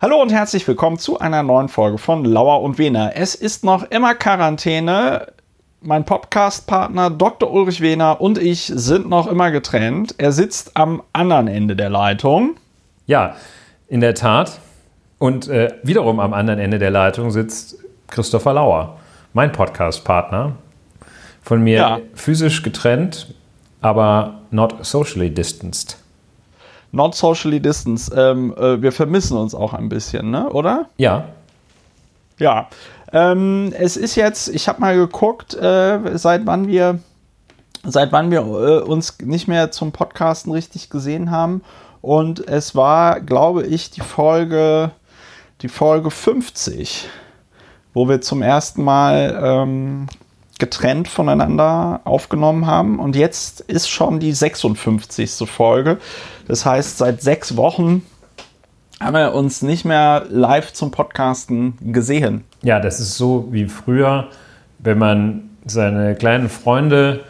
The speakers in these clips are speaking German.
Hallo und herzlich willkommen zu einer neuen Folge von Lauer und Wehner. Es ist noch immer Quarantäne. Mein Podcast-Partner Dr. Ulrich Wehner und ich sind noch immer getrennt. Er sitzt am anderen Ende der Leitung. Ja, in der Tat. Und äh, wiederum am anderen Ende der Leitung sitzt Christopher Lauer, mein Podcast-Partner. Von mir ja. physisch getrennt, aber not socially distanced not socially distanced. Ähm, äh, wir vermissen uns auch ein bisschen, ne? oder? Ja. Ja. Ähm, es ist jetzt, ich habe mal geguckt, äh, seit wann wir, seit wann wir äh, uns nicht mehr zum Podcasten richtig gesehen haben. Und es war, glaube ich, die Folge, die Folge 50, wo wir zum ersten Mal ähm, getrennt voneinander aufgenommen haben. Und jetzt ist schon die 56. Folge. Das heißt, seit sechs Wochen haben wir uns nicht mehr live zum Podcasten gesehen. Ja, das ist so wie früher, wenn man seine kleinen Freunde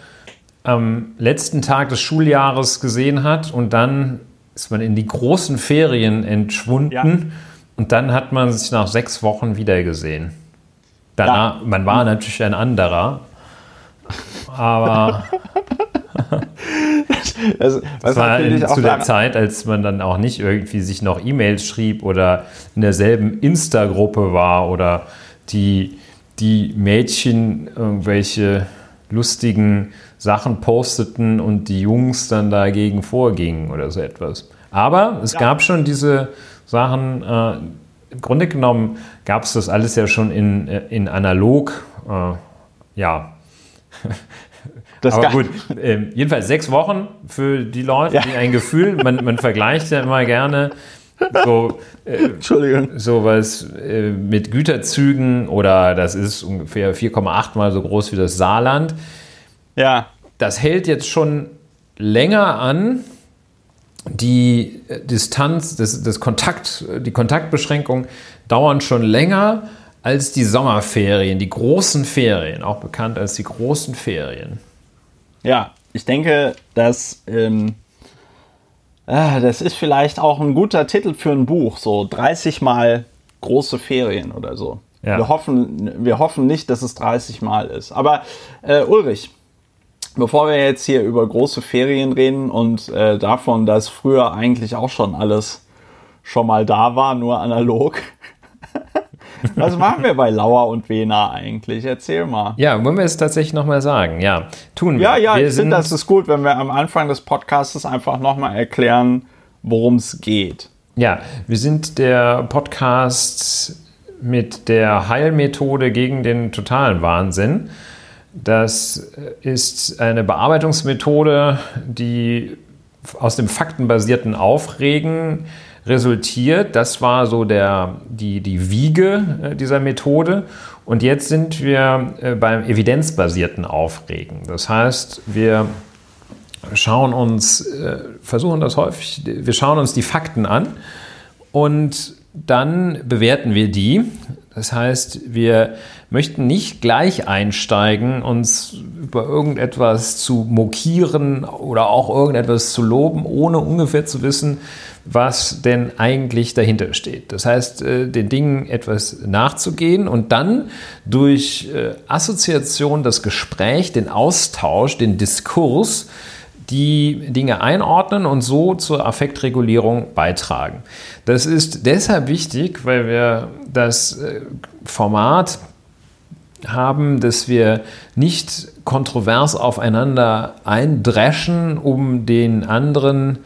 am letzten Tag des Schuljahres gesehen hat und dann ist man in die großen Ferien entschwunden ja. und dann hat man sich nach sechs Wochen wiedergesehen. Danach, ja. Man war natürlich ein anderer, aber das, das war zu der Zeit, als man dann auch nicht irgendwie sich noch E-Mails schrieb oder in derselben Insta-Gruppe war oder die, die Mädchen irgendwelche lustigen Sachen posteten und die Jungs dann dagegen vorgingen oder so etwas. Aber es ja. gab schon diese Sachen, äh, im Grunde genommen gab es das alles ja schon in, äh, in analog, äh, ja, das Aber gut, äh, jedenfalls sechs Wochen für die Leute, ja. die ein Gefühl, man, man vergleicht ja immer gerne so, äh, Entschuldigung. sowas äh, mit Güterzügen oder das ist ungefähr 4,8 mal so groß wie das Saarland. Ja. Das hält jetzt schon länger an. Die äh, Distanz, das, das Kontakt, die Kontaktbeschränkungen dauern schon länger als die Sommerferien, die großen Ferien, auch bekannt als die großen Ferien. Ja, ich denke, dass ähm, äh, das ist vielleicht auch ein guter Titel für ein Buch, so 30 Mal große Ferien oder so. Ja. Wir, hoffen, wir hoffen nicht, dass es 30 Mal ist. Aber äh, Ulrich, bevor wir jetzt hier über große Ferien reden und äh, davon, dass früher eigentlich auch schon alles schon mal da war, nur analog, was machen wir bei Lauer und Wena eigentlich? Erzähl mal. Ja, wollen wir es tatsächlich nochmal sagen? Ja, tun wir. Ja, ja, wir ich finde, das ist gut, wenn wir am Anfang des Podcasts einfach nochmal erklären, worum es geht. Ja, wir sind der Podcast mit der Heilmethode gegen den totalen Wahnsinn. Das ist eine Bearbeitungsmethode, die aus dem faktenbasierten Aufregen resultiert. Das war so der, die, die Wiege äh, dieser Methode. Und jetzt sind wir äh, beim evidenzbasierten Aufregen. Das heißt, wir schauen uns, äh, versuchen das häufig, wir schauen uns die Fakten an und dann bewerten wir die. Das heißt, wir möchten nicht gleich einsteigen, uns über irgendetwas zu mokieren oder auch irgendetwas zu loben, ohne ungefähr zu wissen, was denn eigentlich dahinter steht. Das heißt, äh, den Dingen etwas nachzugehen und dann durch äh, Assoziation, das Gespräch, den Austausch, den Diskurs, die Dinge einordnen und so zur Affektregulierung beitragen. Das ist deshalb wichtig, weil wir das äh, Format haben, dass wir nicht kontrovers aufeinander eindreschen, um den anderen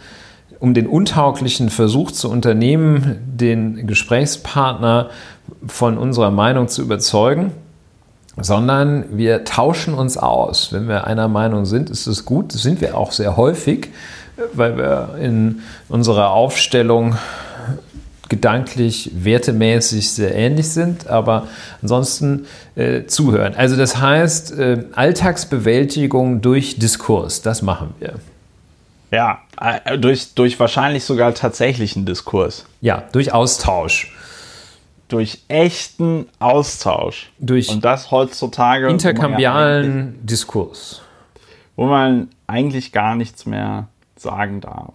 um den untauglichen Versuch zu unternehmen, den Gesprächspartner von unserer Meinung zu überzeugen, sondern wir tauschen uns aus. Wenn wir einer Meinung sind, ist es gut. Das sind wir auch sehr häufig, weil wir in unserer Aufstellung gedanklich, wertemäßig sehr ähnlich sind, aber ansonsten äh, zuhören. Also das heißt, äh, Alltagsbewältigung durch Diskurs, das machen wir. Ja, äh, durch, durch wahrscheinlich sogar tatsächlichen Diskurs. Ja, durch Austausch. Durch echten Austausch. Durch Und das heutzutage. Interkambialen ja Diskurs. Wo man eigentlich gar nichts mehr sagen darf.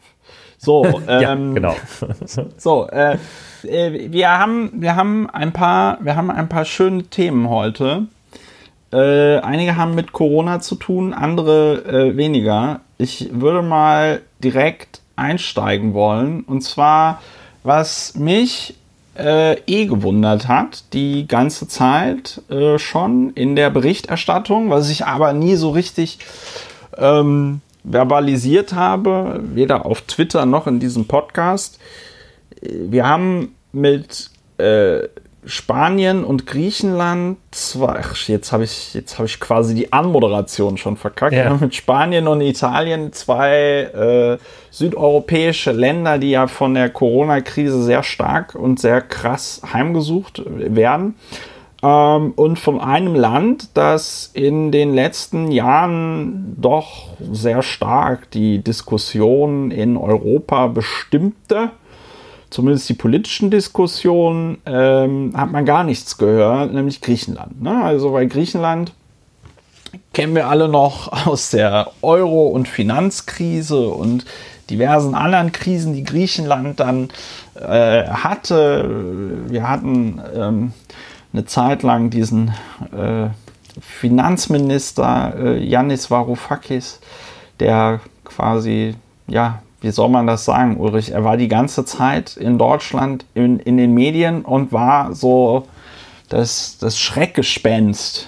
So, ja, ähm, genau. so, äh, äh, wir haben, wir haben ein paar, wir haben ein paar schöne Themen heute. Äh, einige haben mit Corona zu tun, andere äh, weniger. Ich würde mal direkt einsteigen wollen. Und zwar, was mich äh, eh gewundert hat, die ganze Zeit äh, schon in der Berichterstattung, was ich aber nie so richtig ähm, verbalisiert habe, weder auf Twitter noch in diesem Podcast. Wir haben mit äh, Spanien und Griechenland zwei, ach, jetzt habe ich, jetzt habe ich quasi die Anmoderation schon verkackt. Ja. Mit Spanien und Italien zwei äh, südeuropäische Länder, die ja von der Corona-Krise sehr stark und sehr krass heimgesucht werden. Ähm, und von einem Land, das in den letzten Jahren doch sehr stark die Diskussion in Europa bestimmte zumindest die politischen Diskussionen, ähm, hat man gar nichts gehört, nämlich Griechenland. Ne? Also bei Griechenland kennen wir alle noch aus der Euro- und Finanzkrise und diversen anderen Krisen, die Griechenland dann äh, hatte. Wir hatten ähm, eine Zeit lang diesen äh, Finanzminister äh, Yannis Varoufakis, der quasi ja wie soll man das sagen, Ulrich? Er war die ganze Zeit in Deutschland in, in den Medien und war so das, das Schreckgespenst.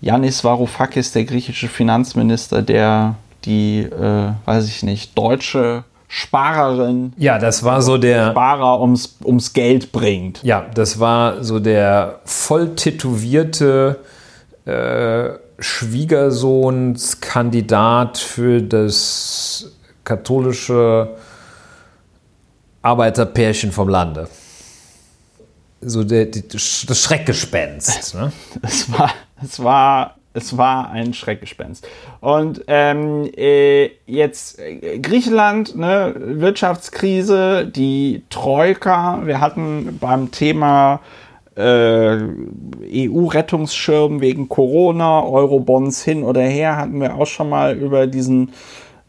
Yannis Varoufakis, der griechische Finanzminister, der die, äh, weiß ich nicht, deutsche Sparerin. Ja, das war so der. Sparer ums, ums Geld bringt. Ja, das war so der voll tätowierte äh, Schwiegersohnskandidat für das katholische Arbeiterpärchen vom Lande. So der, die, das Schreckgespenst. Ne? Es war, es war, es war ein Schreckgespenst. Und ähm, äh, jetzt äh, Griechenland, ne, Wirtschaftskrise, die Troika. Wir hatten beim Thema äh, EU-Rettungsschirm wegen Corona, Eurobonds hin oder her, hatten wir auch schon mal über diesen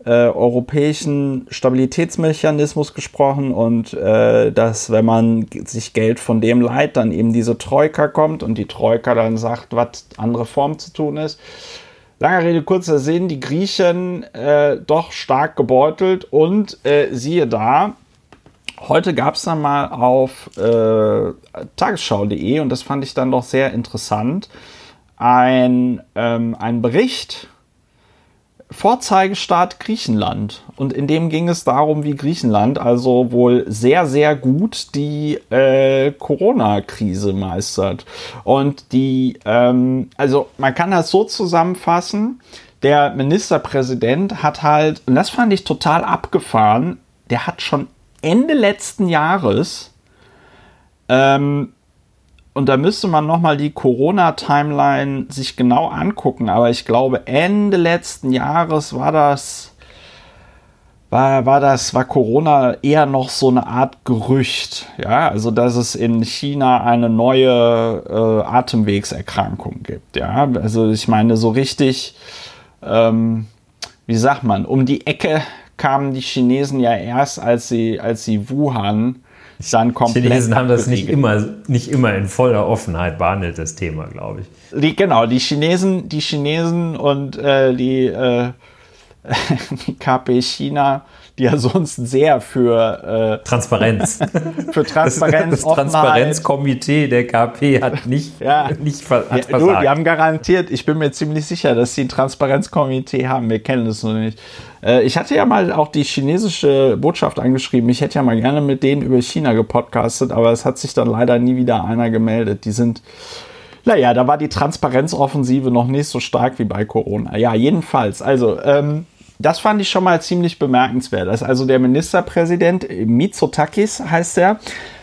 äh, europäischen Stabilitätsmechanismus gesprochen und äh, dass, wenn man sich Geld von dem leiht, dann eben diese Troika kommt und die Troika dann sagt, was andere Form zu tun ist. Lange Rede, kurzer Sinn, die Griechen äh, doch stark gebeutelt und äh, siehe da, heute gab es dann mal auf äh, tagesschau.de und das fand ich dann doch sehr interessant, ein, ähm, ein Bericht Vorzeigestaat Griechenland. Und in dem ging es darum, wie Griechenland also wohl sehr, sehr gut die äh, Corona-Krise meistert. Und die, ähm, also man kann das so zusammenfassen, der Ministerpräsident hat halt, und das fand ich total abgefahren, der hat schon Ende letzten Jahres ähm, und da müsste man nochmal die Corona-Timeline sich genau angucken. Aber ich glaube, Ende letzten Jahres war das, war, war das, war Corona eher noch so eine Art Gerücht. Ja, also dass es in China eine neue äh, Atemwegserkrankung gibt. Ja, also ich meine, so richtig, ähm, wie sagt man, um die Ecke kamen die Chinesen ja erst, als sie, als sie Wuhan dann komplett. Chinesen haben das nicht immer, nicht immer in voller Offenheit behandelt, das Thema, glaube ich. Die, genau, die Chinesen, die Chinesen und äh, die, äh, die KP China, die ja sonst sehr für äh, Transparenz. für Transparenz. Das, das Transparenzkomitee der KP hat nicht, ja. nicht hat ja, versagt. Du, die haben garantiert, ich bin mir ziemlich sicher, dass sie ein Transparenzkomitee haben. Wir kennen es noch nicht. Äh, ich hatte ja mal auch die chinesische Botschaft angeschrieben. Ich hätte ja mal gerne mit denen über China gepodcastet, aber es hat sich dann leider nie wieder einer gemeldet. Die sind naja, da war die Transparenzoffensive noch nicht so stark wie bei Corona. Ja, jedenfalls. Also, ähm, das fand ich schon mal ziemlich bemerkenswert. Also der Ministerpräsident Mitsotakis heißt er,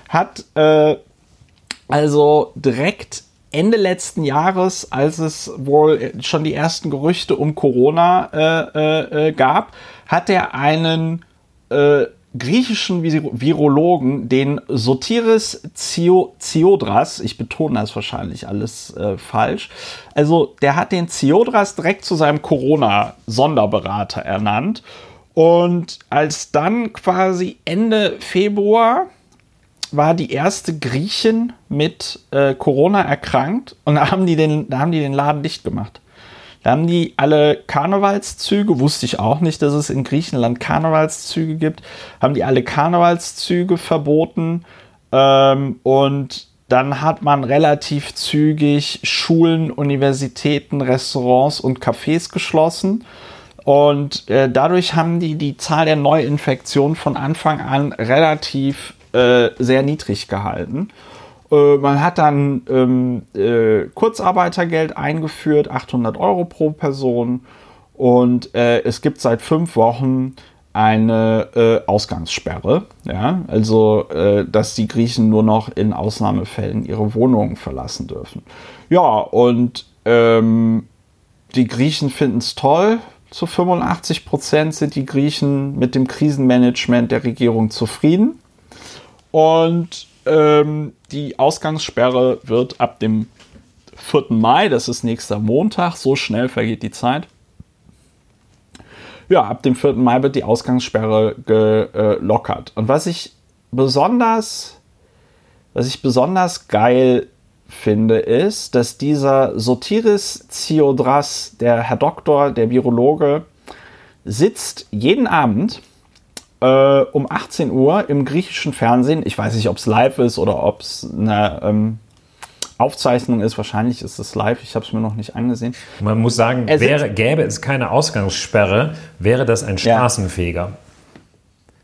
hat äh, also direkt Ende letzten Jahres, als es wohl schon die ersten Gerüchte um Corona äh, äh, gab, hat er einen äh, griechischen Virologen, den Sotiris Ziodras, ich betone das wahrscheinlich alles äh, falsch, also der hat den Ziodras direkt zu seinem Corona-Sonderberater ernannt Und als dann quasi Ende Februar war die erste Griechin mit äh, Corona erkrankt und da haben, die den, da haben die den Laden dicht gemacht. Da haben die alle Karnevalszüge, wusste ich auch nicht, dass es in Griechenland Karnevalszüge gibt, haben die alle Karnevalszüge verboten ähm, und dann hat man relativ zügig Schulen, Universitäten, Restaurants und Cafés geschlossen. Und äh, dadurch haben die die Zahl der Neuinfektionen von Anfang an relativ äh, sehr niedrig gehalten. Äh, man hat dann ähm, äh, Kurzarbeitergeld eingeführt, 800 Euro pro Person. Und äh, es gibt seit fünf Wochen eine äh, Ausgangssperre. Ja? Also, äh, dass die Griechen nur noch in Ausnahmefällen ihre Wohnungen verlassen dürfen. Ja, und ähm, die Griechen finden es toll. Zu 85 Prozent sind die Griechen mit dem Krisenmanagement der Regierung zufrieden. Und ähm, die Ausgangssperre wird ab dem 4. Mai, das ist nächster Montag, so schnell vergeht die Zeit. Ja, ab dem 4. Mai wird die Ausgangssperre gelockert. Und was ich besonders, was ich besonders geil finde, ist, dass dieser Sotiris Ziodras, der Herr Doktor, der Virologe, sitzt jeden Abend äh, um 18 Uhr im griechischen Fernsehen. Ich weiß nicht, ob es live ist oder ob es eine ähm, Aufzeichnung ist. Wahrscheinlich ist es live. Ich habe es mir noch nicht angesehen. Man muss sagen, wäre, gäbe es keine Ausgangssperre, wäre das ein Straßenfeger.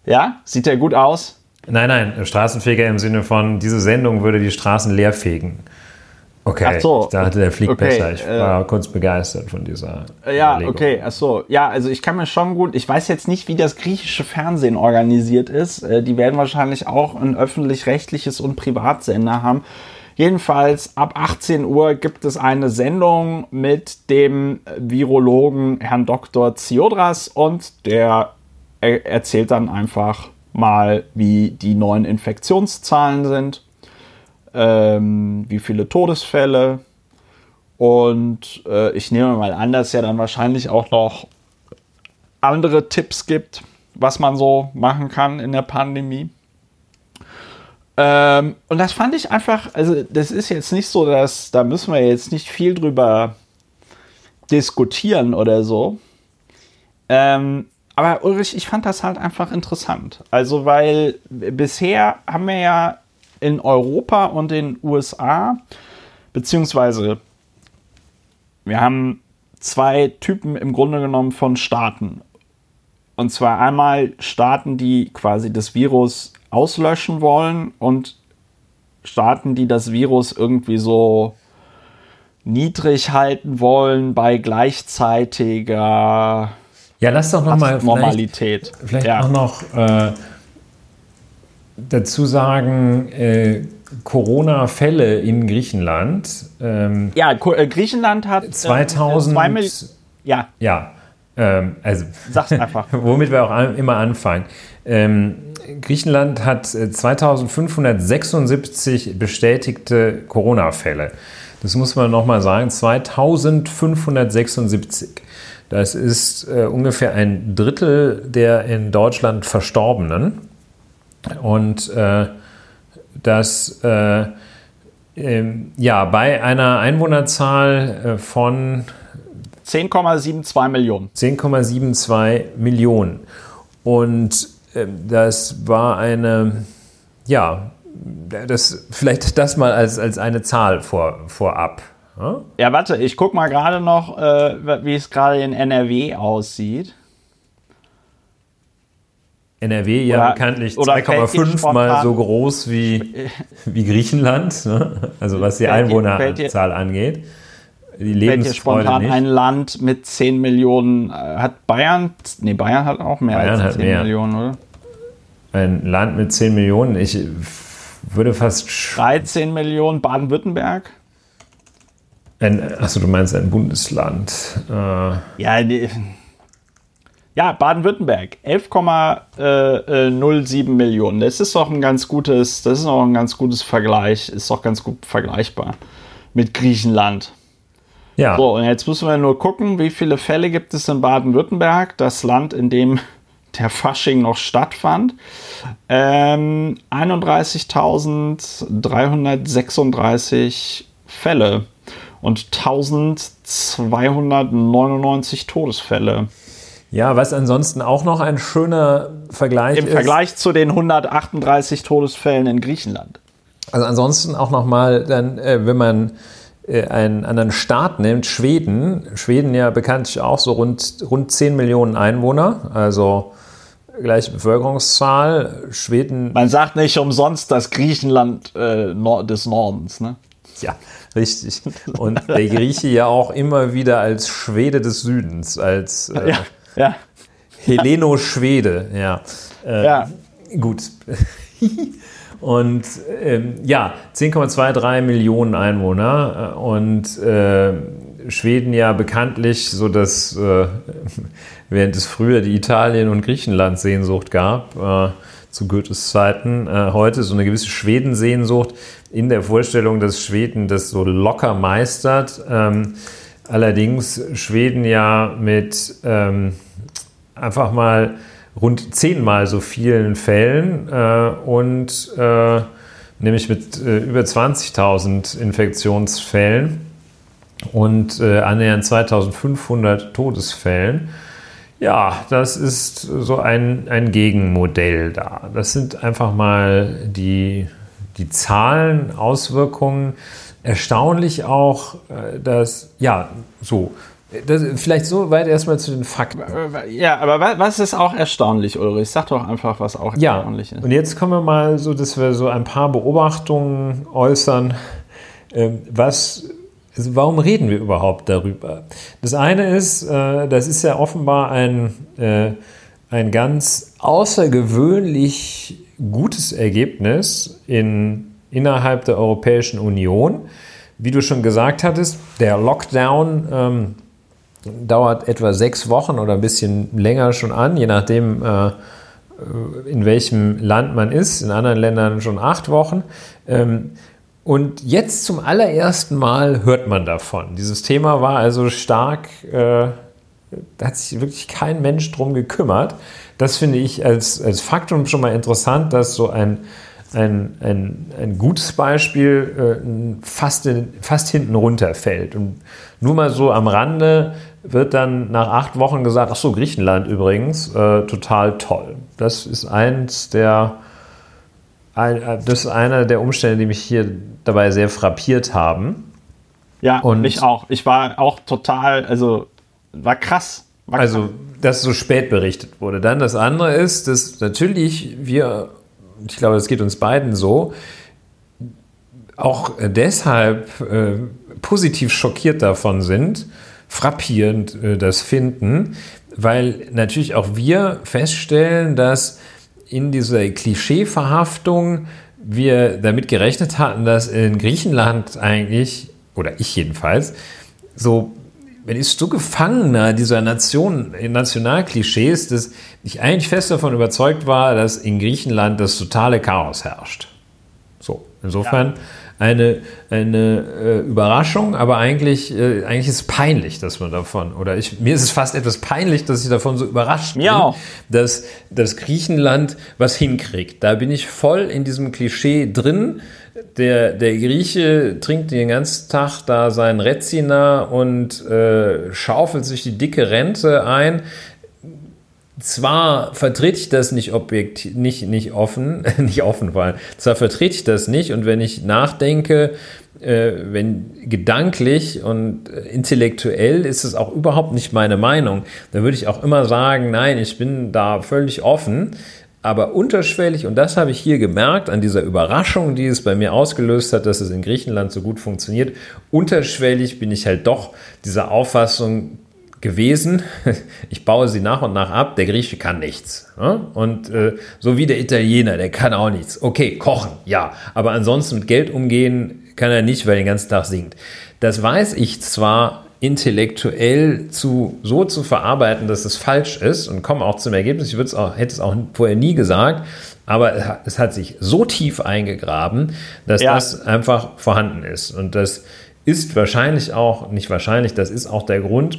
Ja, ja? sieht der gut aus? Nein, nein, Straßenfeger im Sinne von, diese Sendung würde die Straßen leer fegen. Okay, ach so. ich dachte, der fliegt okay, besser. Ich war äh, kurz begeistert von dieser. Ja, Überlegung. okay, ach so. Ja, also ich kann mir schon gut, ich weiß jetzt nicht, wie das griechische Fernsehen organisiert ist. Äh, die werden wahrscheinlich auch ein öffentlich-rechtliches und Privatsender haben. Jedenfalls ab 18 Uhr gibt es eine Sendung mit dem Virologen Herrn Dr. Ziodras und der erzählt dann einfach mal, wie die neuen Infektionszahlen sind ähm, wie viele Todesfälle. Und äh, ich nehme mal an, dass es ja dann wahrscheinlich auch noch andere Tipps gibt, was man so machen kann in der Pandemie. Ähm, und das fand ich einfach, also das ist jetzt nicht so, dass da müssen wir jetzt nicht viel drüber diskutieren oder so. Ähm, aber Ulrich, ich fand das halt einfach interessant. Also, weil bisher haben wir ja in Europa und in den USA, beziehungsweise wir haben zwei Typen im Grunde genommen von Staaten. Und zwar einmal Staaten, die quasi das Virus auslöschen wollen und Staaten, die das Virus irgendwie so niedrig halten wollen bei gleichzeitiger ja, lass doch noch mal Normalität. Vielleicht, vielleicht ja. auch noch äh, dazu sagen, äh, Corona-Fälle in Griechenland. Ähm, ja, äh, Griechenland hat 2000. Äh, ja. Ja. Ähm, also, Sag's einfach. womit wir auch an, immer anfangen. Ähm, Griechenland hat 2576 äh, bestätigte Corona-Fälle. Das muss man nochmal sagen. 2576. Das ist äh, ungefähr ein Drittel der in Deutschland Verstorbenen. Und äh, das äh, ähm, ja bei einer Einwohnerzahl äh, von 10,72 Millionen. 10,72 Millionen. Und äh, das war eine, ja, das, vielleicht das mal als, als eine Zahl vor, vorab. Ja? ja, warte, ich gucke mal gerade noch, äh, wie es gerade in NRW aussieht. NRW ja bekanntlich 2,5 mal so groß wie, wie Griechenland, ne? also was die Einwohnerzahl angeht. Die Lebensfreude spontan nicht. ein Land mit 10 Millionen, äh, hat Bayern, nee, Bayern hat auch mehr Bayern als 10 mehr. Millionen, oder? Ein Land mit 10 Millionen, ich würde fast... 13 Millionen, Baden-Würtwürttemberg? Achso, du meinst ein Bundesland. Äh, ja, nee. Ja, Baden-Württemberg, 11,07 Millionen. Das ist doch ein ganz gutes, das ist auch ein ganz gutes Vergleich, ist doch ganz gut vergleichbar mit Griechenland. Ja. So, und jetzt müssen wir nur gucken, wie viele Fälle gibt es in Baden-Württemberg, das Land, in dem der Fasching noch stattfand. Ähm, 31.336 Fälle und 1299 Todesfälle. Ja, was ansonsten auch noch ein schöner Vergleich Im ist. Im Vergleich zu den 138 Todesfällen in Griechenland. Also ansonsten auch nochmal dann, äh, wenn man äh, einen anderen Staat nimmt, Schweden. Schweden ja bekanntlich auch so rund, rund 10 Millionen Einwohner, also gleiche Bevölkerungszahl. Schweden. Man sagt nicht umsonst das Griechenland äh, des Nordens, ne? Ja, richtig. Und der Grieche ja auch immer wieder als Schwede des Südens, als äh, ja, ja. Heleno-Schwede, ja. Äh, ja. Gut. Und ähm, ja, 10,23 Millionen Einwohner und äh, Schweden ja bekanntlich so, dass äh, während es früher die Italien- und Griechenland-Sehnsucht gab, äh, zu Goethes Zeiten, äh, heute so eine gewisse Schweden-Sehnsucht in der Vorstellung, dass Schweden das so locker meistert. Ähm, allerdings Schweden ja mit ähm, einfach mal rund zehnmal so vielen Fällen äh, und äh, nämlich mit äh, über 20.000 Infektionsfällen und äh, annähernd 2.500 Todesfällen. Ja, das ist so ein, ein Gegenmodell da. Das sind einfach mal die, die Zahlen, Auswirkungen. Erstaunlich auch, äh, dass, ja, so, das, vielleicht so weit erstmal zu den Fakten. Ja, aber was ist auch erstaunlich, Ulrich? Sag doch einfach, was auch ja, erstaunlich ist. Und jetzt kommen wir mal so, dass wir so ein paar Beobachtungen äußern. Was, also warum reden wir überhaupt darüber? Das eine ist, das ist ja offenbar ein, ein ganz außergewöhnlich gutes Ergebnis in, innerhalb der Europäischen Union. Wie du schon gesagt hattest, der Lockdown ähm, dauert etwa sechs Wochen oder ein bisschen länger schon an, je nachdem, äh, in welchem Land man ist. In anderen Ländern schon acht Wochen. Ähm, und jetzt zum allerersten Mal hört man davon. Dieses Thema war also stark, äh, da hat sich wirklich kein Mensch drum gekümmert. Das finde ich als, als Faktum schon mal interessant, dass so ein, ein, ein, ein gutes Beispiel äh, fast, in, fast hinten runterfällt. Und nur mal so am Rande wird dann nach acht Wochen gesagt, ach so, Griechenland übrigens, äh, total toll. Das ist eins der, ein, das ist einer der Umstände, die mich hier dabei sehr frappiert haben. Ja, und ich auch. Ich war auch total, also war krass. War also, krass. dass so spät berichtet wurde. Dann das andere ist, dass natürlich wir, ich glaube, das geht uns beiden so, auch deshalb äh, positiv schockiert davon sind, frappierend äh, das finden, weil natürlich auch wir feststellen, dass in dieser Klischeeverhaftung wir damit gerechnet hatten, dass in Griechenland eigentlich, oder ich jedenfalls, so, wenn ist so Gefangener dieser Nation, Nationalklischees, dass ich eigentlich fest davon überzeugt war, dass in Griechenland das totale Chaos herrscht. So, insofern. Ja eine, eine äh, Überraschung, aber eigentlich, äh, eigentlich ist es peinlich, dass man davon, oder ich, mir ist es fast etwas peinlich, dass ich davon so überrascht bin, ja. dass, dass Griechenland was hinkriegt. Da bin ich voll in diesem Klischee drin. Der, der Grieche trinkt den ganzen Tag da sein Rezina und äh, schaufelt sich die dicke Rente ein. Zwar vertrete ich das nicht objektiv, nicht, nicht offen, nicht offen, weil zwar vertrete ich das nicht und wenn ich nachdenke, äh, wenn gedanklich und intellektuell ist es auch überhaupt nicht meine Meinung, dann würde ich auch immer sagen, nein, ich bin da völlig offen. Aber unterschwellig, und das habe ich hier gemerkt, an dieser Überraschung, die es bei mir ausgelöst hat, dass es in Griechenland so gut funktioniert, unterschwellig bin ich halt doch dieser Auffassung, gewesen. Ich baue sie nach und nach ab. Der Grieche kann nichts. Und äh, so wie der Italiener, der kann auch nichts. Okay, kochen, ja. Aber ansonsten mit Geld umgehen kann er nicht, weil er den ganzen Tag singt. Das weiß ich zwar intellektuell zu, so zu verarbeiten, dass es falsch ist und komme auch zum Ergebnis. Ich auch, hätte es auch vorher nie gesagt, aber es hat sich so tief eingegraben, dass ja. das einfach vorhanden ist. Und das ist wahrscheinlich auch, nicht wahrscheinlich, das ist auch der Grund,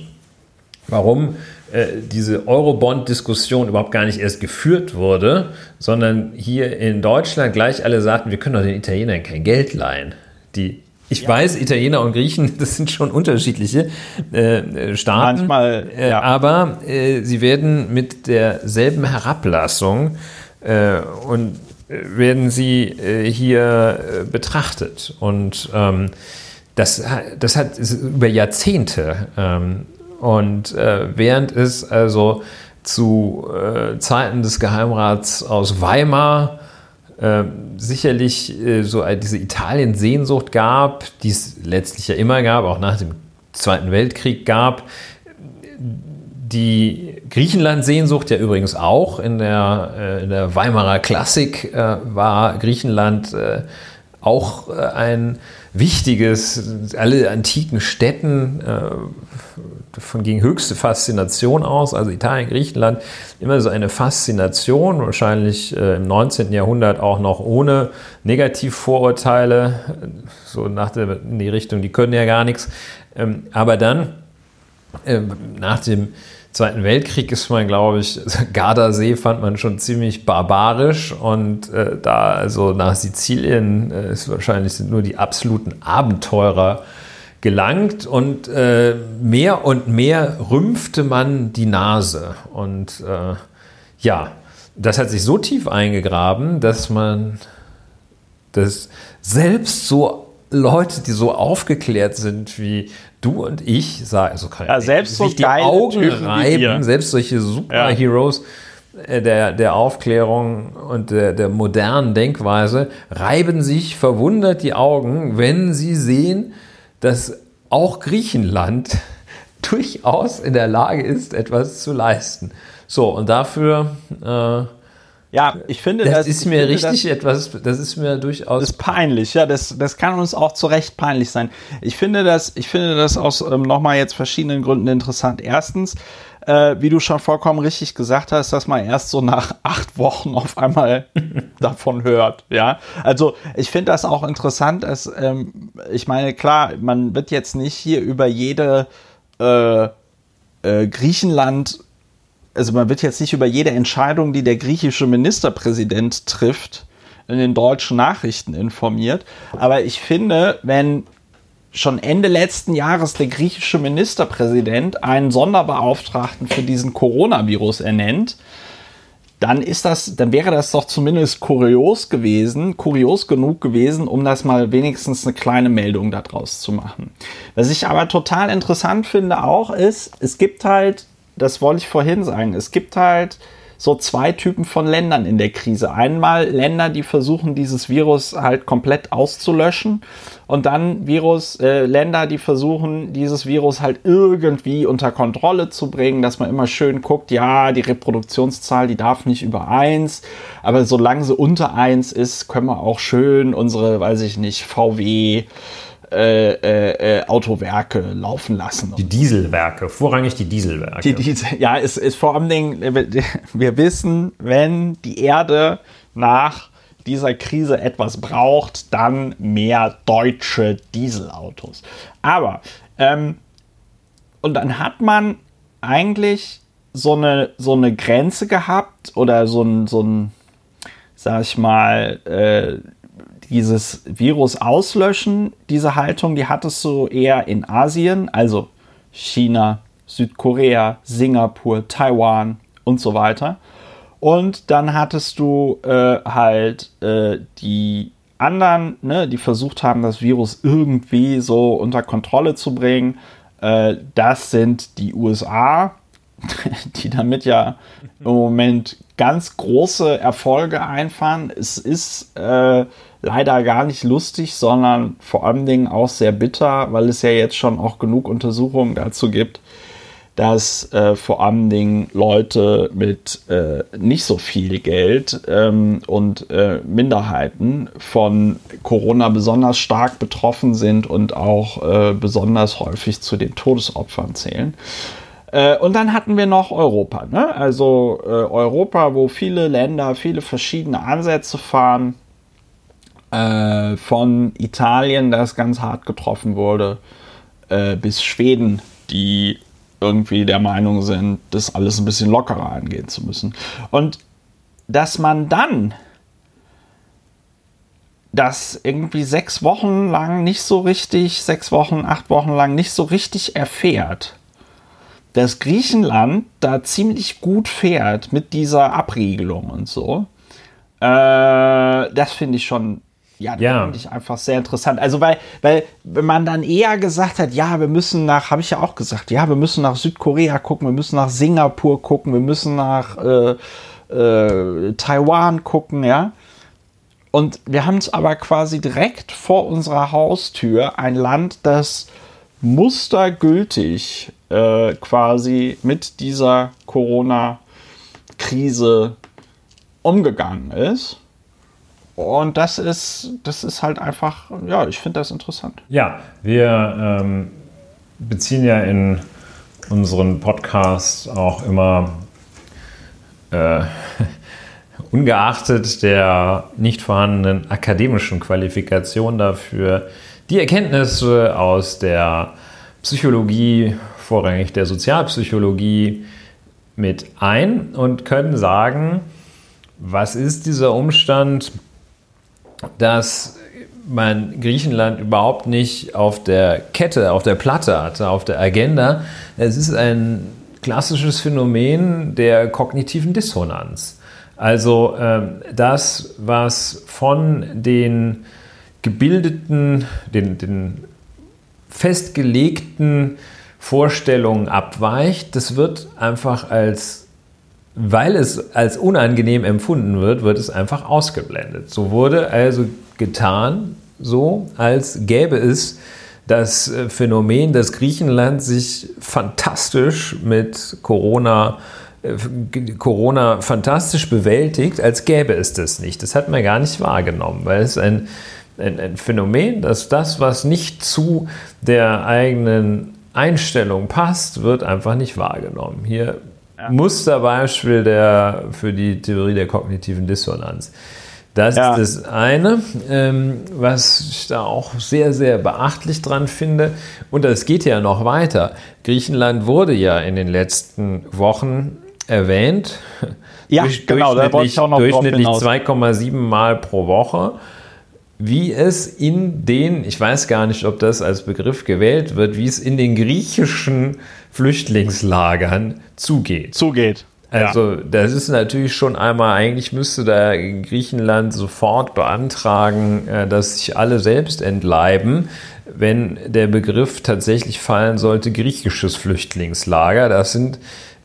warum äh, diese Eurobond-Diskussion überhaupt gar nicht erst geführt wurde, sondern hier in Deutschland gleich alle sagten, wir können doch den Italienern kein Geld leihen. Die ich ja. weiß, Italiener und Griechen, das sind schon unterschiedliche äh, Staaten. Manchmal, äh, ja. äh, aber äh, sie werden mit derselben Herablassung äh, und äh, werden sie hier betrachtet. Und ähm, das, das hat über Jahrzehnte. Ähm, und während es also zu Zeiten des Geheimrats aus Weimar äh, sicherlich äh, so diese Italien-Sehnsucht gab, die es letztlich ja immer gab, auch nach dem Zweiten Weltkrieg gab. Die Griechenland-Sehnsucht ja übrigens auch. In der, äh, in der Weimarer Klassik äh, war Griechenland äh, auch äh, ein wichtiges, alle antiken Städten davon ging höchste Faszination aus. Also Italien, Griechenland, immer so eine Faszination, wahrscheinlich äh, im 19. Jahrhundert auch noch ohne Negativvorurteile, so nach der, in die Richtung, die können ja gar nichts. Ähm, aber dann, äh, nach dem Zweiten Weltkrieg ist man, glaube ich, Gardasee fand man schon ziemlich barbarisch und äh, da also nach Sizilien äh, ist wahrscheinlich sind nur die absoluten Abenteurer gelangt und äh, mehr und mehr rümpfte man die Nase. Und äh, ja, das hat sich so tief eingegraben, dass man das selbst so Leute, die so aufgeklärt sind wie du und ich, sagen, also kann ja, selbst sich so die Augen Typen reiben, selbst solche Superheroes ja. Äh, der, der Aufklärung und der, der modernen Denkweise reiben sich verwundert die Augen, wenn sie sehen, dass auch Griechenland durchaus in der Lage ist, etwas zu leisten. So, und dafür. Äh, ja, ich finde, das, das ist mir richtig das, etwas, das ist mir durchaus. Das ist peinlich, ja, das, das kann uns auch zu Recht peinlich sein. Ich finde das, ich finde das aus ähm, nochmal jetzt verschiedenen Gründen interessant. Erstens, äh, wie du schon vollkommen richtig gesagt hast, dass man erst so nach acht Wochen auf einmal davon hört. Ja, also ich finde das auch interessant, dass ähm, ich meine, klar, man wird jetzt nicht hier über jede äh, äh, Griechenland also man wird jetzt nicht über jede Entscheidung, die der griechische Ministerpräsident trifft, in den deutschen Nachrichten informiert. Aber ich finde, wenn schon Ende letzten Jahres der griechische Ministerpräsident einen Sonderbeauftragten für diesen Coronavirus ernennt, dann ist das, dann wäre das doch zumindest kurios gewesen, kurios genug gewesen, um das mal wenigstens eine kleine Meldung daraus zu machen. Was ich aber total interessant finde auch ist, es gibt halt, das wollte ich vorhin sagen, es gibt halt so zwei Typen von Ländern in der Krise. Einmal Länder, die versuchen, dieses Virus halt komplett auszulöschen und dann Virus, äh, Länder, die versuchen, dieses Virus halt irgendwie unter Kontrolle zu bringen, dass man immer schön guckt, ja, die Reproduktionszahl, die darf nicht über eins, aber solange sie unter eins ist, können wir auch schön unsere, weiß ich nicht, VW, äh, äh, äh, Autowerke laufen lassen. Die Dieselwerke, vorrangig die Dieselwerke. Die Diesel, ja, es ist vor allem Dingen, wir wissen, wenn die Erde nach dieser Krise etwas braucht, dann mehr deutsche Dieselautos. Aber, ähm, und dann hat man eigentlich so eine, so eine Grenze gehabt oder so ein, so ein sag ich mal, äh, dieses Virus auslöschen, diese Haltung, die hattest du eher in Asien, also China, Südkorea, Singapur, Taiwan und so weiter. Und dann hattest du äh, halt äh, die anderen, ne, die versucht haben, das Virus irgendwie so unter Kontrolle zu bringen. Äh, das sind die USA, die damit ja im Moment ganz große Erfolge einfahren. Es ist äh, leider gar nicht lustig, sondern vor allen Dingen auch sehr bitter, weil es ja jetzt schon auch genug Untersuchungen dazu gibt, dass äh, vor allen Dingen Leute mit äh, nicht so viel Geld ähm, und äh, Minderheiten von Corona besonders stark betroffen sind und auch äh, besonders häufig zu den Todesopfern zählen. Äh, und dann hatten wir noch Europa, ne? also äh, Europa, wo viele Länder viele verschiedene Ansätze fahren äh, von Italien, das ganz hart getroffen wurde, äh, bis Schweden, die irgendwie der Meinung sind, das alles ein bisschen lockerer angehen zu müssen. Und dass man dann das irgendwie sechs Wochen lang nicht so richtig, sechs Wochen, acht Wochen lang nicht so richtig erfährt, dass Griechenland da ziemlich gut fährt mit dieser Abriegelung und so. Äh, das finde ich schon, ja, das Ja. finde ich einfach sehr interessant. Also, weil, weil, wenn man dann eher gesagt hat, ja, wir müssen nach, habe ich ja auch gesagt, ja, wir müssen nach Südkorea gucken, wir müssen nach Singapur gucken, wir müssen nach äh, äh, Taiwan gucken, ja. Und wir haben es aber quasi direkt vor unserer Haustür ein Land, das mustergültig äh, quasi mit dieser Corona-Krise umgegangen ist. Und das ist, das ist halt einfach, ja, ich finde das interessant. Ja, wir ähm, beziehen ja in unseren Podcasts auch immer, äh, ungeachtet der nicht vorhandenen akademischen Qualifikation dafür, die Erkenntnisse aus der Psychologie, vorrangig der Sozialpsychologie, mit ein und können sagen, was ist dieser Umstand, dass man Griechenland überhaupt nicht auf der Kette, auf der Platte hatte, auf der Agenda. Es ist ein klassisches Phänomen der kognitiven Dissonanz. Also ähm, das, was von den gebildeten, den, den festgelegten Vorstellungen abweicht, das wird einfach als, weil es als unangenehm empfunden wird, wird es einfach ausgeblendet. So wurde also getan, so als gäbe es das äh, Phänomen, dass Griechenland sich fantastisch mit Corona äh, Corona fantastisch bewältigt, als gäbe es das nicht. Das hat man gar nicht wahrgenommen, weil es ein, ein, ein Phänomen, dass das, was nicht zu der eigenen Einstellung passt, wird einfach nicht wahrgenommen. Hier Musterbeispiel der, für die Theorie der kognitiven Dissonanz. Das Ja. ist das eine, ähm, was ich da auch sehr, sehr beachtlich dran finde. Und das geht ja noch weiter. Griechenland wurde ja in den letzten Wochen erwähnt. Ja, genau, da wollte ich auch noch durchschnittlich hinaus. 2,7 Mal pro Woche. Wie es in den, ich weiß gar nicht, ob das als Begriff gewählt wird, wie es in den griechischen Flüchtlingslagern zugeht. Zugeht. Also das ist natürlich schon einmal, eigentlich müsste da Griechenland sofort beantragen, äh, dass sich alle selbst entleiben, wenn der Begriff tatsächlich fallen sollte, griechisches Flüchtlingslager. Das sind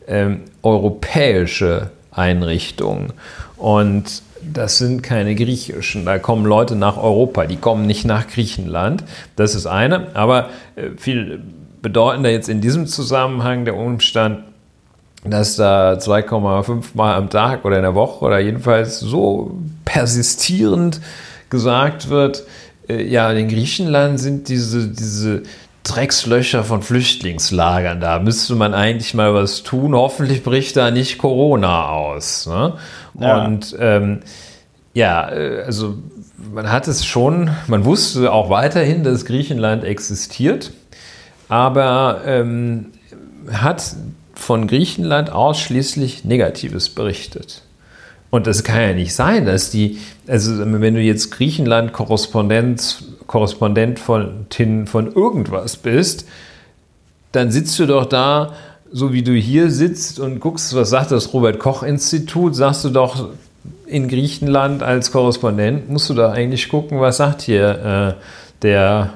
ähm, europäische Einrichtungen und das sind keine griechischen. Da kommen Leute nach Europa, die kommen nicht nach Griechenland. Das ist eine, aber äh, viel bedeutender jetzt in diesem Zusammenhang der Umstand, dass da 2,5 Mal am Tag oder in der Woche oder jedenfalls so persistierend gesagt wird, äh, ja, in Griechenland sind diese, diese Dreckslöcher von Flüchtlingslagern, da müsste man eigentlich mal was tun. Hoffentlich bricht da nicht Corona aus. Ne? Ja. Und ähm, ja, äh, also man hat es schon, man wusste auch weiterhin, dass Griechenland existiert, aber ähm, hat von Griechenland ausschließlich Negatives berichtet. Und das kann ja nicht sein, dass die, also wenn du jetzt Griechenland-Korrespondent Korrespondent von, von irgendwas bist, dann sitzt du doch da, so wie du hier sitzt und guckst, was sagt das Robert-Koch-Institut, sagst du doch in Griechenland als Korrespondent, musst du da eigentlich gucken, was sagt hier äh, der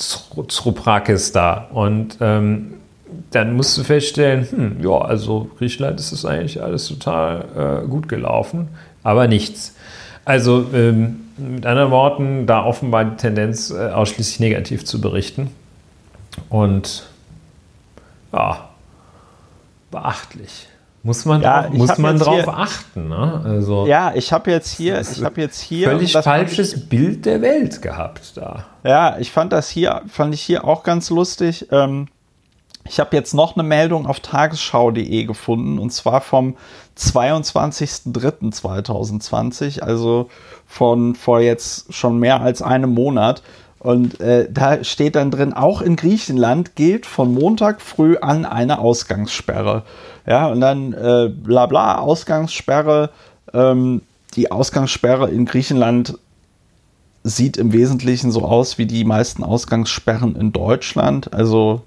Zruprakis da. Und ähm, dann musst du feststellen, hm, ja, also Griechenland ist das eigentlich alles total äh, gut gelaufen, aber nichts. Also ähm, mit anderen Worten, da offenbar die Tendenz, äh, ausschließlich negativ zu berichten. Und ja, beachtlich. Muss man, Ja, drauf, ich muss man drauf hier- acht. Ne? Also Ja, ich habe jetzt hier, ich habe jetzt hier völlig falsches Bild der Welt gehabt da. Ja, ich fand das hier, fand ich hier auch ganz lustig. Ähm, ich habe jetzt noch eine Meldung auf tagesschau.de gefunden und zwar vom 22.03.2020, also von vor jetzt schon mehr als einem Monat, Und äh, da steht dann drin, auch in Griechenland gilt von Montag früh an eine Ausgangssperre. Ja, und dann äh, bla bla, Ausgangssperre. Ähm, die Ausgangssperre in Griechenland sieht im Wesentlichen so aus wie die meisten Ausgangssperren in Deutschland. Also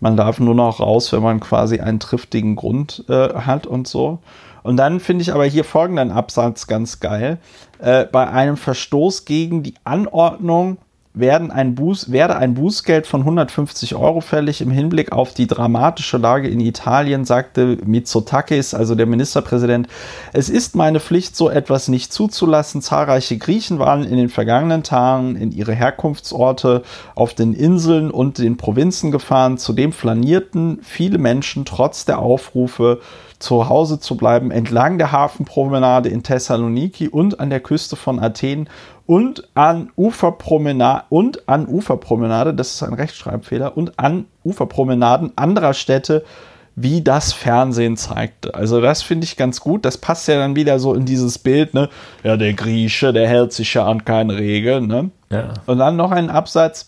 man darf nur noch raus, wenn man quasi einen triftigen Grund äh, hat und so. Und dann finde ich aber hier folgenden Absatz ganz geil. Äh, bei einem Verstoß gegen die Anordnung werden ein Buß, werde ein Bußgeld von 150 Euro fällig im Hinblick auf die dramatische Lage in Italien, sagte Mitsotakis, also der Ministerpräsident. Es ist meine Pflicht, so etwas nicht zuzulassen. Zahlreiche Griechen waren in den vergangenen Tagen in ihre Herkunftsorte auf den Inseln und den Provinzen gefahren. Zudem flanierten viele Menschen trotz der Aufrufe, zu Hause zu bleiben, entlang der Hafenpromenade in Thessaloniki und an der Küste von Athen und an Uferpromenade und an Uferpromenade, das ist ein Rechtschreibfehler, und an Uferpromenaden anderer Städte, wie das Fernsehen zeigte. Also das finde ich ganz gut. Das passt ja dann wieder so in dieses Bild, ne? Ja, der Grieche, der hält sich ja an keine Regeln, ne? Ja. Und dann noch ein Absatz.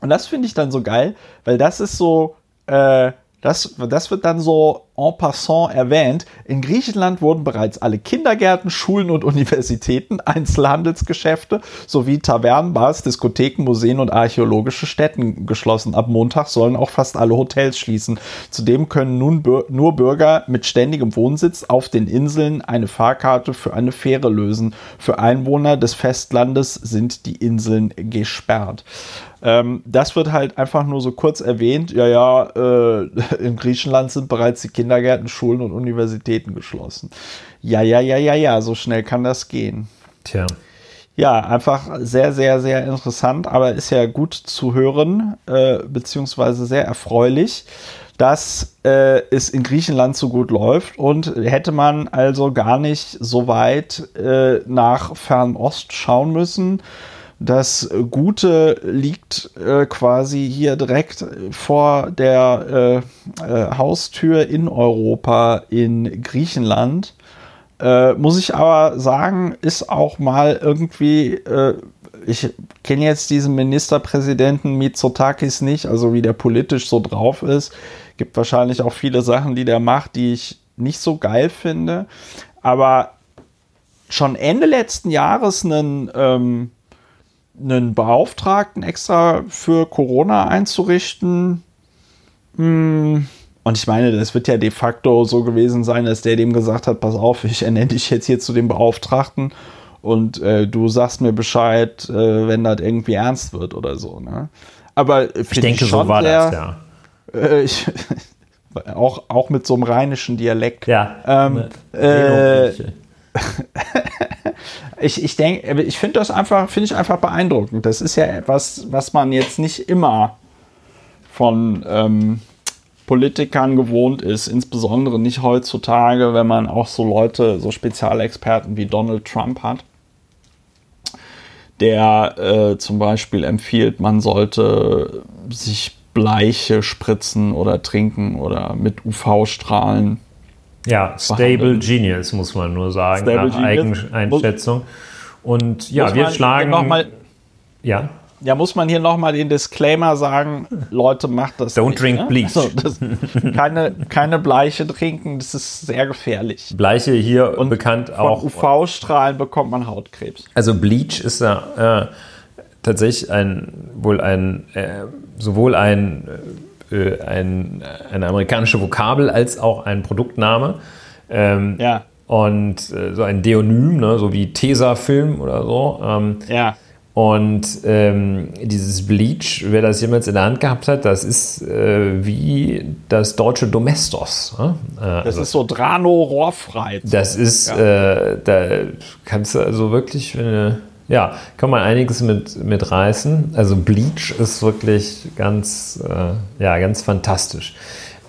Und das finde ich dann so geil, weil das ist so, äh, das, das wird dann so en passant erwähnt. In Griechenland wurden bereits alle Kindergärten, Schulen und Universitäten, Einzelhandelsgeschäfte sowie Tavernen, Bars, Diskotheken, Museen und archäologische Stätten geschlossen. Ab Montag sollen auch fast alle Hotels schließen. Zudem können nun nur Bürger mit ständigem Wohnsitz auf den Inseln eine Fahrkarte für eine Fähre lösen. Für Einwohner des Festlandes sind die Inseln gesperrt. Ähm, das wird halt einfach nur so kurz erwähnt. Ja, ja, äh, in Griechenland sind bereits die Kindergärten, Schulen und Universitäten geschlossen. Ja, ja, ja, ja, ja, so schnell kann das gehen. Tja. Ja, einfach sehr, sehr, sehr interessant, aber ist ja gut zu hören, äh, beziehungsweise sehr erfreulich, dass äh, es in Griechenland so gut läuft und hätte man also gar nicht so weit äh, nach Fernost schauen müssen, das Gute liegt äh, quasi hier direkt vor der äh, äh, Haustür in Europa in Griechenland. Äh, muss ich aber sagen, ist auch mal irgendwie, ich kenne jetzt diesen Ministerpräsidenten Mitsotakis nicht, also wie der politisch so drauf ist. Gibt wahrscheinlich auch viele Sachen, die der macht, die ich nicht so geil finde. Aber schon Ende letzten Jahres einen ähm, einen Beauftragten extra für Corona einzurichten. Hm. Und ich meine, das wird ja de facto so gewesen sein, dass der dem gesagt hat, pass auf, ich ernenne dich jetzt hier zu dem Beauftragten und äh, du sagst mir Bescheid, äh, wenn das irgendwie ernst wird oder so. Ne? Aber ich denke, ich so war der, das, ja. Äh, ich, auch, auch mit so einem rheinischen Dialekt. Ja. Ähm, äh, ich, ich denke, ich finde das einfach, finde ich einfach beeindruckend. Das ist ja etwas, was man jetzt nicht immer von ähm, Politikern gewohnt ist, insbesondere nicht heutzutage, wenn man auch so Leute, so Spezialexperten wie Donald Trump hat, der äh, zum Beispiel empfiehlt, man sollte sich Bleiche spritzen oder trinken oder mit UV-Strahlen ja, Stable Genius, muss man nur sagen, Stable nach Eigeneinschätzung. Und ja, wir schlagen. Mal, ja. Ja, muss man hier nochmal den Disclaimer sagen, Leute, macht das Don't nicht, drink ne? bleach. Also, das, keine, keine Bleiche trinken, das ist sehr gefährlich. Bleiche hier Und bekannt auch. UV-Strahlen bekommt man Hautkrebs. Also Bleach ist ja äh, tatsächlich ein, wohl ein, äh, sowohl ein äh, ein, eine amerikanische Vokabel als auch ein Produktname. Ähm, ja. Und äh, so ein Deonym, ne, so wie Tesafilm oder so. Ähm, ja. Und ähm, dieses Bleach, wer das jemals in der Hand gehabt hat, das ist äh, wie das deutsche Domestos. Ne? Äh, das also, ist so Drano rohrfrei. Das ist, ja. äh, da kannst du also wirklich, wenn du ja, kann man einiges mit, mit reißen. Also Bleach ist wirklich ganz, äh, ja, ganz fantastisch.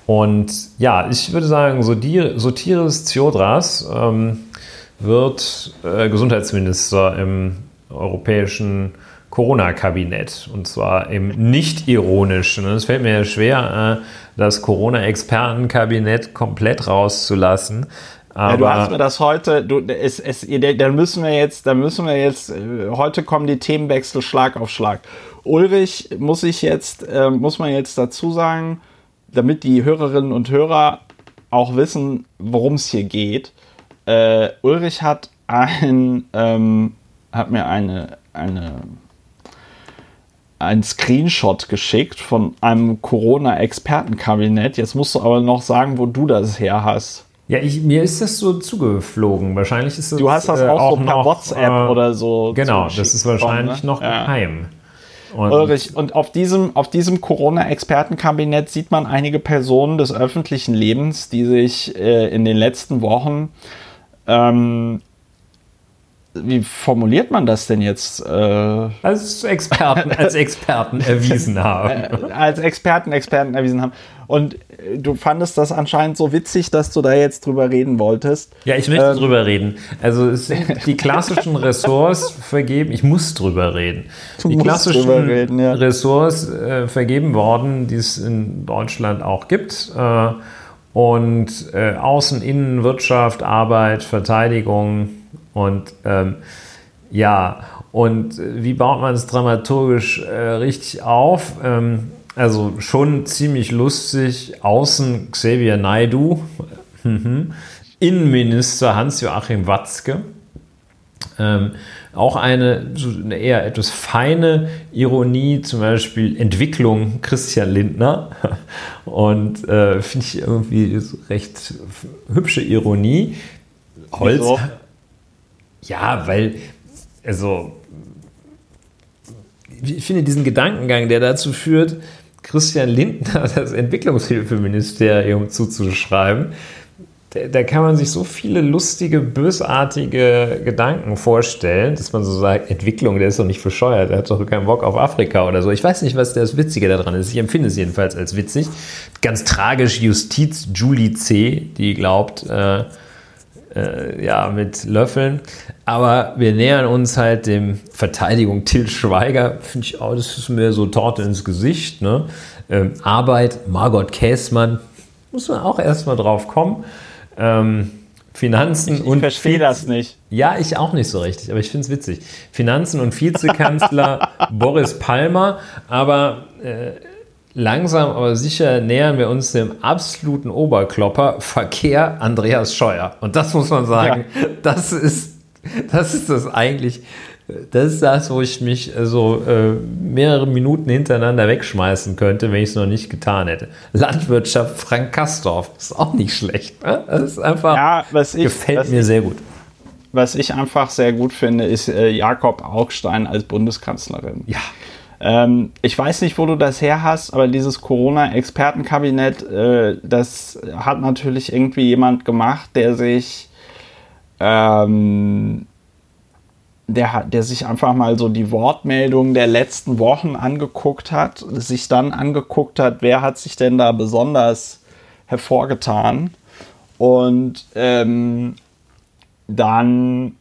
Und ja, ich würde sagen, Sotiris Theodras ähm, wird äh, Gesundheitsminister im europäischen Corona-Kabinett. Und zwar im nicht ironischen. Es fällt mir schwer, äh, das Corona-Expertenkabinett komplett rauszulassen. Aber ja, du hast mir das heute, du, es, es, dann müssen wir jetzt, dann müssen wir jetzt, äh, heute kommen die Themenwechsel Schlag auf Schlag. Ulrich muss ich jetzt, äh, muss man jetzt dazu sagen, damit die Hörerinnen und Hörer auch wissen, worum es hier geht. Äh, Ulrich hat ein, ähm, hat mir eine, eine, ein Screenshot geschickt von einem Corona-Expertenkabinett. Jetzt musst du aber noch sagen, wo du das her hast. Ja, ich, mir ist das so zugeflogen. Wahrscheinlich ist das. Du hast das äh, auch, so per noch, WhatsApp äh, oder so. Genau, das ist wahrscheinlich ne? noch ja. geheim. Und, Ulrich, und auf diesem, auf diesem Corona-Expertenkabinett sieht man einige Personen des öffentlichen Lebens, die sich äh, in den letzten Wochen ähm, wie formuliert man das denn jetzt? Äh, als Experten, als Experten erwiesen haben. Äh, als Experten, Experten erwiesen haben. Und äh, du fandest das anscheinend so witzig, dass du da jetzt drüber reden wolltest. Ja, ich möchte ähm, drüber reden. Also es sind die klassischen Ressorts vergeben. Ich muss drüber reden. Du die klassischen reden, ja. Ressorts äh, vergeben worden, die es in Deutschland auch gibt. Äh, und äh, Außen, Innen, Wirtschaft, Arbeit, Verteidigung, und ähm, ja, und wie baut man es dramaturgisch äh, richtig auf? Ähm, also schon ziemlich lustig. Außen Xavier Naidu, mhm. Innenminister Hans-Joachim Watzke. Ähm, auch eine, so eine, eher etwas feine Ironie, zum Beispiel Entwicklung Christian Lindner. Und äh, finde ich irgendwie recht hübsche Ironie. Holz, ja, weil, also, ich finde diesen Gedankengang, der dazu führt, Christian Lindner das Entwicklungshilfeministerium zuzuschreiben, da, kann man sich so viele lustige, bösartige Gedanken vorstellen, dass man so sagt, Entwicklung, der ist doch nicht bescheuert, der hat doch keinen Bock auf Afrika oder so. Ich weiß nicht, was das Witzige daran ist. Ich empfinde es jedenfalls als witzig. Ganz tragisch Justiz Julie C., die glaubt, äh, äh, ja, mit Löffeln. Aber wir nähern uns halt dem Verteidigung Till Schweiger, finde ich auch, das ist mir so Torte ins Gesicht. Ne? Ähm, Arbeit, Margot Käßmann, muss man auch erstmal drauf kommen. Ähm, Finanzen ich, ich und. Ich verstehe das nicht. Ja, ich auch nicht so richtig, aber ich finde es witzig. Finanzen und Vizekanzler Boris Palmer, aber äh, langsam aber sicher nähern wir uns dem absoluten Oberklopper Verkehr Andreas Scheuer. Und das muss man sagen, ja. das ist das ist das eigentlich, das ist das, wo ich mich so äh, mehrere Minuten hintereinander wegschmeißen könnte, wenn ich es noch nicht getan hätte. Landwirtschaft Frank Kastorf ist auch nicht schlecht. Ne? Das ist einfach, ja, was ich, gefällt was mir sehr gut. Was ich einfach sehr gut finde, ist äh, Jakob Augstein als Bundeskanzlerin. Ja. Ähm, ich weiß nicht, wo du das her hast, aber dieses Corona-Expertenkabinett, äh, das hat natürlich irgendwie jemand gemacht, der sich, ähm, der, der sich einfach mal so die Wortmeldungen der letzten Wochen angeguckt hat, sich dann angeguckt hat, wer hat sich denn da besonders hervorgetan. Und ähm, dann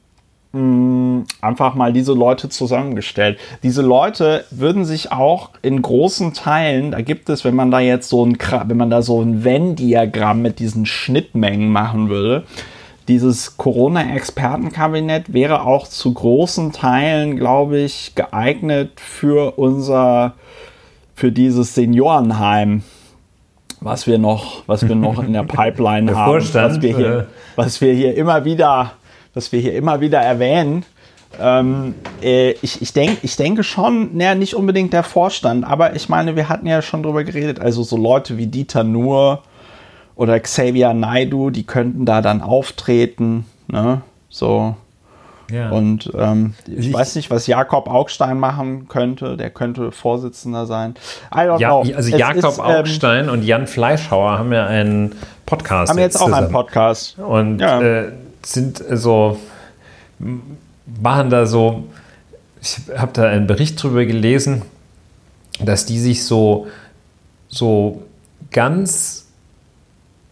einfach mal diese Leute zusammengestellt. Diese Leute würden sich auch in großen Teilen, da gibt es, wenn man da jetzt so ein, wenn man da so ein Venn-Diagramm mit diesen Schnittmengen machen würde, dieses Corona-Expertenkabinett wäre auch zu großen Teilen, glaube ich, geeignet für unser, für dieses Seniorenheim, was wir noch, was wir noch in der Pipeline haben, was wir hier, äh, was wir hier immer wieder das wir hier immer wieder erwähnen. Ähm, äh, ich, ich, denk, ich denke schon, naja, nicht unbedingt der Vorstand, aber ich meine, wir hatten ja schon drüber geredet, also so Leute wie Dieter Nuhr oder Xavier Naidu, die könnten da dann auftreten, ne? So. Ja. Und ähm, ich, ich, weiß nicht, was Jakob Augstein machen könnte. Der könnte Vorsitzender sein. ja, know. Also Jakob ist, ähm, Augstein ähm, und Jan Fleischhauer haben ja einen Podcast. Haben jetzt, jetzt auch einen Podcast. Und ja. äh, sind so, machen da so, ich habe da einen Bericht drüber gelesen, dass die sich so, so ganz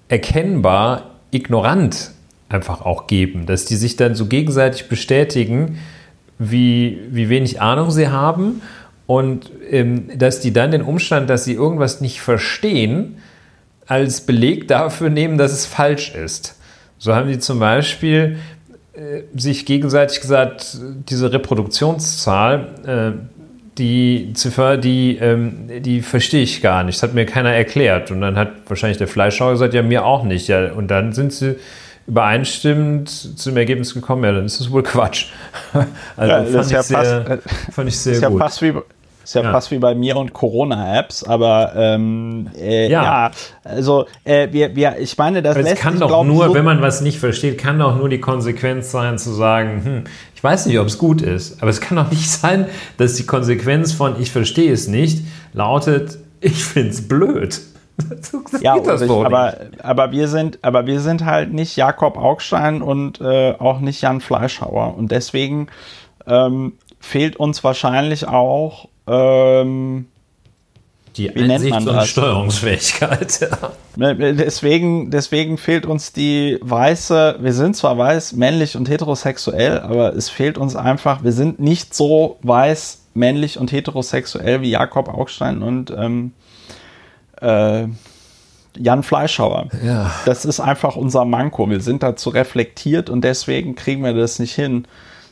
erkennbar ignorant einfach auch geben, dass die sich dann so gegenseitig bestätigen, wie, wie wenig Ahnung sie haben und ähm, dass die dann den Umstand, dass sie irgendwas nicht verstehen, als Beleg dafür nehmen, dass es falsch ist. So haben die zum Beispiel äh, sich gegenseitig gesagt, diese Reproduktionszahl, äh, die Ziffer, die, ähm, die verstehe ich gar nicht. Das hat mir keiner erklärt. Und dann hat wahrscheinlich der Fleischhauer gesagt, ja, mir auch nicht. Ja, und dann sind sie übereinstimmend zu dem Ergebnis gekommen, ja, dann ist das wohl Quatsch. Also ja, fand, ich ja sehr, fast, fand ich sehr ist gut. Ja fast wie, ist ja, ja, fast wie bei mir und Corona-Apps, aber ähm, äh, ja. ja. also äh, wir, wir, ich meine, das es kann doch glaub, nur, so wenn man was nicht versteht, kann doch nur die Konsequenz sein zu sagen, hm, ich weiß nicht, ob es gut ist, aber es kann doch nicht sein, dass die Konsequenz von ich verstehe es nicht lautet, ich finde es blöd. so ja, ich, aber, aber, wir sind, aber wir sind halt nicht Jakob Augstein und äh, auch nicht Jan Fleischhauer und deswegen ähm, fehlt uns wahrscheinlich auch ähm, die wie Einsicht und das? Steuerungsfähigkeit. Ja. Ne, ne, deswegen, deswegen fehlt uns die weiße, wir sind zwar weiß, männlich und heterosexuell, aber es fehlt uns einfach, wir sind nicht so weiß, männlich und heterosexuell wie Jakob Augstein und ähm, äh, Jan Fleischhauer. Ja. Das ist einfach unser Manko. Wir sind dazu reflektiert und deswegen kriegen wir das nicht hin,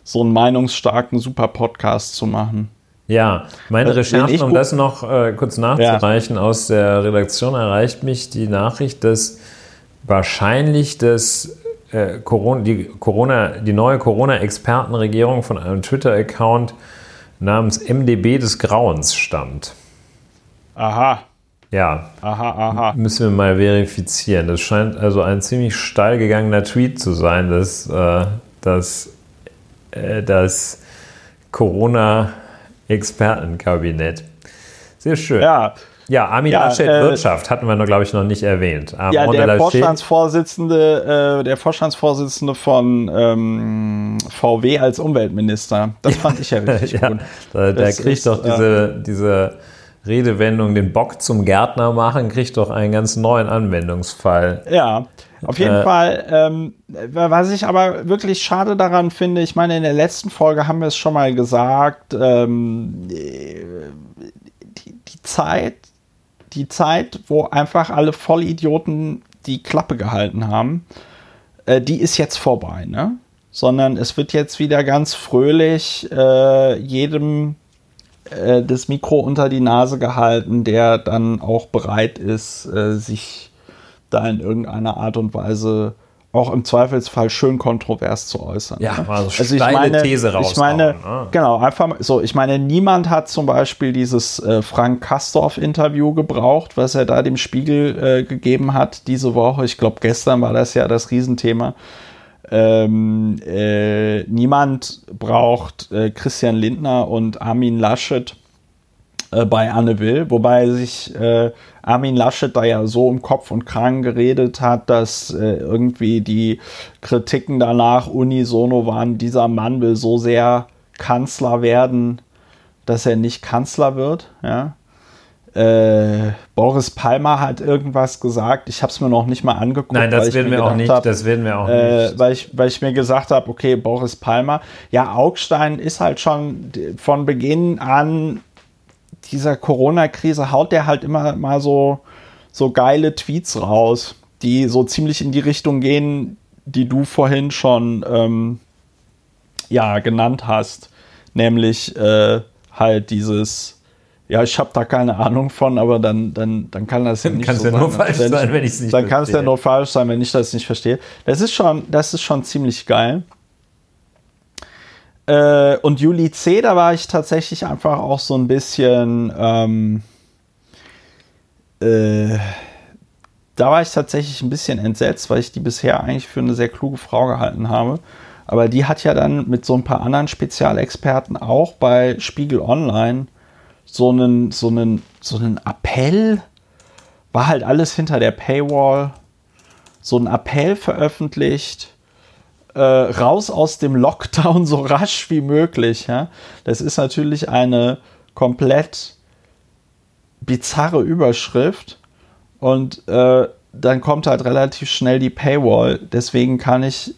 so einen meinungsstarken Super-Podcast zu machen. Ja, meine äh, Recherchen, um das noch äh, kurz nachzureichen, ja. aus der Redaktion erreicht mich die Nachricht, dass wahrscheinlich das, äh, Corona, die, Corona, die neue Corona-Expertenregierung von einem Twitter-Account namens MDB des Grauens stammt. Aha. Ja. Aha, aha. Müssen wir mal verifizieren. Das scheint also ein ziemlich steil gegangener Tweet zu sein, dass, äh, dass, äh, dass Corona Expertenkabinett. Sehr schön. Ja. Ja, Armin ja, Laschet äh, Wirtschaft hatten wir, glaube ich, noch nicht erwähnt. ja, der Vorstandsvorsitzende, äh, der Vorstandsvorsitzende von ähm, VW als Umweltminister. Das fand ich ja richtig ja, gut. Da, der kriegt ist, doch diese, äh, diese Redewendung, den Bock zum Gärtner machen, kriegt doch einen ganz neuen Anwendungsfall. Ja, auf jeden äh, Fall. Ähm, was ich aber wirklich schade daran finde, ich meine, in der letzten Folge haben wir es schon mal gesagt, ähm, die, die Zeit, die Zeit, wo einfach alle Vollidioten die Klappe gehalten haben, äh, die ist jetzt vorbei, ne? Sondern es wird jetzt wieder ganz fröhlich äh, jedem äh, das Mikro unter die Nase gehalten, der dann auch bereit ist, äh, sich da in irgendeiner Art und Weise auch im Zweifelsfall schön kontrovers zu äußern. Ja, ne? also, also ich meine, These raus. Ich meine, ne? genau, einfach so, ich meine, niemand hat zum Beispiel dieses äh, Frank Kastorf-Interview gebraucht, was er da dem Spiegel äh, gegeben hat diese Woche. Ich glaube, gestern war das ja das Riesenthema. Ähm, äh, niemand braucht äh, Christian Lindner und Armin Laschet äh, bei Anne Will, wobei sich äh, Armin Laschet da ja so im Kopf und Kragen geredet hat, dass äh, irgendwie die Kritiken danach unisono waren, dieser Mann will so sehr Kanzler werden, dass er nicht Kanzler wird. Ja? Äh, Boris Palmer hat irgendwas gesagt. Ich habe es mir noch nicht mal angeguckt. Nein, das werden wir auch nicht. Hab, das werden wir auch äh, nicht. Weil ich, weil ich mir gesagt habe, okay, Boris Palmer. Ja, Augstein ist halt schon von Beginn an dieser Corona-Krise haut der halt immer mal so, so geile Tweets raus, die so ziemlich in die Richtung gehen, die du vorhin schon ähm, ja, genannt hast. Nämlich äh, halt dieses, ja, ich habe da keine Ahnung von, aber dann, dann, dann kann das ja nicht kann so ja sein. Nur falsch wenn sein, wenn ich es nicht Dann kann es ja nur falsch sein, wenn ich das nicht verstehe. Das ist schon, das ist schon ziemlich geil. Äh, und Juli C, da war ich tatsächlich einfach auch so ein bisschen. Ähm, äh, da war ich tatsächlich ein bisschen entsetzt, weil ich die bisher eigentlich für eine sehr kluge Frau gehalten habe. Aber die hat ja dann mit so ein paar anderen Spezialexperten auch bei Spiegel Online so einen, so einen, so einen Appell, war halt alles hinter der Paywall, so einen Appell veröffentlicht, äh, raus aus dem Lockdown so rasch wie möglich. Ja? Das ist natürlich eine komplett bizarre Überschrift und äh, dann kommt halt relativ schnell die Paywall. Deswegen kann ich,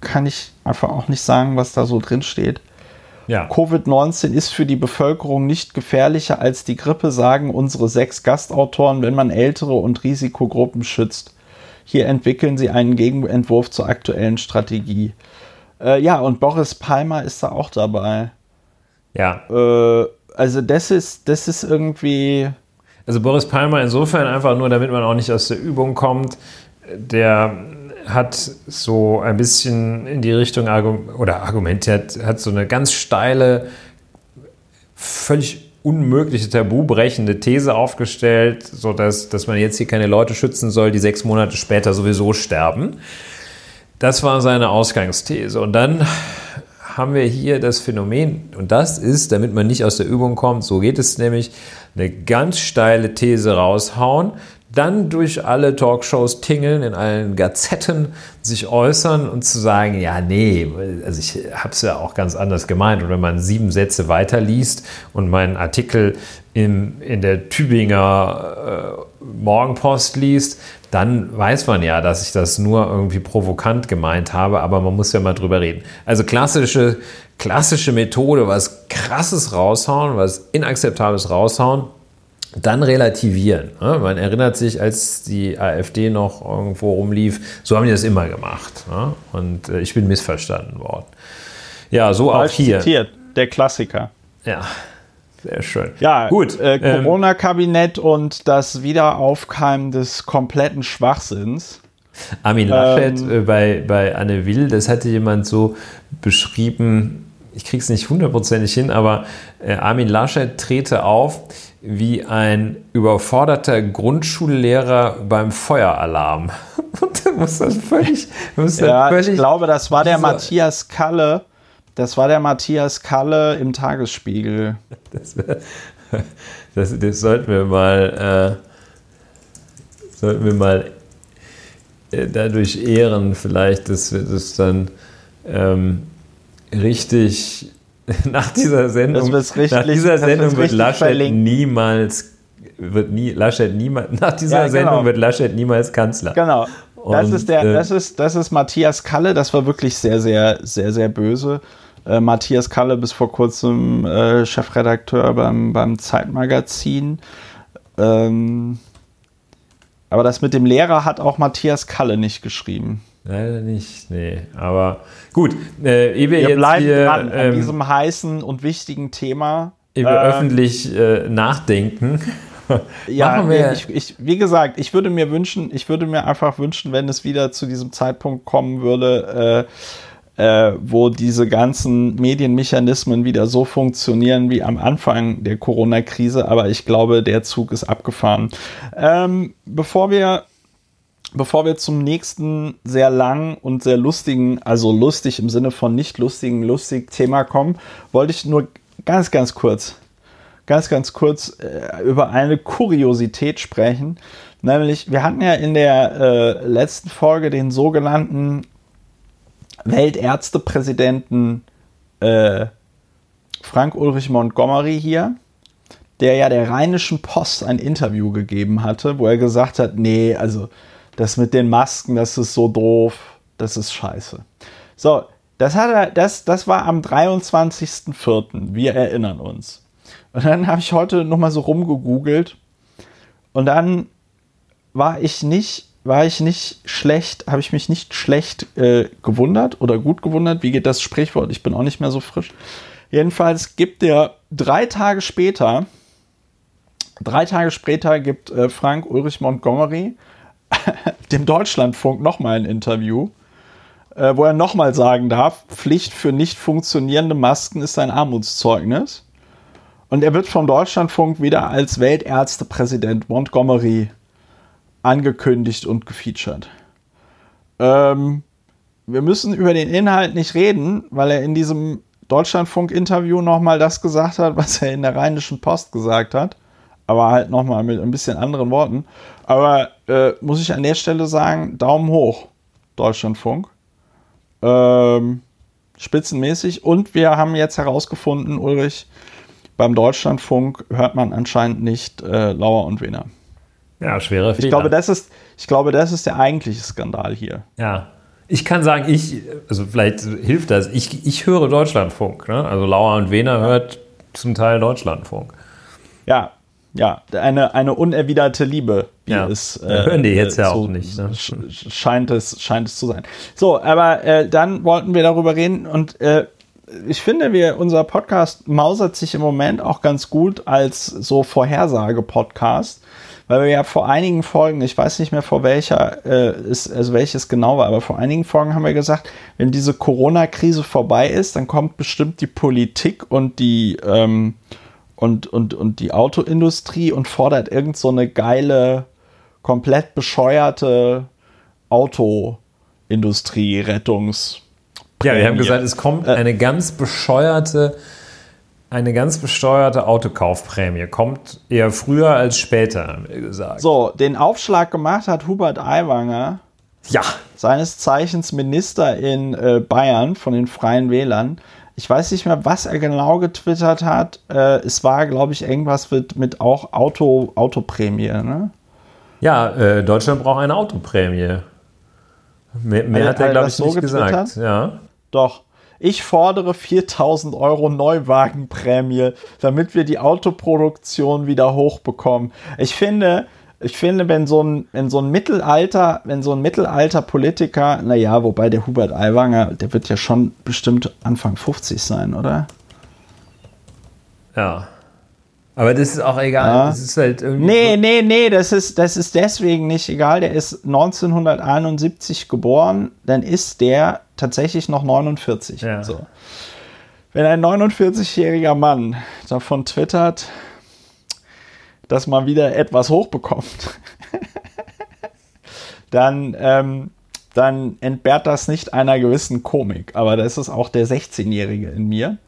kann ich einfach auch nicht sagen, was da so drin steht. Ja. Covid-19 ist für die Bevölkerung nicht gefährlicher als die Grippe, sagen unsere sechs Gastautoren, wenn man ältere und Risikogruppen schützt. Hier entwickeln sie einen Gegenentwurf zur aktuellen Strategie. Äh, ja, und Boris Palmer ist da auch dabei. Ja. Äh, also das ist, das ist irgendwie. Also Boris Palmer insofern einfach nur, damit man auch nicht aus der Übung kommt, der hat so ein bisschen in die Richtung oder argumentiert, hat so eine ganz steile, völlig unmögliche, tabubrechende These aufgestellt, sodass dass man jetzt hier keine Leute schützen soll, die sechs Monate später sowieso sterben. Das war seine Ausgangsthese. Und dann haben wir hier das Phänomen, und das ist, damit man nicht aus der Übung kommt, so geht es nämlich, eine ganz steile These raushauen, dann durch alle Talkshows tingeln, in allen Gazetten sich äußern und zu sagen, ja, nee, also ich habe es ja auch ganz anders gemeint. Und wenn man sieben Sätze weiterliest und meinen Artikel im, in der Tübinger äh, Morgenpost liest, dann weiß man ja, dass ich das nur irgendwie provokant gemeint habe, aber man muss ja mal drüber reden. Also klassische, klassische Methode, was krasses raushauen, was inakzeptables raushauen, dann relativieren. Man erinnert sich, als die AfD noch irgendwo rumlief, so haben die das immer gemacht. Und äh, ich bin missverstanden worden. Ja, so Falsch auch hier. Zitiert, der Klassiker. Ja, sehr schön. Ja, gut. Äh, ähm, Corona-Kabinett und das Wiederaufkeimen des kompletten Schwachsinns. Armin Laschet ähm, äh, bei, bei Anne Will, das hatte jemand so beschrieben, ich kriege es nicht hundertprozentig hin, aber äh, Armin Laschet trete auf wie ein überforderter Grundschullehrer beim Feueralarm. Dann muss das völlig. Muss ja, völlig ich glaube, das war der Matthias Kalle. Das war der Matthias Kalle im Tagesspiegel. Das, das, das sollten wir mal, äh, sollten wir mal äh, dadurch ehren, vielleicht, dass wir das dann ähm, richtig nach dieser Sendung, nach dieser Sendung wird Laschet verlinken. niemals wird nie, Laschet niemals, nach dieser ja, genau. Sendung wird Laschet niemals Kanzler. Genau. Das Und, ist der, äh, das ist, das ist Matthias Kalle, das war wirklich sehr, sehr, sehr, sehr böse. Äh, Matthias Kalle bis vor kurzem äh, Chefredakteur beim, beim Zeitmagazin. Ähm, aber das mit dem Lehrer hat auch Matthias Kalle nicht geschrieben. Leider nicht, nee. Aber gut, äh, ehe wir, wir jetzt bleiben hier, dran ähm, an diesem heißen und wichtigen Thema. Ehe wir äh, öffentlich äh, nachdenken. ja, wir. Ich, ich, wie gesagt, ich würde mir wünschen, ich würde mir einfach wünschen, wenn es wieder zu diesem Zeitpunkt kommen würde, äh, äh, wo diese ganzen Medienmechanismen wieder so funktionieren wie am Anfang der Corona-Krise. Aber ich glaube, der Zug ist abgefahren. Ähm, bevor wir bevor wir zum nächsten sehr langen und sehr lustigen, also lustig im Sinne von nicht lustigen, lustig Thema kommen, wollte ich nur ganz, ganz kurz, ganz, ganz kurz äh, über eine Kuriosität sprechen. Nämlich, wir hatten ja in der äh, letzten Folge den sogenannten Weltärztepräsidenten äh, Frank Ulrich Montgomery hier, der ja der Rheinischen Post ein Interview gegeben hatte, wo er gesagt hat, nee, also das mit den Masken, das ist so doof, das ist scheiße. So, das, hat er, das, das war am 23.04., wir erinnern uns. Und dann habe ich heute nochmal so rumgegoogelt und dann war ich nicht, war ich nicht schlecht, habe ich mich nicht schlecht äh, gewundert oder gut gewundert. Wie geht das Sprichwort? Ich bin auch nicht mehr so frisch. Jedenfalls gibt er drei Tage später, drei Tage später gibt äh, Frank Ulrich Montgomery dem Deutschlandfunk nochmal ein Interview, äh, wo er nochmal sagen darf, Pflicht für nicht funktionierende Masken ist ein Armutszeugnis. Und er wird vom Deutschlandfunk wieder als Weltärztepräsident Montgomery angekündigt und gefeatured. Ähm, wir müssen über den Inhalt nicht reden, weil er in diesem Deutschlandfunk-Interview nochmal das gesagt hat, was er in der Rheinischen Post gesagt hat aber halt nochmal mit ein bisschen anderen Worten. Aber äh, muss ich an der Stelle sagen, Daumen hoch, Deutschlandfunk. Ähm, spitzenmäßig. Und wir haben jetzt herausgefunden, Ulrich, beim Deutschlandfunk hört man anscheinend nicht äh, Lauer und Wiener. Ja, schwerer Fehler. Ich glaube, das ist, ich glaube, das ist der eigentliche Skandal hier. Ja. Ich kann sagen, ich, also vielleicht hilft das, ich, ich höre Deutschlandfunk. Ne? Also Lauer und Wiener hört zum Teil Deutschlandfunk. Ja, ja, eine, eine unerwiderte Liebe, wie ja. es äh, hören die jetzt ja so auch nicht. Ne? Scheint, es, scheint es zu sein. So, aber äh, dann wollten wir darüber reden und äh, ich finde, wir, unser Podcast mausert sich im Moment auch ganz gut als so Vorhersage-Podcast, weil wir ja vor einigen Folgen, ich weiß nicht mehr vor welcher, äh, ist, also welches genau war, aber vor einigen Folgen haben wir gesagt, wenn diese Corona-Krise vorbei ist, dann kommt bestimmt die Politik und die ähm, und, und, und die Autoindustrie und fordert irgend so eine geile, komplett bescheuerte Autoindustrie-Rettungs- ja, wir haben gesagt, es kommt äh, eine ganz bescheuerte, eine ganz besteuerte Autokaufprämie. Kommt eher früher als später, haben wir gesagt. So, den Aufschlag gemacht hat Hubert Aiwanger. Ja. Seines Zeichens Minister in äh, Bayern von den Freien Wählern. Ich weiß nicht mehr, was er genau getwittert hat. Äh, es war, glaube ich, irgendwas mit, mit auch Auto, Autoprämie, ne? Ja, äh, Deutschland braucht eine Autoprämie. Mehr, mehr hat er, glaube ich, so nicht getwittert? gesagt. Ja. Doch. Ich fordere 4000 Euro Neuwagenprämie, damit wir die Autoproduktion wieder hochbekommen. Ich finde, ich finde, wenn so ein, wenn so ein Mittelalter, wenn so ein Mittelalter-Politiker, naja, wobei der Hubert Aiwanger, der wird ja schon bestimmt Anfang 50 sein, oder? Ja. Aber das ist auch egal. Ja. Das ist halt irgendwie nee, nee, nee, das ist, das ist deswegen nicht egal. Der ist 1971 geboren, dann ist der tatsächlich noch 49. Ja. So. Wenn ein 49-jähriger Mann davon twittert, dass man wieder etwas hochbekommt, dann, ähm, dann entbehrt das nicht einer gewissen Komik. Aber das ist auch der 16-Jährige in mir.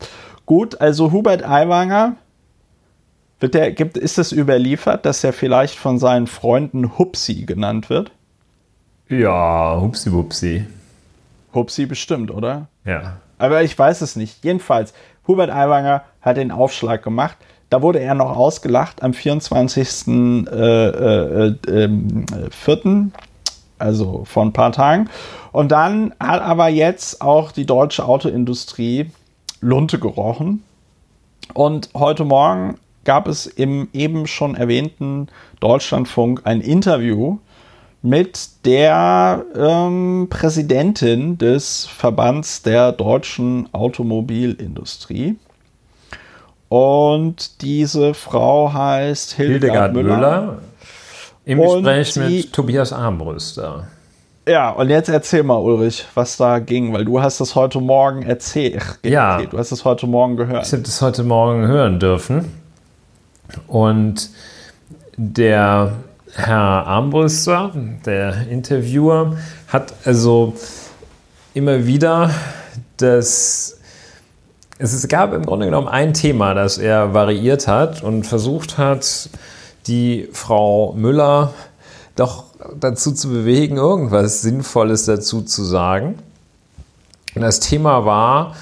Gut, also Hubert Aiwanger, wird der, gibt, ist es überliefert, dass er vielleicht von seinen Freunden Hupsi genannt wird? Ja, Hupsi Wupsi. Hupsi bestimmt, oder? Ja. Aber ich weiß es nicht. Jedenfalls, Hubert Aiwanger hat den Aufschlag gemacht. Da wurde er noch ausgelacht am 24.04., äh, äh, äh, also vor ein paar Tagen. Und dann hat aber jetzt auch die deutsche Autoindustrie Lunte gerochen. Und heute Morgen gab es im eben schon erwähnten Deutschlandfunk ein Interview mit der ähm, Präsidentin des Verbands der deutschen Automobilindustrie. Und diese Frau heißt Hildegard, Hildegard Müller. Müller. Im und Gespräch die, mit Tobias Armbrüster. Ja, und jetzt erzähl mal, Ulrich, was da ging, weil du hast das heute Morgen erzählt. Ja. Du hast es heute Morgen gehört. Ich habe das heute Morgen hören dürfen. Und der Herr Armbrüster, der Interviewer, hat also immer wieder das es gab im Grunde genommen ein Thema, das er variiert hat und versucht hat, die Frau Müller doch dazu zu bewegen, irgendwas Sinnvolles dazu zu sagen. Und das Thema war,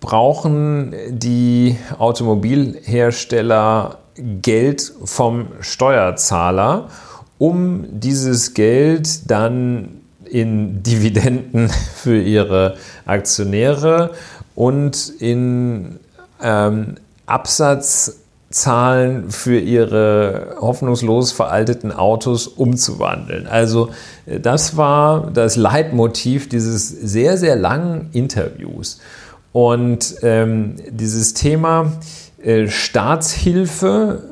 brauchen die Automobilhersteller Geld vom Steuerzahler, um dieses Geld dann in Dividenden für ihre Aktionäre und in ähm, Absatzzahlen für ihre hoffnungslos veralteten Autos umzuwandeln. Also äh, das war das Leitmotiv dieses sehr, sehr langen Interviews. Und ähm, dieses Thema äh, Staatshilfe,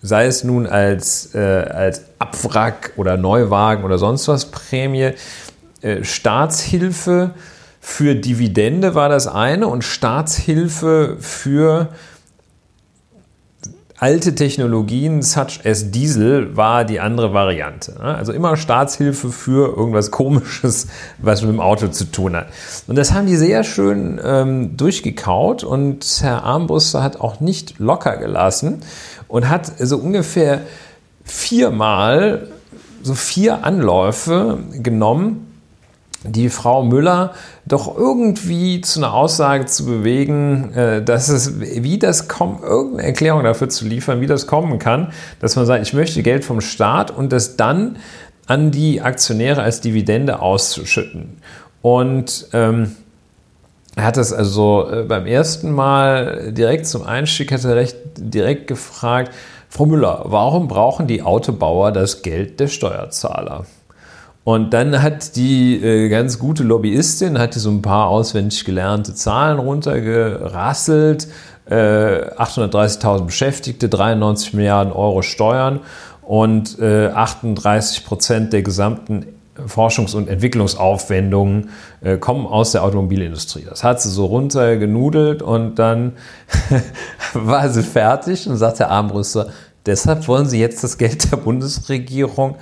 sei es nun als, äh, als Abwrack oder Neuwagen oder sonst was Prämie, äh, Staatshilfe für Dividende war das eine und Staatshilfe für alte Technologien, such as Diesel, war die andere Variante. Ne? Also immer Staatshilfe für irgendwas Komisches, was mit dem Auto zu tun hat. Und das haben die sehr schön ähm, durchgekaut und Herr Armbruster hat auch nicht locker gelassen und hat so ungefähr viermal so vier Anläufe genommen, die Frau Müller doch irgendwie zu einer Aussage zu bewegen, äh, dass es, wie das kommt, irgendeine Erklärung dafür zu liefern, wie das kommen kann, dass man sagt, ich möchte Geld vom Staat und das dann an die Aktionäre als Dividende auszuschütten. Und ähm, er hat das also äh, beim ersten Mal direkt zum Einstieg, hat er recht direkt gefragt, Frau Müller, warum brauchen die Autobauer das Geld der Steuerzahler? Und dann hat die äh, ganz gute Lobbyistin, hat so ein paar auswendig gelernte Zahlen runtergerasselt. Äh, 830.000 Beschäftigte, 93 Milliarden Euro Steuern und äh, 38 Prozent der gesamten Forschungs- und Entwicklungsaufwendungen äh, kommen aus der Automobilindustrie. Das hat sie so runtergenudelt und dann war sie fertig und sagt der Armbrüster, deshalb wollen sie jetzt das Geld der Bundesregierung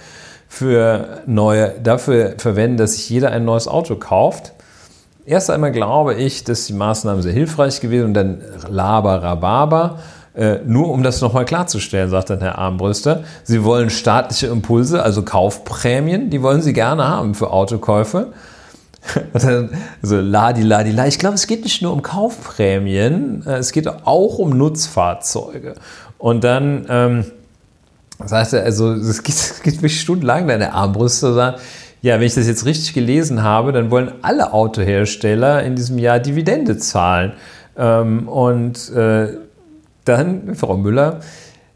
für neue, dafür verwenden, dass sich jeder ein neues Auto kauft. Erst einmal glaube ich, dass die Maßnahmen sehr hilfreich gewesen und dann laber, rababer. Äh, nur um das nochmal klarzustellen, sagt dann Herr Armbrüster, Sie wollen staatliche Impulse, also Kaufprämien, die wollen Sie gerne haben für Autokäufe. also ladi, ladi, la. Ich glaube, es geht nicht nur um Kaufprämien, äh, es geht auch um Nutzfahrzeuge. Und dann ähm, das heißt, also es geht, geht wirklich stundenlang deine Armbrüste sagen, ja, wenn ich das jetzt richtig gelesen habe, dann wollen alle Autohersteller in diesem Jahr Dividende zahlen. Ähm, und äh, dann, Frau Müller,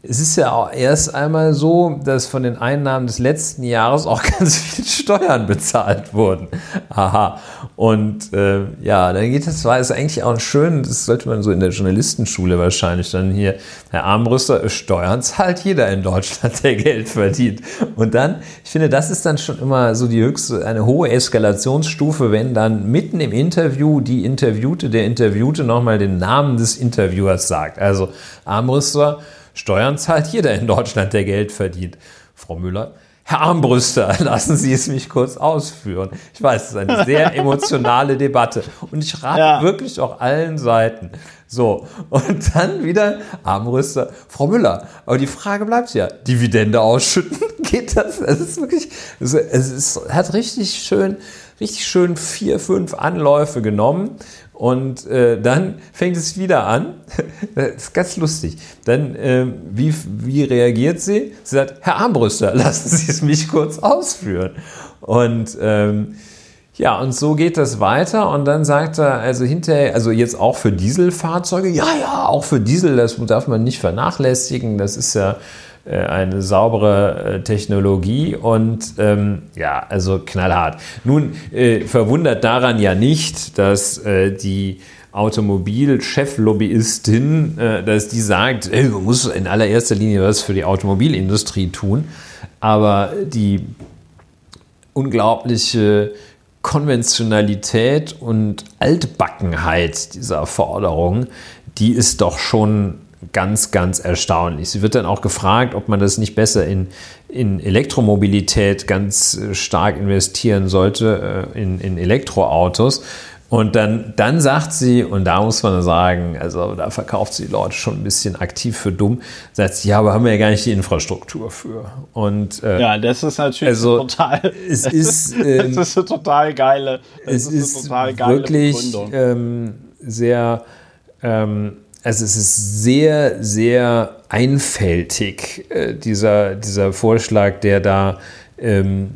es ist ja auch erst einmal so, dass von den Einnahmen des letzten Jahres auch ganz viele Steuern bezahlt wurden. Aha. Und äh, ja, dann geht das, war es eigentlich auch schön, das sollte man so in der Journalistenschule wahrscheinlich dann hier, Herr Armbrüster, Steuern zahlt jeder in Deutschland, der Geld verdient. Und dann, ich finde, das ist dann schon immer so die höchste, eine hohe Eskalationsstufe, wenn dann mitten im Interview die Interviewte, der Interviewte nochmal den Namen des Interviewers sagt. Also Armbrüster, Steuern zahlt jeder in Deutschland, der Geld verdient. Frau Müller, Herr Armbrüster, lassen Sie es mich kurz ausführen. Ich weiß, es ist eine sehr emotionale Debatte und ich rate ja. wirklich auch allen Seiten. So, und dann wieder Armbrüster, Frau Müller, aber die Frage bleibt ja, Dividende ausschütten, geht das? Es ist wirklich, es, ist, es hat richtig schön, richtig schön vier, fünf Anläufe genommen und äh, dann fängt es wieder an. das ist ganz lustig. Dann, äh, wie, wie reagiert sie? Sie sagt, Herr Armbrüster, lassen Sie es mich kurz ausführen. Und ähm, ja, und so geht das weiter. Und dann sagt er, also hinterher, also jetzt auch für Dieselfahrzeuge, ja, ja, auch für Diesel, das darf man nicht vernachlässigen. Das ist ja eine saubere äh, Technologie und ähm, ja, also knallhart. Nun äh, verwundert daran ja nicht, dass äh, die Automobilcheflobbyistin, äh, dass die sagt, ey, man muss in allererster Linie was für die Automobilindustrie tun, aber die unglaubliche Konventionalität und Altbackenheit dieser Forderung, die ist doch schon ganz, ganz erstaunlich. Sie wird dann auch gefragt, ob man das nicht besser in, in Elektromobilität ganz äh, stark investieren sollte, äh, in, in Elektroautos. Und dann, dann sagt sie, und da muss man sagen, also da verkauft sie die Leute schon ein bisschen aktiv für dumm, sagt sie, ja, aber haben wir ja gar nicht die Infrastruktur für. Und, äh, ja, das ist natürlich also, total, es ist, ähm, das ist eine total geile, es ist, ist total geile wirklich ähm, sehr, ähm, also es ist sehr, sehr einfältig, äh, dieser, dieser Vorschlag, der da, ähm,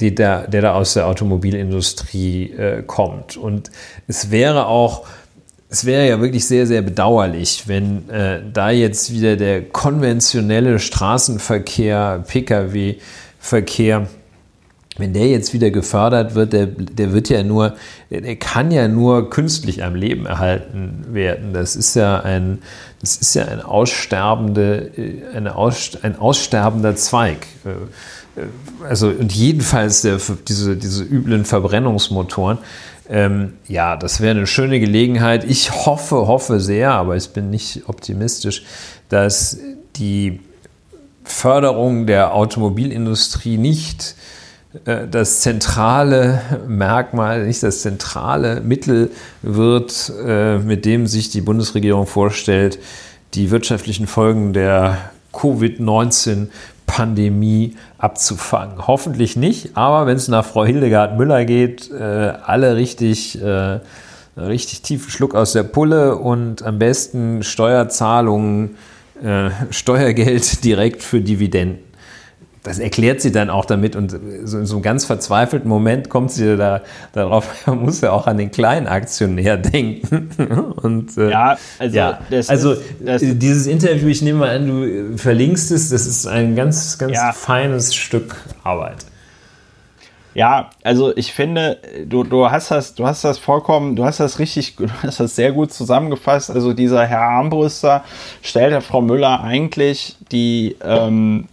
die da, der da aus der Automobilindustrie äh, kommt. Und es wäre auch, es wäre ja wirklich sehr, sehr bedauerlich, wenn äh, da jetzt wieder der konventionelle Straßenverkehr, Pkw-Verkehr wenn der jetzt wieder gefördert wird, der, der wird ja nur, der kann ja nur künstlich am Leben erhalten werden. Das ist ja ein, das ist ja ein aussterbende, eine Aus, ein aussterbender Zweig. Also, und jedenfalls der, diese, diese üblen Verbrennungsmotoren. Ähm, ja, das wäre eine schöne Gelegenheit. Ich hoffe, hoffe sehr, aber ich bin nicht optimistisch, dass die Förderung der Automobilindustrie nicht äh, das zentrale Merkmal, nicht das zentrale Mittel wird, äh, mit dem sich die Bundesregierung vorstellt, die wirtschaftlichen Folgen der Covid-19-Pandemie abzufangen. Hoffentlich nicht, aber wenn es nach Frau Hildegard Müller geht, äh, alle richtig, richtig tiefen Schluck aus der Pulle und am besten Steuerzahlungen, Steuergeld direkt für Dividenden das erklärt sie dann auch damit und so in so einem ganz verzweifelten Moment kommt sie da darauf, man muss ja auch an den kleinen Aktionär denken. Und, äh, ja, also, ja. also ist, dieses Interview, ich nehme mal an, du verlinkst es, das ist ein ganz, ganz ja. feines Stück Arbeit. Ja, also ich finde, du, du hast das, du hast das vollkommen, du hast das richtig, du hast das sehr gut zusammengefasst. Also dieser Herr Armbrüster stellt der Frau Müller eigentlich die ähm,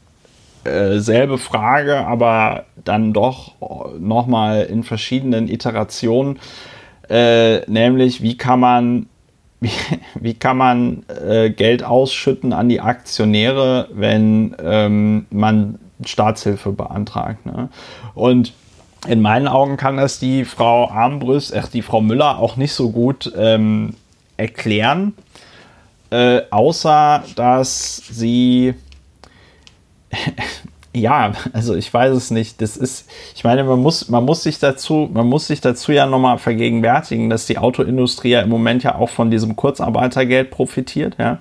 äh, selbe Frage, aber dann doch nochmal in verschiedenen Iterationen, äh, nämlich wie kann man wie, wie kann man äh, Geld ausschütten an die Aktionäre, wenn ähm, man Staatshilfe beantragt. Ne? Und in meinen Augen kann das die Frau Armbrüst, äh, die Frau Müller auch nicht so gut ähm, erklären, äh, außer dass sie ja, also ich weiß es nicht. Das ist, ich meine, man muss, man muss sich dazu, man muss sich dazu ja nochmal vergegenwärtigen, dass die Autoindustrie ja im Moment ja auch von diesem Kurzarbeitergeld profitiert, ja.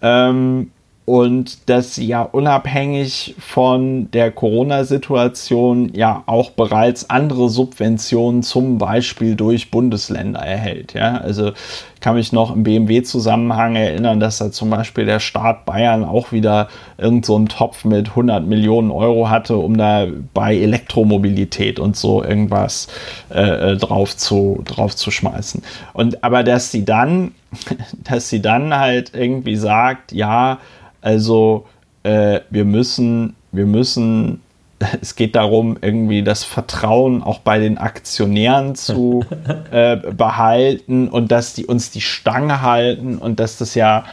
Ähm, und dass sie ja unabhängig von der Corona-Situation ja auch bereits andere Subventionen zum Beispiel durch Bundesländer erhält. Ja? Also kann mich noch im BMW-Zusammenhang erinnern, dass da zum Beispiel der Staat Bayern auch wieder irgend so Topf mit 100 Millionen Euro hatte, um da bei Elektromobilität und so irgendwas äh, äh drauf, zu, drauf zu schmeißen. Und aber dass sie dann, dass sie dann halt irgendwie sagt, ja, also äh, wir müssen, wir müssen, es geht darum, irgendwie das Vertrauen auch bei den Aktionären zu äh, behalten und dass die uns die Stange halten und dass das ja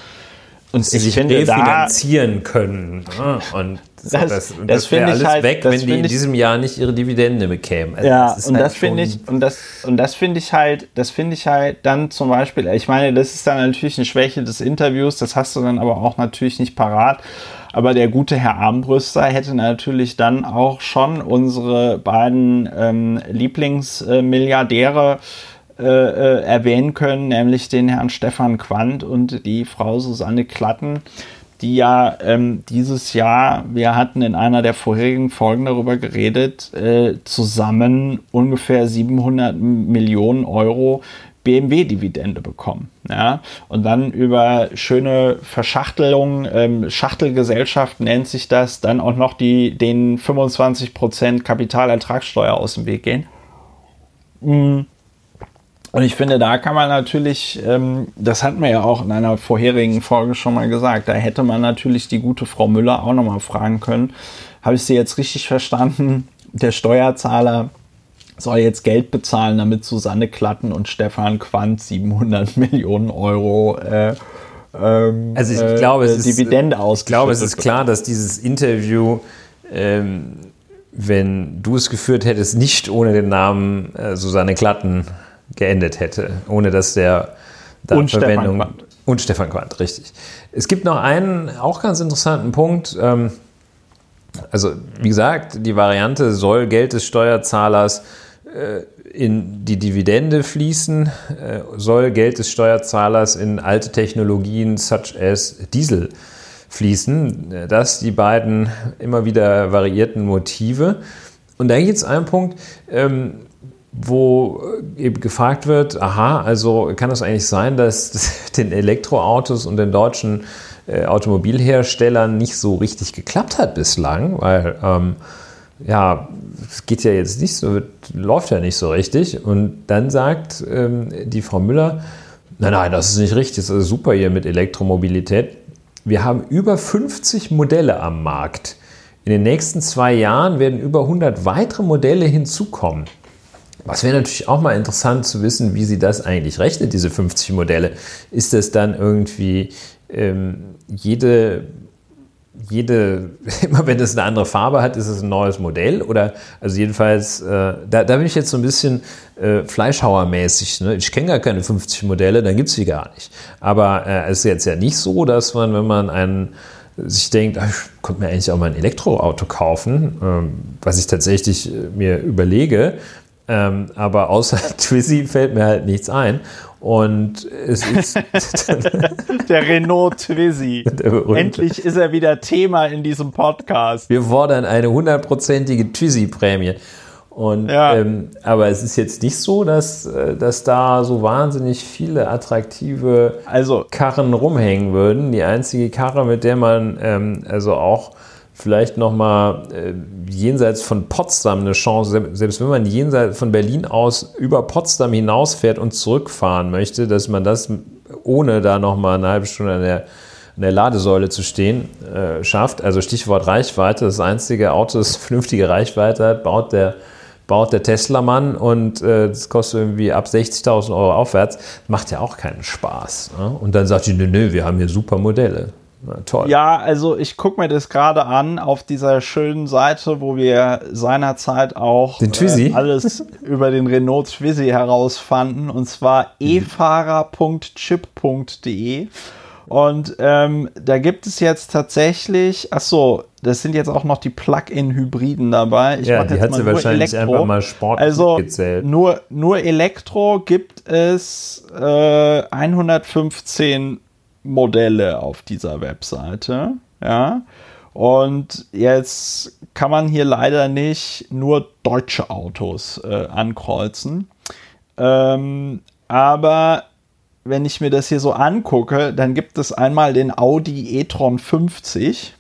und ich sich finde, refinanzieren da, können. Ne? Und das, das, das, das wäre alles halt, weg, wenn die in diesem Jahr nicht ihre Dividende bekämen. Also ja, und halt das finde ich, und das, und das finde ich halt, das finde ich halt dann zum Beispiel, ich meine, das ist dann natürlich eine Schwäche des Interviews, das hast du dann aber auch natürlich nicht parat. Aber der gute Herr Armbrüster hätte natürlich dann auch schon unsere beiden ähm, Lieblingsmilliardäre äh, äh, äh, erwähnen können, nämlich den Herrn Stefan Quandt und die Frau Susanne Klatten, die ja ähm, dieses Jahr, wir hatten in einer der vorherigen Folgen darüber geredet, äh, zusammen ungefähr 700 Millionen Euro BMW-Dividende bekommen. Ja? Und dann über schöne Verschachtelung, ähm, Schachtelgesellschaft nennt sich das, dann auch noch die, den 25% Kapitalertragssteuer aus dem Weg gehen. Mhm. Und ich finde, da kann man natürlich, ähm, das hatten wir ja auch in einer vorherigen Folge schon mal gesagt, da hätte man natürlich die gute Frau Müller auch nochmal fragen können. Habe ich sie jetzt richtig verstanden? Der Steuerzahler soll jetzt Geld bezahlen, damit Susanne Klatten und Stefan Quandt 700 Millionen Euro äh, ähm, also ich glaube, äh, es Dividende ist, Ich glaube, es ist klar, dass dieses Interview, ähm, wenn du es geführt hättest, nicht ohne den Namen äh, Susanne Klatten geendet hätte, ohne dass der da und Verwendung. Stefan Quandt. Und Stefan Quandt, richtig. Es gibt noch einen auch ganz interessanten Punkt. Ähm, also, wie gesagt, die Variante soll Geld des Steuerzahlers äh, in die Dividende fließen, äh, soll Geld des Steuerzahlers in alte Technologien such as Diesel fließen. Das die beiden immer wieder variierten Motive. Und da gibt es einen Punkt, ähm, wo äh, eben gefragt wird, aha, also kann es eigentlich sein, dass den Elektroautos und den deutschen äh, Automobilherstellern nicht so richtig geklappt hat bislang, weil ähm, ja, es geht ja jetzt nicht so, läuft ja nicht so richtig. Und dann sagt ähm, die Frau Müller, nein, nein, das ist nicht richtig, das ist super hier mit Elektromobilität. Wir haben über 50 Modelle am Markt. In den nächsten zwei Jahren werden über 100 weitere Modelle hinzukommen. Was wäre natürlich auch mal interessant zu wissen, wie sie das eigentlich rechnet, diese 50 Modelle. Ist das dann irgendwie ähm, jede, jede, immer wenn es eine andere Farbe hat, ist es ein neues Modell? Oder, also jedenfalls, äh, da, da bin ich jetzt so ein bisschen äh, Fleischhauermäßig. Ne? Ich kenne gar keine 50 Modelle, dann gibt es sie gar nicht. Aber äh, es ist jetzt ja nicht so, dass man, wenn man einen sich denkt, ich könnte mir eigentlich auch mal ein Elektroauto kaufen, ähm, was ich tatsächlich äh, mir überlege, Ähm, aber außer Twizy fällt mir halt nichts ein. Und es ist der Renault Twizy. Endlich ist er wieder Thema in diesem Podcast. Wir fordern eine hundertprozentige Twizy-Prämie. Und, ja. ähm, aber es ist jetzt nicht so, dass, äh, dass da so wahnsinnig viele attraktive also, Karren rumhängen würden. Die einzige Karre, mit der man ähm, also auch vielleicht nochmal äh, jenseits von Potsdam eine Chance, selbst wenn man jenseits von Berlin aus über Potsdam hinausfährt und zurückfahren möchte, dass man das ohne da nochmal eine halbe Stunde an der, an der Ladesäule zu stehen äh, schafft. Also Stichwort Reichweite, das einzige Auto, das vernünftige Reichweite hat, baut der baut der Tesla-Mann und äh, das kostet irgendwie ab 60.000 Euro aufwärts, macht ja auch keinen Spaß. Ne? Und dann sagt die, nö, nö, wir haben hier super Modelle. Toll. Ja, also ich gucke mir das gerade an auf dieser schönen Seite, wo wir seinerzeit auch äh, alles über den Renault Twizy herausfanden, und zwar mhm. efahrer.chip.de. Und ähm, da gibt es jetzt tatsächlich, ach so, das sind jetzt auch noch die Plug-in-Hybriden dabei. Ich ja, die hat sie wahrscheinlich Elektro. einfach mal Sport also gezählt. Nur, nur Elektro gibt es äh, 115 Modelle auf dieser Webseite. Ja. Und jetzt kann man hier leider nicht nur deutsche Autos äh, ankreuzen. Ähm, aber wenn ich mir das hier so angucke, dann gibt es einmal den Audi e-tron 50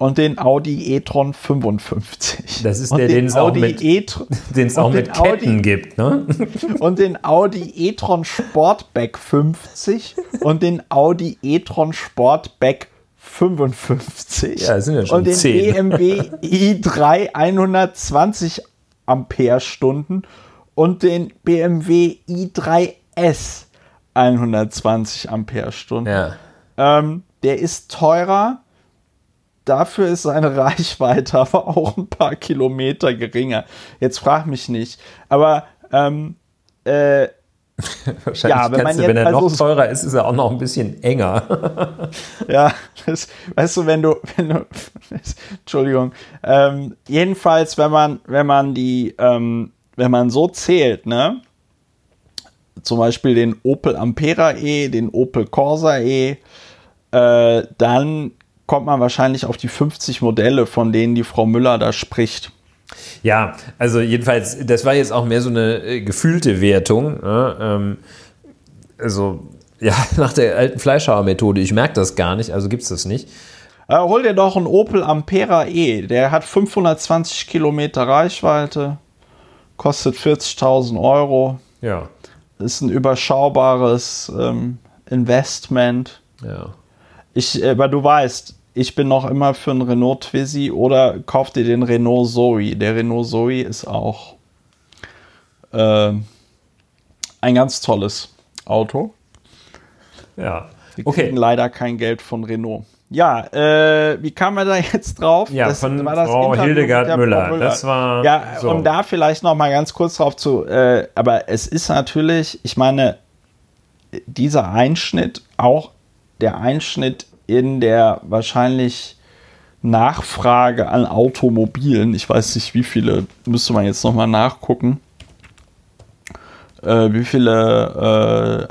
und den Audi e-tron 55. Das ist der, den, den es auch mit, e auch mit Ketten Audi, gibt, ne? Und den Audi e-tron Sportback 50 und den Audi e-tron Sportback 55. Ja, sind ja schon Und den 10. BMW i3 120 Ampere-Stunden und den BMW i3S 120 Ampere-Stunden. Ja. Ähm, der ist teurer. Dafür ist seine Reichweite aber auch ein paar Kilometer geringer. Jetzt frag mich nicht. Aber ähm, äh, Wahrscheinlich ja, wenn, man du, wenn er also noch teurer ist, ist er auch noch ein bisschen enger. ja, das, weißt du, wenn du, wenn du Entschuldigung, ähm, jedenfalls, wenn man, wenn man die, ähm, wenn man so zählt, ne, zum Beispiel den Opel Ampera E, den Opel Corsa E, äh, dann kommt man wahrscheinlich auf die 50 Modelle, von denen die Frau Müller da spricht. Ja, also jedenfalls, das war jetzt auch mehr so eine äh, gefühlte Wertung. Ne? Ähm, also, ja, nach der alten Fleischhauer-Methode, ich merke das gar nicht, also gibt es das nicht. Äh, hol dir doch einen Opel Ampera E, der hat 520 Kilometer Reichweite, kostet 40.000 Euro. Ja ist ein überschaubares ähm, Investment. Ja. Ich, aber du weißt, ich bin noch immer für einen Renault Twizy oder kauf dir den Renault Zoe. Der Renault Zoe ist auch äh, ein ganz tolles Auto. Ja. Wir okay. kriegen leider kein Geld von Renault. Ja, äh, wie kam man da jetzt drauf? Ja, das von war das Frau Interview Hildegard Müller. Müller. Das war ja, so. um da vielleicht noch mal ganz kurz drauf zu. Äh, aber es ist natürlich, ich meine, dieser Einschnitt, auch der Einschnitt in der wahrscheinlich Nachfrage an Automobilen. Ich weiß nicht, wie viele müsste man jetzt noch mal nachgucken. Äh, wie viele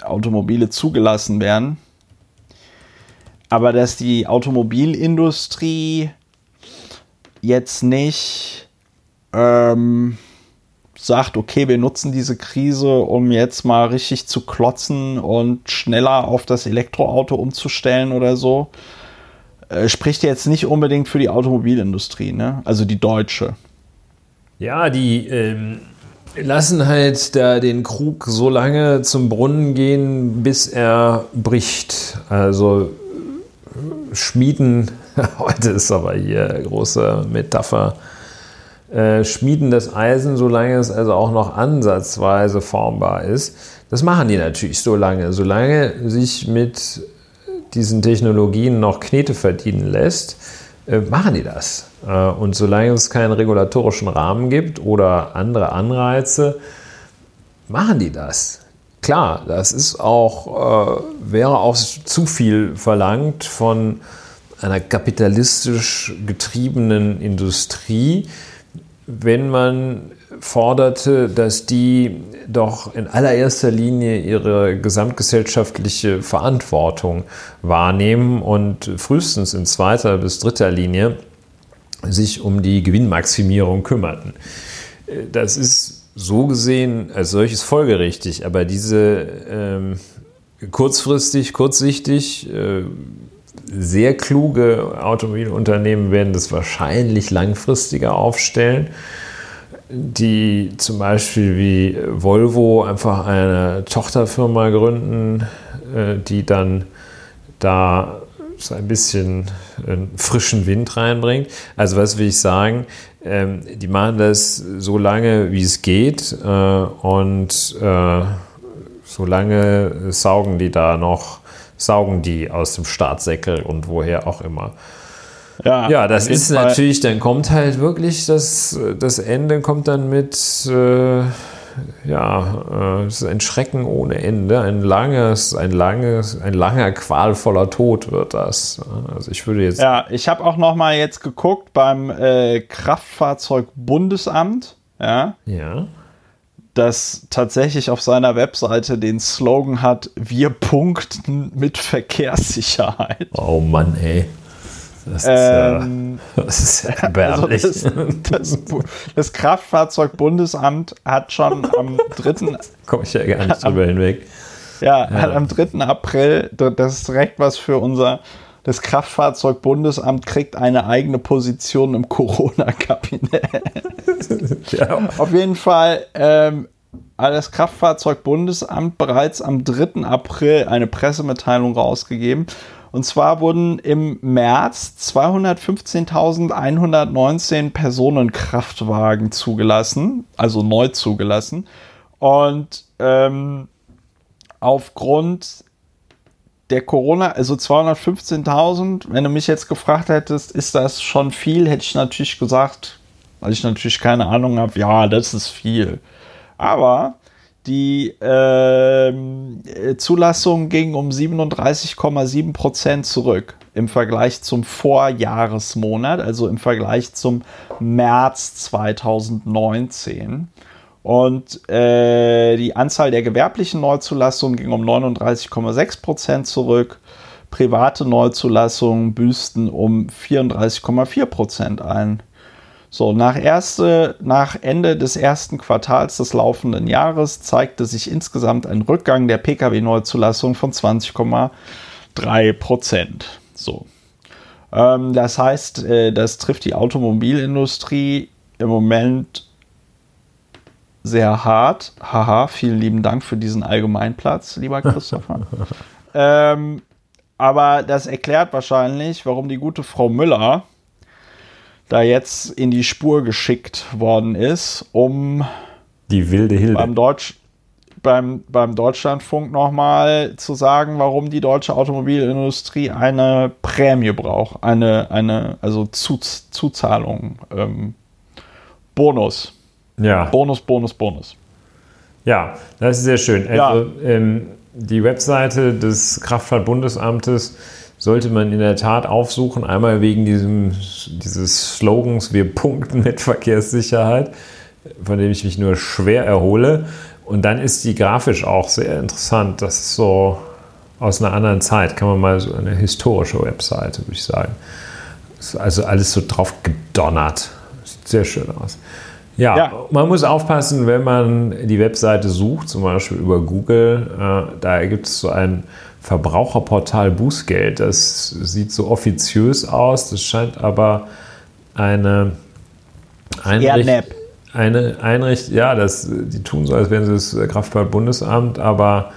äh, Automobile zugelassen werden aber dass die Automobilindustrie jetzt nicht ähm, sagt, okay, wir nutzen diese Krise, um jetzt mal richtig zu klotzen und schneller auf das Elektroauto umzustellen oder so, äh, spricht jetzt nicht unbedingt für die Automobilindustrie, ne? also die deutsche. Ja, die ähm, lassen halt da den Krug so lange zum Brunnen gehen, bis er bricht. Also Schmieden, heute ist aber hier große Metapher, äh, schmieden das Eisen, solange es also auch noch ansatzweise formbar ist. Das machen die natürlich so lange, solange sich mit diesen Technologien noch Knete verdienen lässt, äh, machen die das. Äh, und solange es keinen regulatorischen Rahmen gibt oder andere Anreize, machen die das. Klar, das ist auch, wäre auch zu viel verlangt von einer kapitalistisch getriebenen Industrie, wenn man forderte, dass die doch in allererster Linie ihre gesamtgesellschaftliche Verantwortung wahrnehmen und frühestens in zweiter bis dritter Linie sich um die Gewinnmaximierung kümmerten. Das ist so gesehen als solches folgerichtig, aber diese ähm, kurzfristig, kurzsichtig, äh, sehr kluge Automobilunternehmen werden das wahrscheinlich langfristiger aufstellen die zum Beispiel wie Volvo einfach eine Tochterfirma gründen, äh, die dann da so ein bisschen frischen Wind reinbringt. Also was will ich sagen? Ähm, die machen das so lange, wie es geht äh, und äh, so lange saugen die da noch, saugen die aus dem Startsäckel und woher auch immer. Ja, ja das ist Fall. natürlich, dann kommt halt wirklich das, das Ende kommt dann mit, äh, ja, äh, ein Schrecken ohne Ende, ein langes, ein langes, ein langer qualvoller Tod wird das. Also ich würde jetzt. Ja, ich habe auch noch mal jetzt geguckt beim äh, Kraftfahrzeugbundesamt, ja. Ja das tatsächlich auf seiner Webseite den Slogan hat, wir punkten mit Verkehrssicherheit. Oh Mann, ey. Das ist, ähm, ja, das ist ja erbärmlich. Also das, das, das, Kraftfahrzeugbundesamt hat schon am 3. Komme ich ja gar nicht drüber hinweg. Ja, ja, hat am 3. April, das ist direkt was für unser, das Kraftfahrzeugbundesamt kriegt eine eigene Position im Corona-Kabinett. ja. Auf jeden Fall ähm, hat das Kraftfahrzeugbundesamt bereits am 3. April eine Pressemitteilung rausgegeben und zwar wurden im März 215.119 Personenkraftwagen zugelassen, also neu zugelassen. Und ähm, aufgrund der Corona, also 215.000, wenn du mich jetzt gefragt hättest, ist das schon viel, hätte ich natürlich gesagt, weil ich natürlich keine Ahnung habe, ja, das ist viel. Aber die äh, Zulassung ging um 37,7 Prozent zurück im Vergleich zum Vorjahresmonat, also im Vergleich zum März 2019. Und äh, die Anzahl der gewerblichen Neuzulassungen ging um 39,6 Prozent zurück. Private Neuzulassungen büßten um 34,4 Prozent ein. So, nach, erste, nach Ende des ersten Quartals des laufenden Jahres zeigte sich insgesamt ein Rückgang der Pkw-Neuzulassung von 20,3 Prozent. So. Ähm, das heißt, äh, das trifft die Automobilindustrie im Moment sehr hart. Haha, vielen lieben Dank für diesen Allgemeinplatz, lieber Christopher. ähm, aber das erklärt wahrscheinlich, warum die gute Frau Müller da jetzt in die Spur geschickt worden ist, um die wilde Hilde beim, Deutsch, beim, beim Deutschlandfunk nochmal zu sagen, warum die deutsche Automobilindustrie eine Prämie braucht, eine, eine also Zuz Zuzahlung, ähm, Bonus. Ja. Bonus, Bonus, Bonus. Ja, das ist sehr schön. Also ja. ähm, die Webseite des Kraftfahrtbundesamtes sollte man in der Tat aufsuchen. Einmal wegen diesem, dieses Slogans, wir punkten mit Verkehrssicherheit, von dem ich mich nur schwer erhole. Und dann ist die grafisch auch sehr interessant. Das ist so aus einer anderen Zeit. Kann man mal so eine historische Webseite, würde ich sagen. Also alles so drauf gedonnert. Sieht sehr schön aus. Ja, ja, man muss aufpassen, wenn man die Webseite sucht, zum Beispiel über Google. Äh, da gibt es so ein Verbraucherportal Bußgeld. Das sieht so offiziös aus, das scheint aber eine Einrichtung. Eine Einrichtung, ja, das, die tun so, als wären sie das Kraftfahrtbundesamt, aber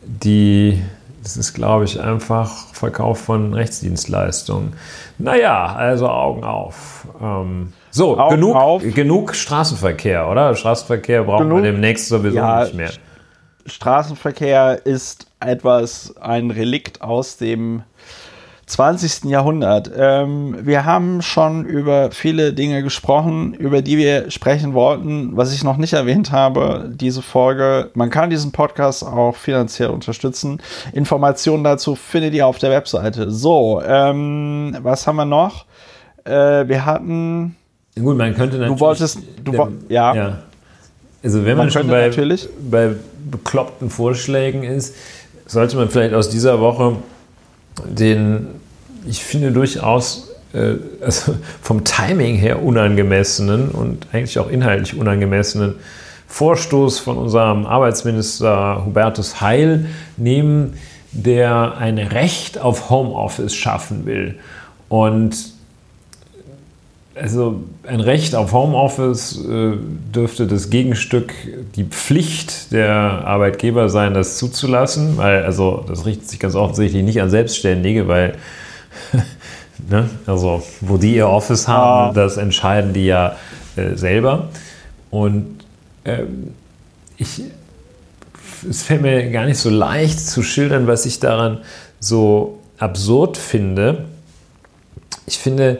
die, das ist, glaube ich, einfach Verkauf von Rechtsdienstleistungen. Naja, also Augen auf. Ähm, so, Augen genug, auf. genug Straßenverkehr, oder? Straßenverkehr brauchen genug, wir demnächst sowieso ja, nicht mehr. Straßenverkehr ist etwas, ein Relikt aus dem 20. Jahrhundert. Ähm, wir haben schon über viele Dinge gesprochen, über die wir sprechen wollten. Was ich noch nicht erwähnt habe, diese Folge, man kann diesen Podcast auch finanziell unterstützen. Informationen dazu findet ihr auf der Webseite. So, ähm, was haben wir noch? Äh, wir hatten. Gut, man könnte natürlich. Du wolltest, du, ja. ja Also wenn man, man schon bei, bei bekloppten Vorschlägen ist, sollte man vielleicht aus dieser Woche den, ich finde durchaus äh, also vom Timing her unangemessenen und eigentlich auch inhaltlich unangemessenen Vorstoß von unserem Arbeitsminister Hubertus Heil nehmen, der ein Recht auf Homeoffice schaffen will. Und also ein Recht auf Homeoffice äh, dürfte das Gegenstück die Pflicht der Arbeitgeber sein, das zuzulassen, weil also das richtet sich ganz offensichtlich nicht an Selbstständige, weil ne, also wo die ihr Office haben, das entscheiden die ja äh, selber. Und ähm, ich, es fällt mir gar nicht so leicht zu schildern, was ich daran so absurd finde. Ich finde,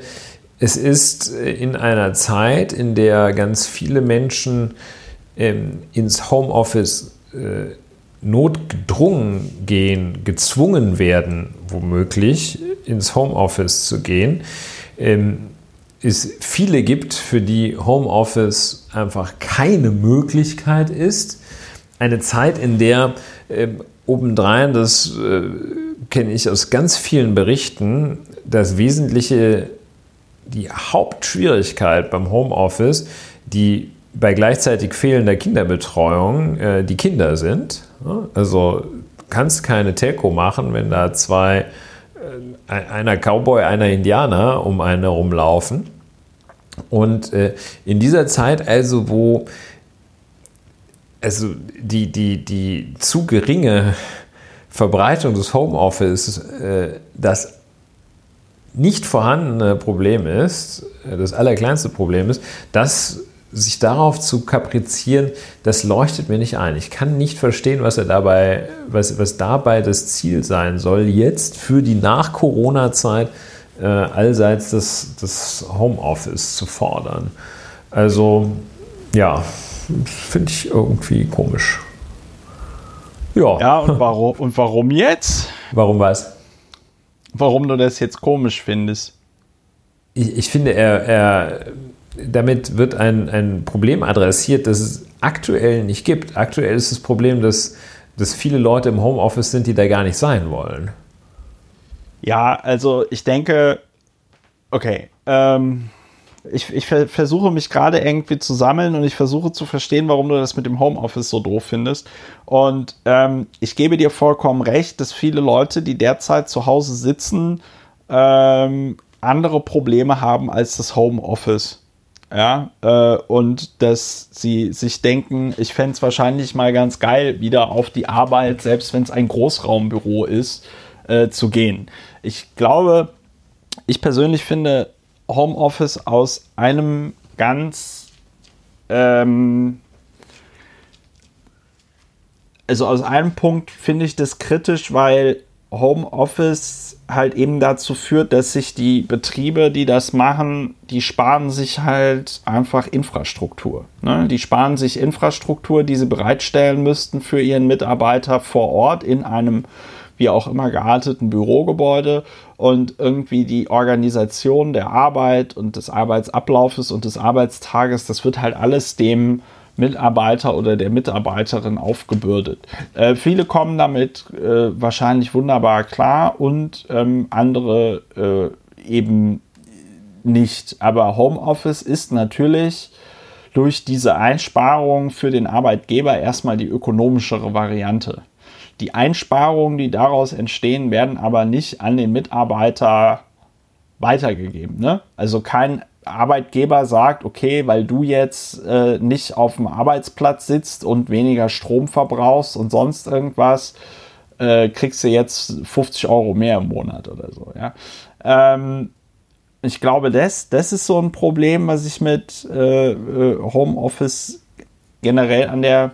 es ist äh, in einer Zeit, in der ganz viele Menschen ähm, ins Homeoffice äh, notgedrungen gehen, gezwungen werden, womöglich ins Homeoffice zu gehen, ähm, es viele gibt, für die Homeoffice einfach keine Möglichkeit ist. Eine Zeit, in der äh, obendrein, das äh, kenne ich aus ganz vielen Berichten, das Wesentliche, die Hauptschwierigkeit beim Homeoffice, die bei gleichzeitig fehlender Kinderbetreuung äh, die Kinder sind. Also du kannst keine Telco machen, wenn da zwei, äh, einer Cowboy, einer Indianer um einen herumlaufen. Und äh, in dieser Zeit also, wo also die, die, die zu geringe Verbreitung des Homeoffice äh, das nicht vorhandene Problem ist, äh, das allerkleinste Problem ist, das sich darauf zu kaprizieren, das leuchtet mir nicht ein. Ich kann nicht verstehen, was er dabei, was, was dabei das Ziel sein soll, jetzt für die Nach-Corona-Zeit äh, allseits das, das Homeoffice zu fordern. Also, ja, finde ich irgendwie komisch. Ja. Ja, und warum, und warum jetzt? Warum was? Warum du das jetzt komisch findest? Ich, ich finde, er, er damit wird ein, ein Problem adressiert, das es aktuell nicht gibt. Aktuell ist das Problem, dass, dass viele Leute im Homeoffice sind, die da gar nicht sein wollen. Ja, also ich denke, okay, ähm, ich, ich versuche mich gerade irgendwie zu sammeln und ich versuche zu verstehen, warum du das mit dem Homeoffice so doof findest. Und ähm, ich gebe dir vollkommen recht, dass viele Leute, die derzeit zu Hause sitzen, ähm, andere Probleme haben als das Homeoffice ja, äh, und dass sie sich denken, ich fände es wahrscheinlich mal ganz geil, wieder auf die Arbeit, selbst wenn es ein Großraumbüro ist, äh, zu gehen. Ich glaube, ich persönlich finde Homeoffice aus einem ganz, ähm, also aus einem Punkt finde ich das kritisch, weil Homeoffice halt eben dazu führt, dass sich die Betriebe, die das machen, die sparen sich halt einfach Infrastruktur. Ne? Die sparen sich Infrastruktur, die sie bereitstellen müssten für ihren Mitarbeiter vor Ort in einem wie auch immer gearteten Bürogebäude und irgendwie die Organisation der Arbeit und des Arbeitsablaufes und des Arbeitstages, das wird halt alles dem Mitarbeiter oder der Mitarbeiterin aufgebürdet. Äh, viele kommen damit äh, wahrscheinlich wunderbar klar und ähm, andere äh, eben nicht. Aber Homeoffice ist natürlich durch diese Einsparung für den Arbeitgeber erstmal die ökonomischere Variante. Die Einsparungen, die daraus entstehen, werden aber nicht an den Mitarbeiter weitergegeben. Ne? Also kein Arbeitgeber sagt, okay, weil du jetzt äh, nicht auf dem Arbeitsplatz sitzt und weniger Strom verbrauchst und sonst irgendwas, äh, kriegst du jetzt 50 Euro mehr im Monat oder so. Ja? Ähm, ich glaube, das, das ist so ein Problem, was ich mit äh, äh Homeoffice generell an der,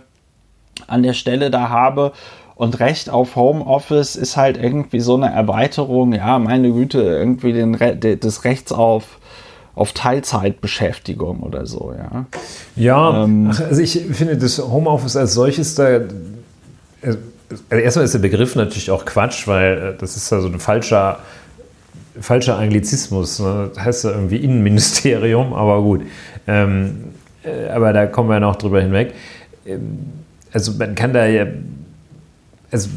an der Stelle da habe. Und Recht auf Homeoffice ist halt irgendwie so eine Erweiterung, ja, meine Güte, irgendwie den Re des Rechts auf auf Teilzeitbeschäftigung oder so, ja. Ja, ähm, also ich finde das Homeoffice als solches da. Äh, also erstmal ist der Begriff natürlich auch Quatsch, weil äh, das ist ja so ein falscher, falscher Anglizismus. Ne? Das heißt ja irgendwie Innenministerium, aber gut. Ähm, äh, aber da kommen wir noch drüber hinweg. ähm, also man kann da ja, also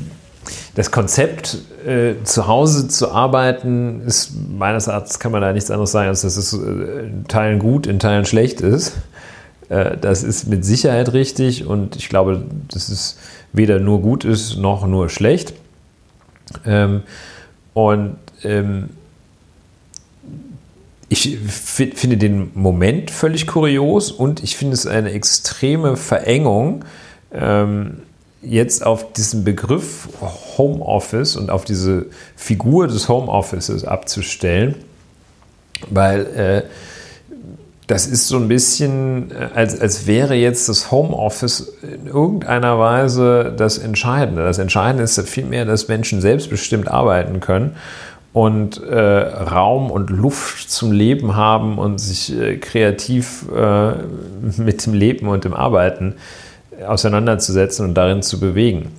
das Konzept, äh, zu Hause zu arbeiten, ist meines Erachtens kann man da nichts anderes sagen, als dass es äh, in Teilen gut, in Teilen schlecht ist. Äh, das ist mit Sicherheit richtig und ich glaube, dass es weder nur gut ist noch nur schlecht. Ähm, und ähm, ich finde den Moment völlig kurios und ich finde es eine extreme Verengung, ähm, jetzt auf diesen Begriff Homeoffice und auf diese Figur des Homeoffices abzustellen, weil äh, das ist so ein bisschen, äh, als, als wäre jetzt das Homeoffice in irgendeiner Weise das Entscheidende. Das Entscheidende ist vielmehr, dass Menschen selbstbestimmt arbeiten können und äh, Raum und Luft zum Leben haben und sich äh, kreativ äh, mit dem Leben und dem Arbeiten auseinanderzusetzen und darin zu bewegen.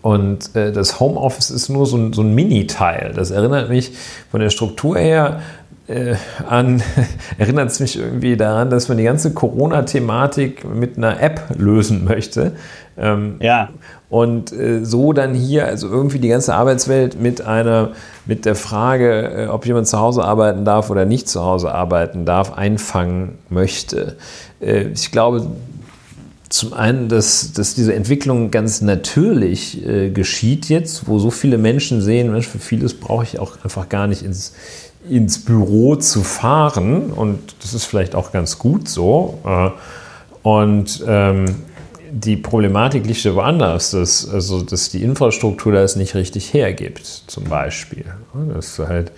Und äh, das Homeoffice ist nur so ein, so ein Mini-Teil. Das erinnert mich von der Struktur her äh, an, erinnert es mich irgendwie daran, dass man die ganze Corona-Thematik mit einer App lösen möchte. Ähm, ja. Und äh, so dann hier, also irgendwie die ganze Arbeitswelt mit einer, mit der Frage, äh, ob jemand zu Hause arbeiten darf oder nicht zu Hause arbeiten darf, einfangen möchte. Äh, ich glaube, zum einen, dass, dass diese Entwicklung ganz natürlich äh, geschieht jetzt, wo so viele Menschen sehen, Mensch, für vieles brauche ich auch einfach gar nicht ins, ins Büro zu fahren und das ist vielleicht auch ganz gut so. Äh, und ähm, die Problematik liegt ja woanders, dass, also, dass die Infrastruktur das nicht richtig hergibt, zum Beispiel. Dass du halt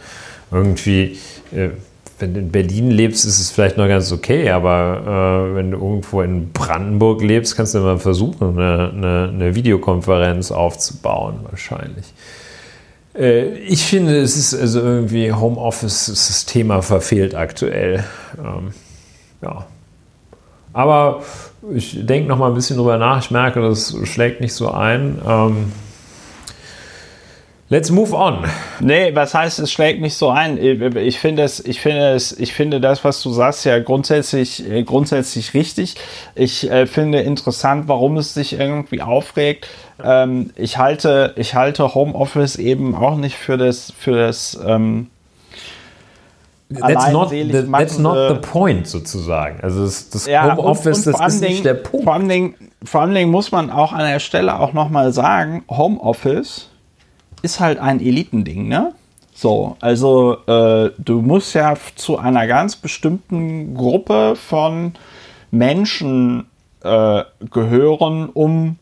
irgendwie, äh, wenn du in Berlin lebst, ist es vielleicht noch ganz okay, aber äh, wenn du irgendwo in Brandenburg lebst, kannst du mal versuchen, eine, eine, eine Videokonferenz aufzubauen, wahrscheinlich. Äh, ich finde, es ist also irgendwie Homeoffice, das Thema verfehlt aktuell. Ähm, ja. Aber ich denke noch mal ein bisschen drüber nach. Ich merke, das schlägt nicht so ein. Ähm, Let's move on. Nee, was heißt, es schlägt nicht so ein? Ich finde es, ich finde es, ich finde das, was du sagst, ja grundsätzlich, äh, grundsätzlich richtig. Ich äh, finde interessant, warum es sich irgendwie aufregt. Ähm, ich halte, ich halte Homeoffice eben auch nicht für das, für das, ähm, That's not, the, that's not the point sozusagen. Also das, das ja, Homeoffice, das ist nicht der Punkt. Vor allen, Dingen, vor allen Dingen muss man auch an der Stelle auch nochmal sagen, Homeoffice ist halt ein Elitending, ne? So, also äh, du musst ja zu einer ganz bestimmten Gruppe von Menschen äh, gehören, um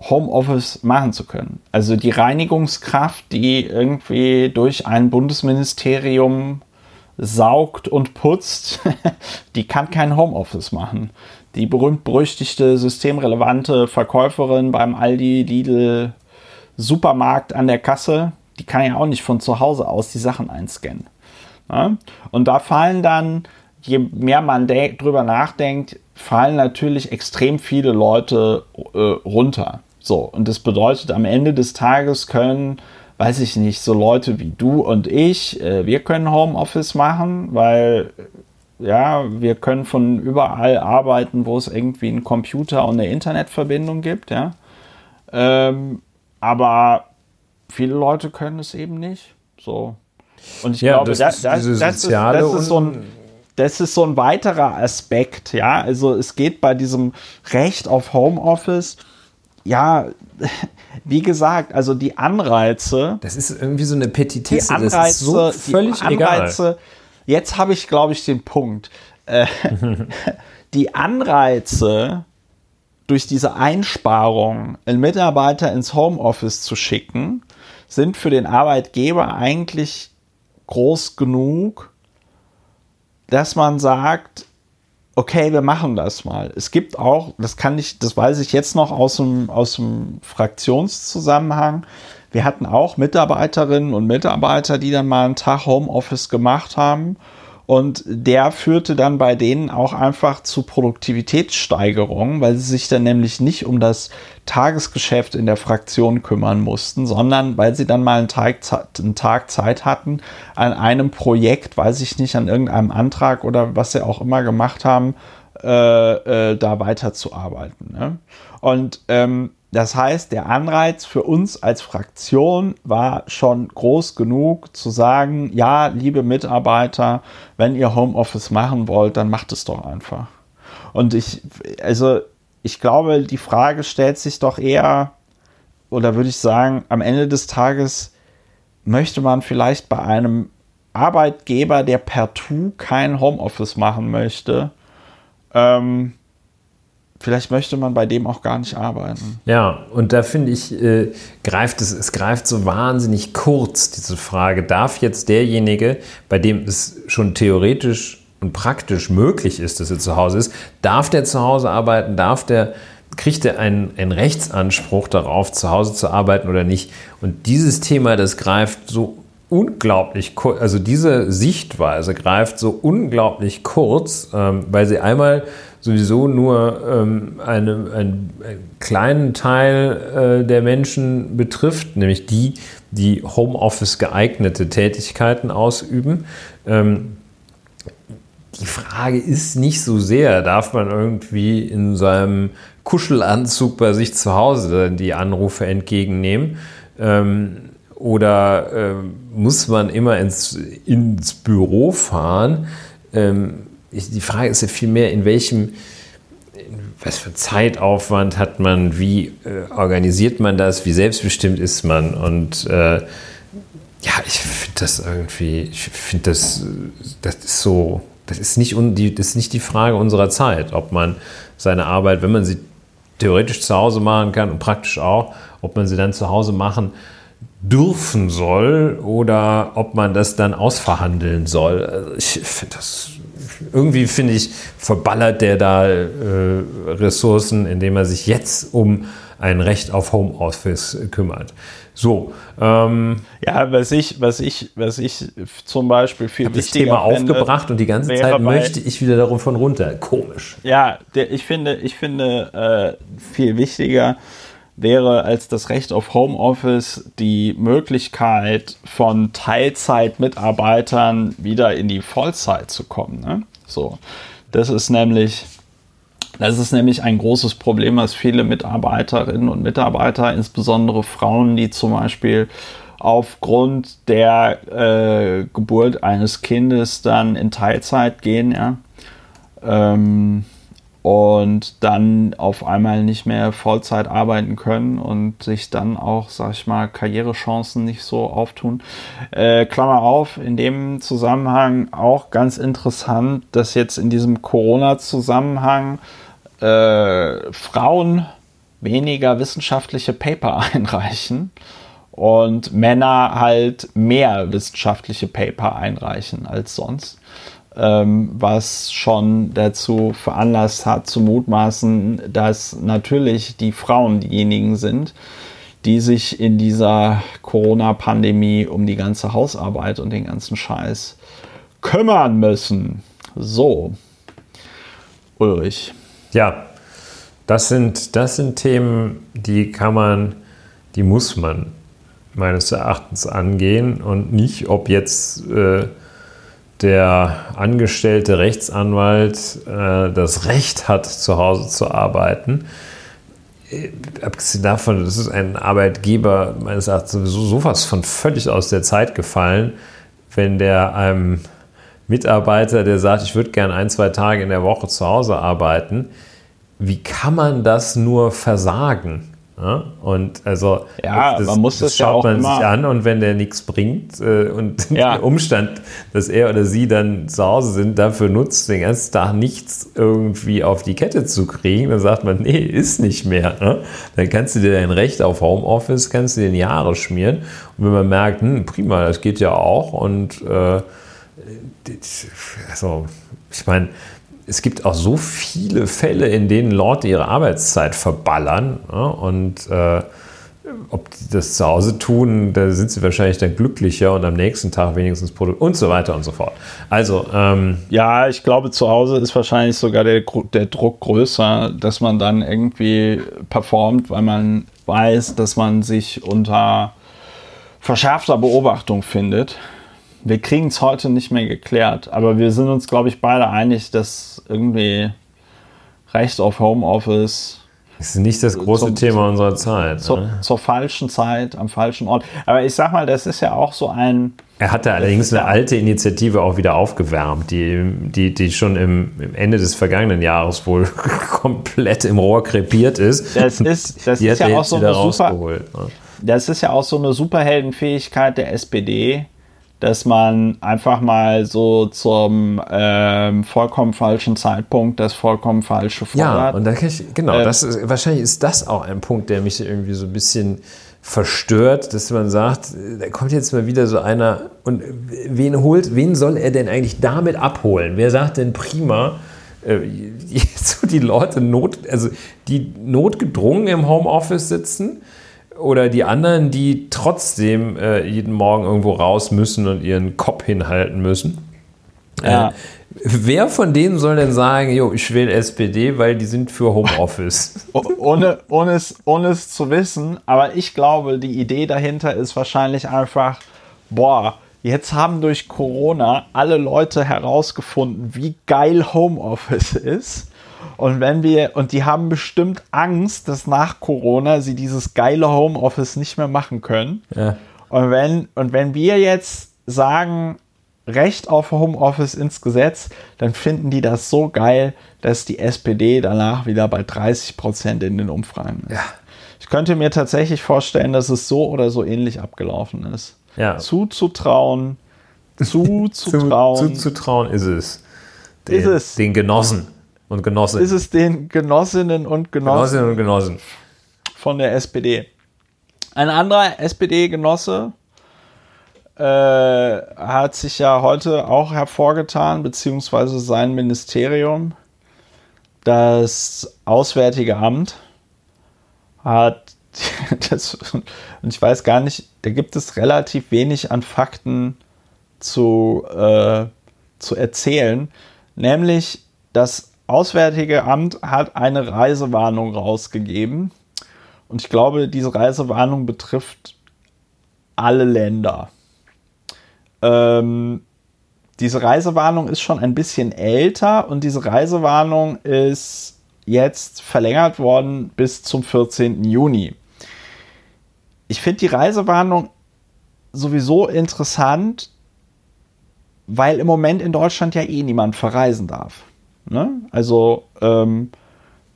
Homeoffice machen zu können. Also die Reinigungskraft, die irgendwie durch ein Bundesministerium saugt und putzt, die kann kein Homeoffice machen. Die berühmt-berüchtigte systemrelevante Verkäuferin beim Aldi, Lidl, Supermarkt an der Kasse, die kann ja auch nicht von zu Hause aus die Sachen einscannen. Ja? Und da fallen dann, je mehr man drüber nachdenkt, fallen natürlich extrem viele Leute äh, runter. So, und das bedeutet, am Ende des Tages können, weiß ich nicht, so Leute wie du und ich, äh, wir können Homeoffice machen, weil ja, wir können von überall arbeiten, wo es irgendwie einen Computer und eine Internetverbindung gibt, ja. Ähm, aber viele Leute können es eben nicht. So. Und ich ja, glaube, das, das, das, ist, das, ist, so ein, das ist so ein weiterer Aspekt, ja. Also es geht bei diesem Recht auf Homeoffice, ja, wie gesagt, also die Anreize. Das ist irgendwie so eine Petitesse, die Anreize, das ist so völlig Anreize, egal. Jetzt habe ich, glaube ich, den Punkt. Äh, die Anreize durch diese Einsparung einen Mitarbeiter ins Homeoffice zu schicken, sind für den Arbeitgeber eigentlich groß genug, dass man sagt, okay, wir machen das mal. Es gibt auch, das kann ich, das weiß ich jetzt noch aus dem, aus dem Fraktionszusammenhang. Wir hatten auch Mitarbeiterinnen und Mitarbeiter, die dann mal einen Tag Homeoffice gemacht haben und der führte dann bei denen auch einfach zu Produktivitätssteigerungen, weil sie sich dann nämlich nicht um das Tagesgeschäft in der Fraktion kümmern mussten, sondern weil sie dann mal einen Tag, einen Tag Zeit hatten, an einem Projekt, weiß ich nicht, an irgendeinem Antrag oder was sie auch immer gemacht haben, äh, äh, da weiterzuarbeiten. Ne? Und ähm, das heißt, der Anreiz für uns als Fraktion war schon groß genug zu sagen, ja, liebe Mitarbeiter, wenn ihr Homeoffice machen wollt, dann macht es doch einfach. Und ich, also ich glaube, die Frage stellt sich doch eher, oder würde ich sagen, am Ende des Tages möchte man vielleicht bei einem Arbeitgeber, der partout kein Homeoffice machen möchte, ähm, vielleicht möchte man bei dem auch gar nicht arbeiten. Ja, und da finde ich, äh, greift es, es greift so wahnsinnig kurz, diese Frage, darf jetzt derjenige, bei dem es schon theoretisch und praktisch möglich ist, dass er zu Hause ist, darf der zu Hause arbeiten, darf der, kriegt er einen, einen Rechtsanspruch darauf, zu Hause zu arbeiten oder nicht? Und dieses Thema, das greift so unglaublich kurz, also diese Sichtweise greift so unglaublich kurz, ähm, weil sie einmal sowieso nur ähm, eine, einen, einen, kleinen Teil äh, der Menschen betrifft, nämlich die, die Homeoffice geeignete Tätigkeiten ausüben. Ähm, die Frage ist nicht so sehr, darf man irgendwie in seinem Kuschelanzug bei sich zu Hause die Anrufe entgegennehmen? Ähm, oder äh, muss man immer ins, ins Büro fahren? Ähm, ich, die Frage ist ja vielmehr, in welchem, was für Zeitaufwand hat man, wie äh, organisiert man das, wie selbstbestimmt ist man und äh, ja, ich finde das irgendwie, ich finde das, das ist so, das ist, nicht die, das ist nicht die Frage unserer Zeit, ob man seine Arbeit, wenn man sie theoretisch zu Hause machen kann und praktisch auch, ob man sie dann zu Hause machen dürfen soll oder ob man das dann ausverhandeln soll. Also ich finde das irgendwie finde ich, verballert der da äh, Ressourcen, indem er sich jetzt um ein Recht auf Homeoffice kümmert. So. Ähm, ja, was ich, was ich, was ich zum Beispiel viel habe das Thema aufgebracht und die ganze Zeit möchte ich wieder davon runter. Komisch. Ja, der, ich finde, ich finde äh, viel wichtiger wäre als das Recht auf Homeoffice die Möglichkeit von Teilzeitmitarbeitern wieder in die Vollzeit zu kommen. Ne? So, das ist nämlich das ist nämlich ein großes Problem, was viele Mitarbeiterinnen und Mitarbeiter, insbesondere Frauen, die zum Beispiel aufgrund der äh, Geburt eines Kindes dann in Teilzeit gehen, ja, ähm, und dann auf einmal nicht mehr Vollzeit arbeiten können und sich dann auch, sag ich mal, Karrierechancen nicht so auftun. Äh, Klammer auf, in dem Zusammenhang auch ganz interessant, dass jetzt in diesem Corona-Zusammenhang äh, Frauen weniger wissenschaftliche Paper einreichen und Männer halt mehr wissenschaftliche Paper einreichen als sonst ähm, was schon dazu veranlasst hat, zu mutmaßen, dass natürlich die Frauen diejenigen sind, die sich in dieser Corona-Pandemie um die ganze Hausarbeit und den ganzen Scheiß kümmern müssen. So, Ulrich. Ja, das sind, das sind Themen, die kann man, die muss man meines Erachtens angehen und nicht, ob jetzt äh, der angestellte Rechtsanwalt äh, das Recht hat, zu Hause zu arbeiten. Äh, abgesehen davon, das ist ein Arbeitgeber meines Erachtens sowieso sowas von völlig aus der Zeit gefallen, wenn der einem Mitarbeiter, der sagt, ich würde gerne ein, zwei Tage in der Woche zu Hause arbeiten, wie kann man das nur versagen? Ja, und also ja, das, man muss das, das schaut ja man sich an und wenn der nichts bringt äh, und ja. der Umstand, dass er oder sie dann zu Hause sind, dafür nutzt, den ganzen Tag nichts irgendwie auf die Kette zu kriegen, dann sagt man, nee, ist nicht mehr. Ne? Dann kannst du dir dein Recht auf Homeoffice, kannst du dir in Jahre schmieren. Und wenn man merkt, hm, prima, das geht ja auch und äh, also ich meine, es gibt auch so viele Fälle, in denen Leute ihre Arbeitszeit verballern. Ja, und äh, ob die das zu Hause tun, da sind sie wahrscheinlich dann glücklicher und am nächsten Tag wenigstens Produkt und so weiter und so fort. Also, ähm, ja, ich glaube, zu Hause ist wahrscheinlich sogar der, der Druck größer, dass man dann irgendwie performt, weil man weiß, dass man sich unter verschärfter Beobachtung findet wir kriegen es heute nicht mehr geklärt, aber wir sind uns, glaube ich, beide einig, dass irgendwie Recht auf Homeoffice. Das ist nicht das große zum, Thema unserer Zeit. Zur, ne? zur, falschen Zeit, am falschen Ort. Aber ich sag mal, das ist ja auch so ein. Er hatte allerdings eine alte Initiative auch wieder aufgewärmt, die, die, die schon im, im Ende des vergangenen Jahres wohl komplett im Rohr krepiert ist. Das ist, das ist ja auch so eine super. Ne? Das ist ja auch so eine Superheldenfähigkeit der SPD, dass man einfach mal so zum ähm, vollkommen falschen Zeitpunkt das vollkommen falsche fordert. Ja, und da kann ich, genau, ähm, das ist, wahrscheinlich ist das auch ein Punkt, der mich irgendwie so ein bisschen verstört, dass man sagt, da kommt jetzt mal wieder so einer und wen holt, wen soll er denn eigentlich damit abholen? Wer sagt denn prima, äh, die Leute not, also die notgedrungen im Homeoffice sitzen, oder die anderen, die trotzdem äh, jeden Morgen irgendwo raus müssen und ihren Kopf hinhalten müssen. Ja. Äh, wer von denen soll denn sagen, jo, ich wähle SPD, weil die sind für Homeoffice? ohne, ohne, es, ohne es zu wissen, aber ich glaube, die Idee dahinter ist wahrscheinlich einfach, boah, jetzt haben durch Corona alle Leute herausgefunden, wie geil Homeoffice ist und wenn wir, und die haben bestimmt Angst, dass nach Corona sie dieses geile Homeoffice nicht mehr machen können. Ja. Und wenn, und wenn wir jetzt sagen, Recht auf Homeoffice ins Gesetz, dann finden die das so geil, dass die SPD danach wieder bei 30 Prozent in den Umfragen ist. Ja. Ich könnte mir tatsächlich vorstellen, dass es so oder so ähnlich abgelaufen ist. Ja. Zuzutrauen, zuzutrauen. zuzutrauen ist es. Den, ist es. Den Genossen und Genossinnen. Ist es den Genossinnen und Genossen, Genossinnen und Genossen von der SPD. Ein anderer SPD-Genosse äh, hat sich ja heute auch hervorgetan, beziehungsweise sein Ministerium, das Auswärtige Amt hat das, und ich weiß gar nicht, da gibt es relativ wenig an Fakten zu, äh, zu erzählen, nämlich dass Auswärtige Amt hat eine Reisewarnung rausgegeben. Und ich glaube, diese Reisewarnung betrifft alle Länder. Ähm, diese Reisewarnung ist schon ein bisschen älter und diese Reisewarnung ist jetzt verlängert worden bis zum 14. Juni. Ich finde die Reisewarnung sowieso interessant, weil im Moment in Deutschland ja eh niemand verreisen darf. Ne? Also ähm,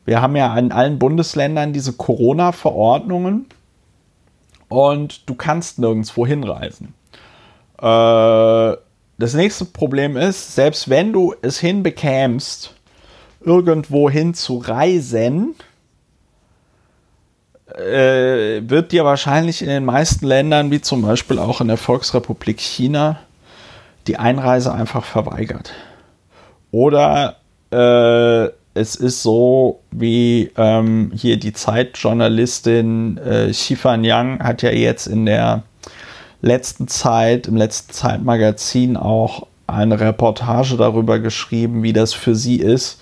wir haben ja in allen Bundesländern diese Corona-Verordnungen und du kannst nirgendwo hinreisen. Äh, das nächste Problem ist, selbst wenn du es hinbekämst, irgendwo hin zu reisen, äh, wird dir wahrscheinlich in den meisten Ländern, wie zum Beispiel auch in der Volksrepublik China, die Einreise einfach verweigert. Oder äh, es ist so, wie ähm, hier die Zeitjournalistin äh, Xifan Yang hat ja jetzt in der letzten Zeit, im letzten Zeitmagazin auch eine Reportage darüber geschrieben, wie das für sie ist,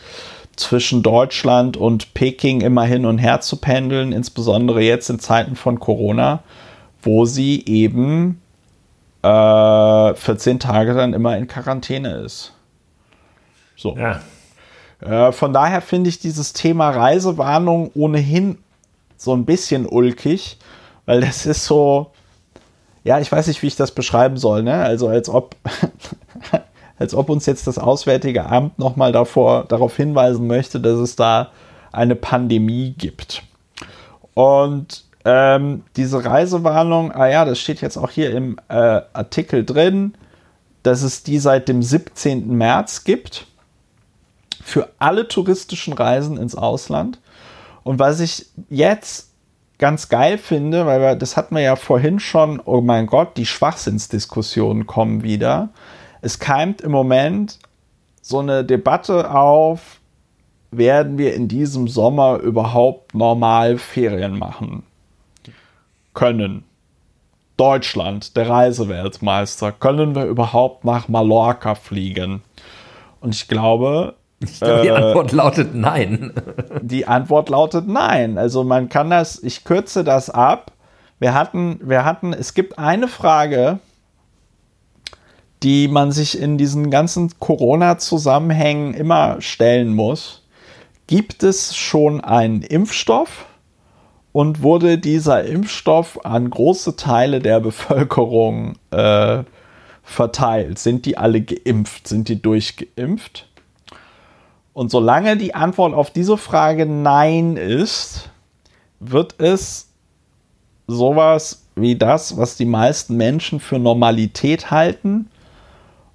zwischen Deutschland und Peking immer hin und her zu pendeln, insbesondere jetzt in Zeiten von Corona, wo sie eben äh, 14 Tage dann immer in Quarantäne ist. So. Ja. Äh, von daher finde ich dieses Thema Reisewarnung ohnehin so ein bisschen ulkig, weil das ist so, ja, ich weiß nicht, wie ich das beschreiben soll, ne? Also als ob, als ob uns jetzt das Auswärtige Amt nochmal darauf hinweisen möchte, dass es da eine Pandemie gibt. Und ähm, diese Reisewarnung, ah ja, das steht jetzt auch hier im äh, Artikel drin, dass es die seit dem 17. März gibt für alle touristischen Reisen ins Ausland. Und was ich jetzt ganz geil finde, weil wir, das hatten wir ja vorhin schon, oh mein Gott, die Schwachsinnsdiskussionen kommen wieder. Es keimt im Moment so eine Debatte auf, werden wir in diesem Sommer überhaupt normal Ferien machen können? Deutschland, der Reiseweltmeister, können wir überhaupt nach Mallorca fliegen? Und ich glaube, ich glaube, die äh, Antwort lautet nein. Die Antwort lautet nein. Also man kann das, ich kürze das ab. Wir hatten, wir hatten, es gibt eine Frage, die man sich in diesen ganzen Corona-Zusammenhängen immer stellen muss. gibt es schon einen Impfstoff und wurde dieser Impfstoff an große Teile der Bevölkerung äh, verteilt? Sind die alle geimpft? Sind die durchgeimpft? Und solange die Antwort auf diese Frage Nein ist, wird es sowas wie das, was die meisten Menschen für Normalität halten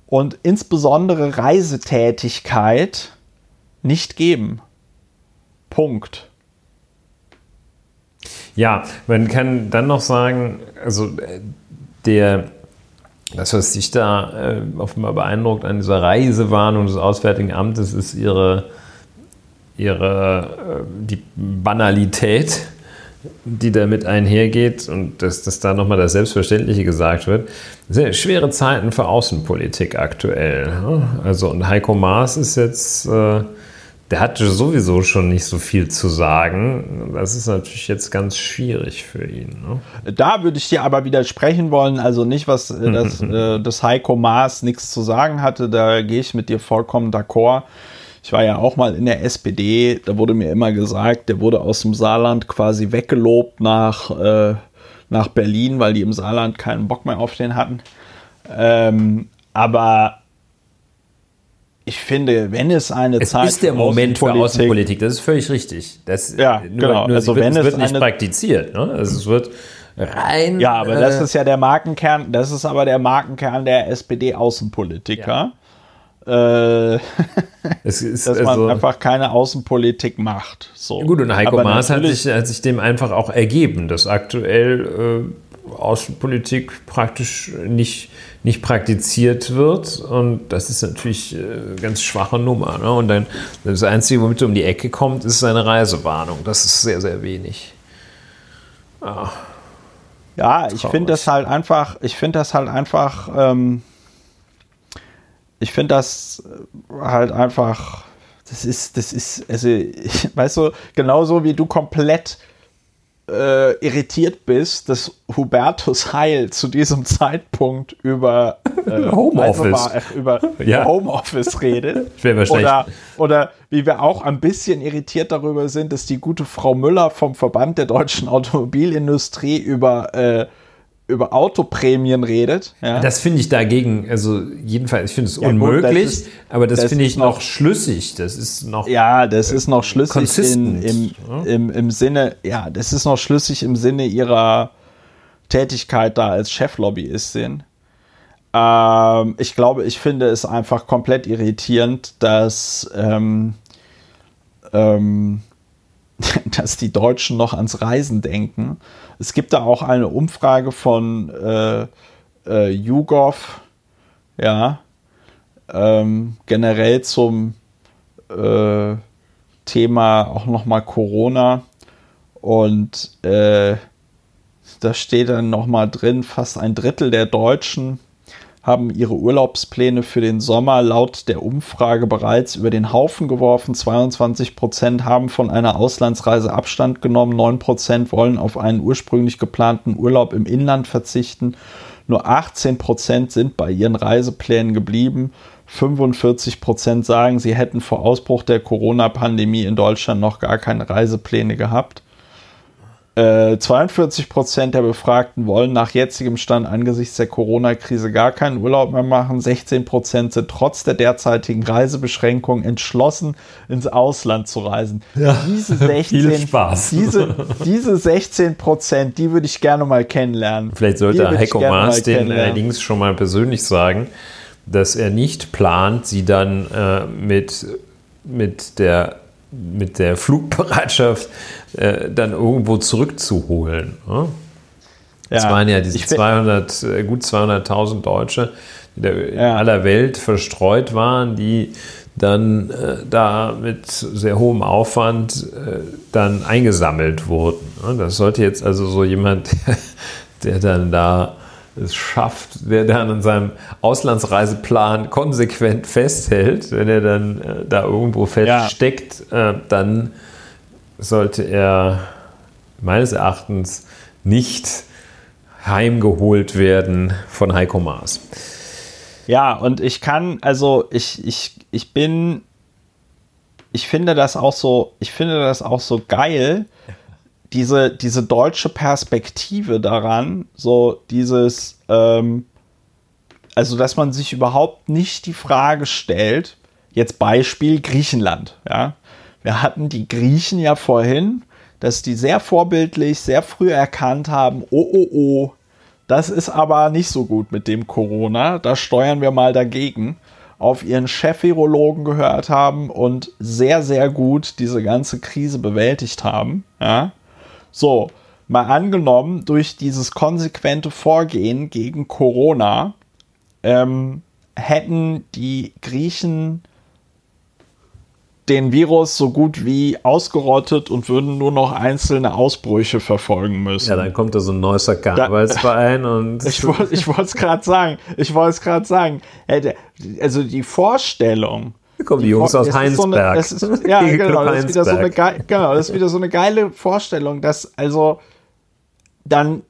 und insbesondere Reisetätigkeit nicht geben. Punkt. Ja, man kann dann noch sagen, also äh, der, das, was sich da äh, offenbar beeindruckt an dieser Reisewarnung des Auswärtigen Amtes, ist ihre, ihre äh, die Banalität, die damit einhergeht und dass, dass da nochmal das Selbstverständliche gesagt wird. Das schwere Zeiten für Außenpolitik aktuell. Ne? Also und Heiko Maas ist jetzt äh, der hatte sowieso schon nicht so viel zu sagen. Das ist natürlich jetzt ganz schwierig für ihn. Ne? Da würde ich dir aber widersprechen wollen. Also nicht, was äh, das, äh, das Heiko Maas nichts zu sagen hatte. Da gehe ich mit dir vollkommen d'accord. Ich war ja auch mal in der SPD. Da wurde mir immer gesagt, der wurde aus dem Saarland quasi weggelobt nach, äh, nach Berlin, weil die im Saarland keinen Bock mehr auf den hatten. Ähm, aber ich finde, wenn es eine es Zeit ist der Moment für Außenpolitik, das ist völlig richtig. Das, ja, nur, genau. Nur also wird, wenn es, wird nicht praktiziert. Ne? Also es wird rein. Ja, aber äh, das ist ja der Markenkern. Das ist aber der Markenkern der SPD-Außenpolitiker. Ja. Äh, dass man also, einfach keine Außenpolitik macht. So. Gut, und Heiko aber Maas hat sich, hat sich dem einfach auch ergeben, dass aktuell äh, Außenpolitik praktisch nicht nicht praktiziert wird. Und das ist natürlich eine äh, ganz schwache Nummer. Ne? Und dann das Einzige, womit er um die Ecke kommt, ist seine Reisewarnung. Das ist sehr, sehr wenig. Ah. Ja, ich finde das halt einfach, ich finde das halt einfach, ähm, ich finde das halt einfach, das ist, das ist, also, ich, weißt du, genauso wie du komplett äh, irritiert bist, dass Hubertus Heil zu diesem Zeitpunkt über äh, Homeoffice über ja. Homeoffice redet. oder, oder wie wir auch ein bisschen irritiert darüber sind, dass die gute Frau Müller vom Verband der deutschen Automobilindustrie über äh, über Autoprämien redet. Ja. Das finde ich dagegen, also jedenfalls, ich finde es ja, unmöglich, gut, das ist, aber das, das finde ich noch, noch, schlüssig. Das ist noch. Ja, das ist noch schlüssig in, im, im, im Sinne, ja, das ist noch schlüssig im Sinne ihrer Tätigkeit da als Cheflobbyistin. Ähm, ich glaube, ich finde es einfach komplett irritierend, dass, ähm, ähm, dass die Deutschen noch ans Reisen denken es gibt da auch eine Umfrage von äh, äh, YouGov, ja, ähm, generell zum äh, Thema auch nochmal Corona. Und äh, da steht dann nochmal drin, fast ein Drittel der Deutschen haben ihre Urlaubspläne für den Sommer laut der Umfrage bereits über den Haufen geworfen. 22 Prozent haben von einer Auslandsreise Abstand genommen. 9 Prozent wollen auf einen ursprünglich geplanten Urlaub im Inland verzichten. Nur 18 Prozent sind bei ihren Reiseplänen geblieben. 45 Prozent sagen, sie hätten vor Ausbruch der Corona-Pandemie in Deutschland noch gar keine Reisepläne gehabt. 42 äh, Prozent der Befragten wollen nach jetzigem Stand angesichts der Corona-Krise gar keinen Urlaub mehr machen. 16 Prozent sind trotz der derzeitigen Reisebeschränkungen entschlossen, ins Ausland zu reisen. Ja, diese 16, viel Spaß. Diese, diese 16 Prozent, die würde ich gerne mal kennenlernen. Vielleicht sollte Heiko Maas den allerdings schon mal persönlich sagen, dass er nicht plant, sie dann äh, mit, mit der mit der Flugbereitschaft äh, dann irgendwo zurückzuholen. Ne? Das ja, waren ja diese 200, äh, gut 200.000 Deutsche, die da in aller Welt verstreut waren, die dann äh, da mit sehr hohem Aufwand äh, dann eingesammelt wurden. Ne? Das sollte jetzt also so jemand, der dann da es schafft, der dann an seinem Auslandsreiseplan konsequent festhält, wenn er dann äh, da irgendwo feststeckt, ja. äh, dann sollte er meines Erachtens nicht heimgeholt werden von Heiko Maas. Ja, und ich kann, also ich, ich, ich bin ich finde das auch so, ich finde das auch so geil, diese, diese deutsche Perspektive daran, so dieses, ähm, also dass man sich überhaupt nicht die Frage stellt, jetzt Beispiel Griechenland, ja. Wir hatten die Griechen ja vorhin, dass die sehr vorbildlich, sehr früh erkannt haben, oh, oh, oh, das ist aber nicht so gut mit dem Corona, da steuern wir mal dagegen auf ihren Chef-Virologen gehört haben und sehr, sehr gut diese ganze Krise bewältigt haben. Ja? So, mal angenommen, durch dieses konsequente Vorgehen gegen Corona ähm, hätten die Griechen den Virus so gut wie ausgerottet und würden nur noch einzelne Ausbrüche verfolgen müssen. Ja, dann kommt da so ein neuer Karnevalsverein und. Ich, ich wollte es gerade sagen. Ich wollte es gerade sagen. Also die Vorstellung. Hier kommen die, die Jungs aus Heinsberg. So eine, ist, ja, genau das, ist wieder so eine, genau. Das ist wieder so eine geile Vorstellung, dass also dann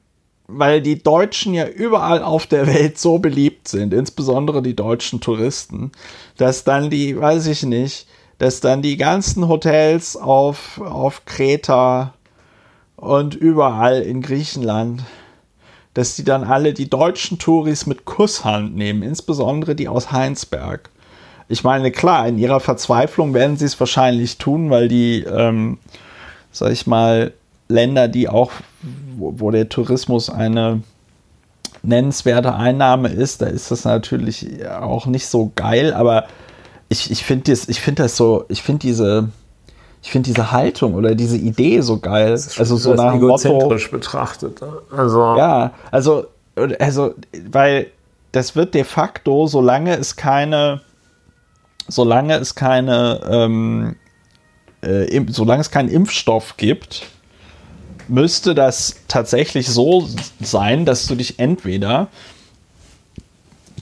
weil die Deutschen ja überall auf der Welt so beliebt sind, insbesondere die deutschen Touristen, dass dann die, weiß ich nicht, dass dann die ganzen Hotels auf, auf Kreta und überall in Griechenland, dass die dann alle die deutschen Touris mit Kusshand nehmen, insbesondere die aus Heinsberg. Ich meine, klar, in ihrer Verzweiflung werden sie es wahrscheinlich tun, weil die, ähm, sag ich mal, Länder, die auch, wo, wo der Tourismus eine nennenswerte Einnahme ist, da ist das natürlich auch nicht so geil, aber ich, ich finde das, ich finde das so, ich finde diese, ich finde diese Haltung oder diese Idee so geil. also so nach egozentrisch Motto, betrachtet. Also ja, also also weil das wird de facto, solange es keine, solange es keine, ähm, äh, solange es keinen Impfstoff gibt, müsste das tatsächlich so sein, dass du dich entweder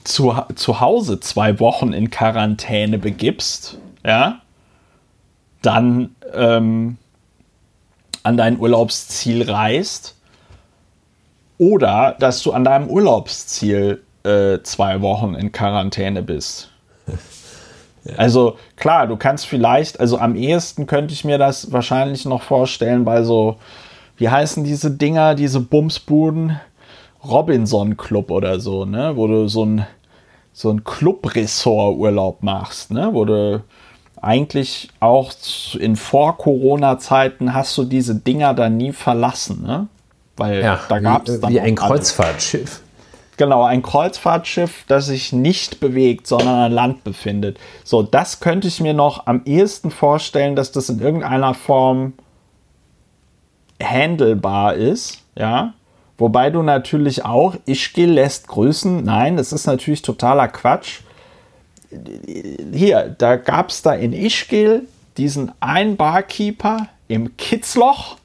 zu, zu Hause zwei Wochen in Quarantäne begibst, ja, dann ähm, an dein Urlaubsziel reist oder dass du an deinem Urlaubsziel äh, zwei Wochen in Quarantäne bist. Ja. Also klar, du kannst vielleicht, also am ehesten könnte ich mir das wahrscheinlich noch vorstellen bei so, wie heißen diese Dinger, diese Bumsbuden? Robinson Club oder so, ne? Wo du so ein so ein Club-Ressort-Urlaub machst, ne? wo du eigentlich auch in Vor-Corona-Zeiten hast du diese Dinger da nie verlassen, ne? Weil ja, da gab es dann. Wie ein Kreuzfahrtschiff. Genau, ein Kreuzfahrtschiff, das sich nicht bewegt, sondern an Land befindet. So, das könnte ich mir noch am ehesten vorstellen, dass das in irgendeiner Form handelbar ist, ja. Wobei du natürlich auch, Ischgl lässt grüßen. Nein, das ist natürlich totaler Quatsch. Hier, da gab es da in Ischgl diesen einen Barkeeper im Kitzloch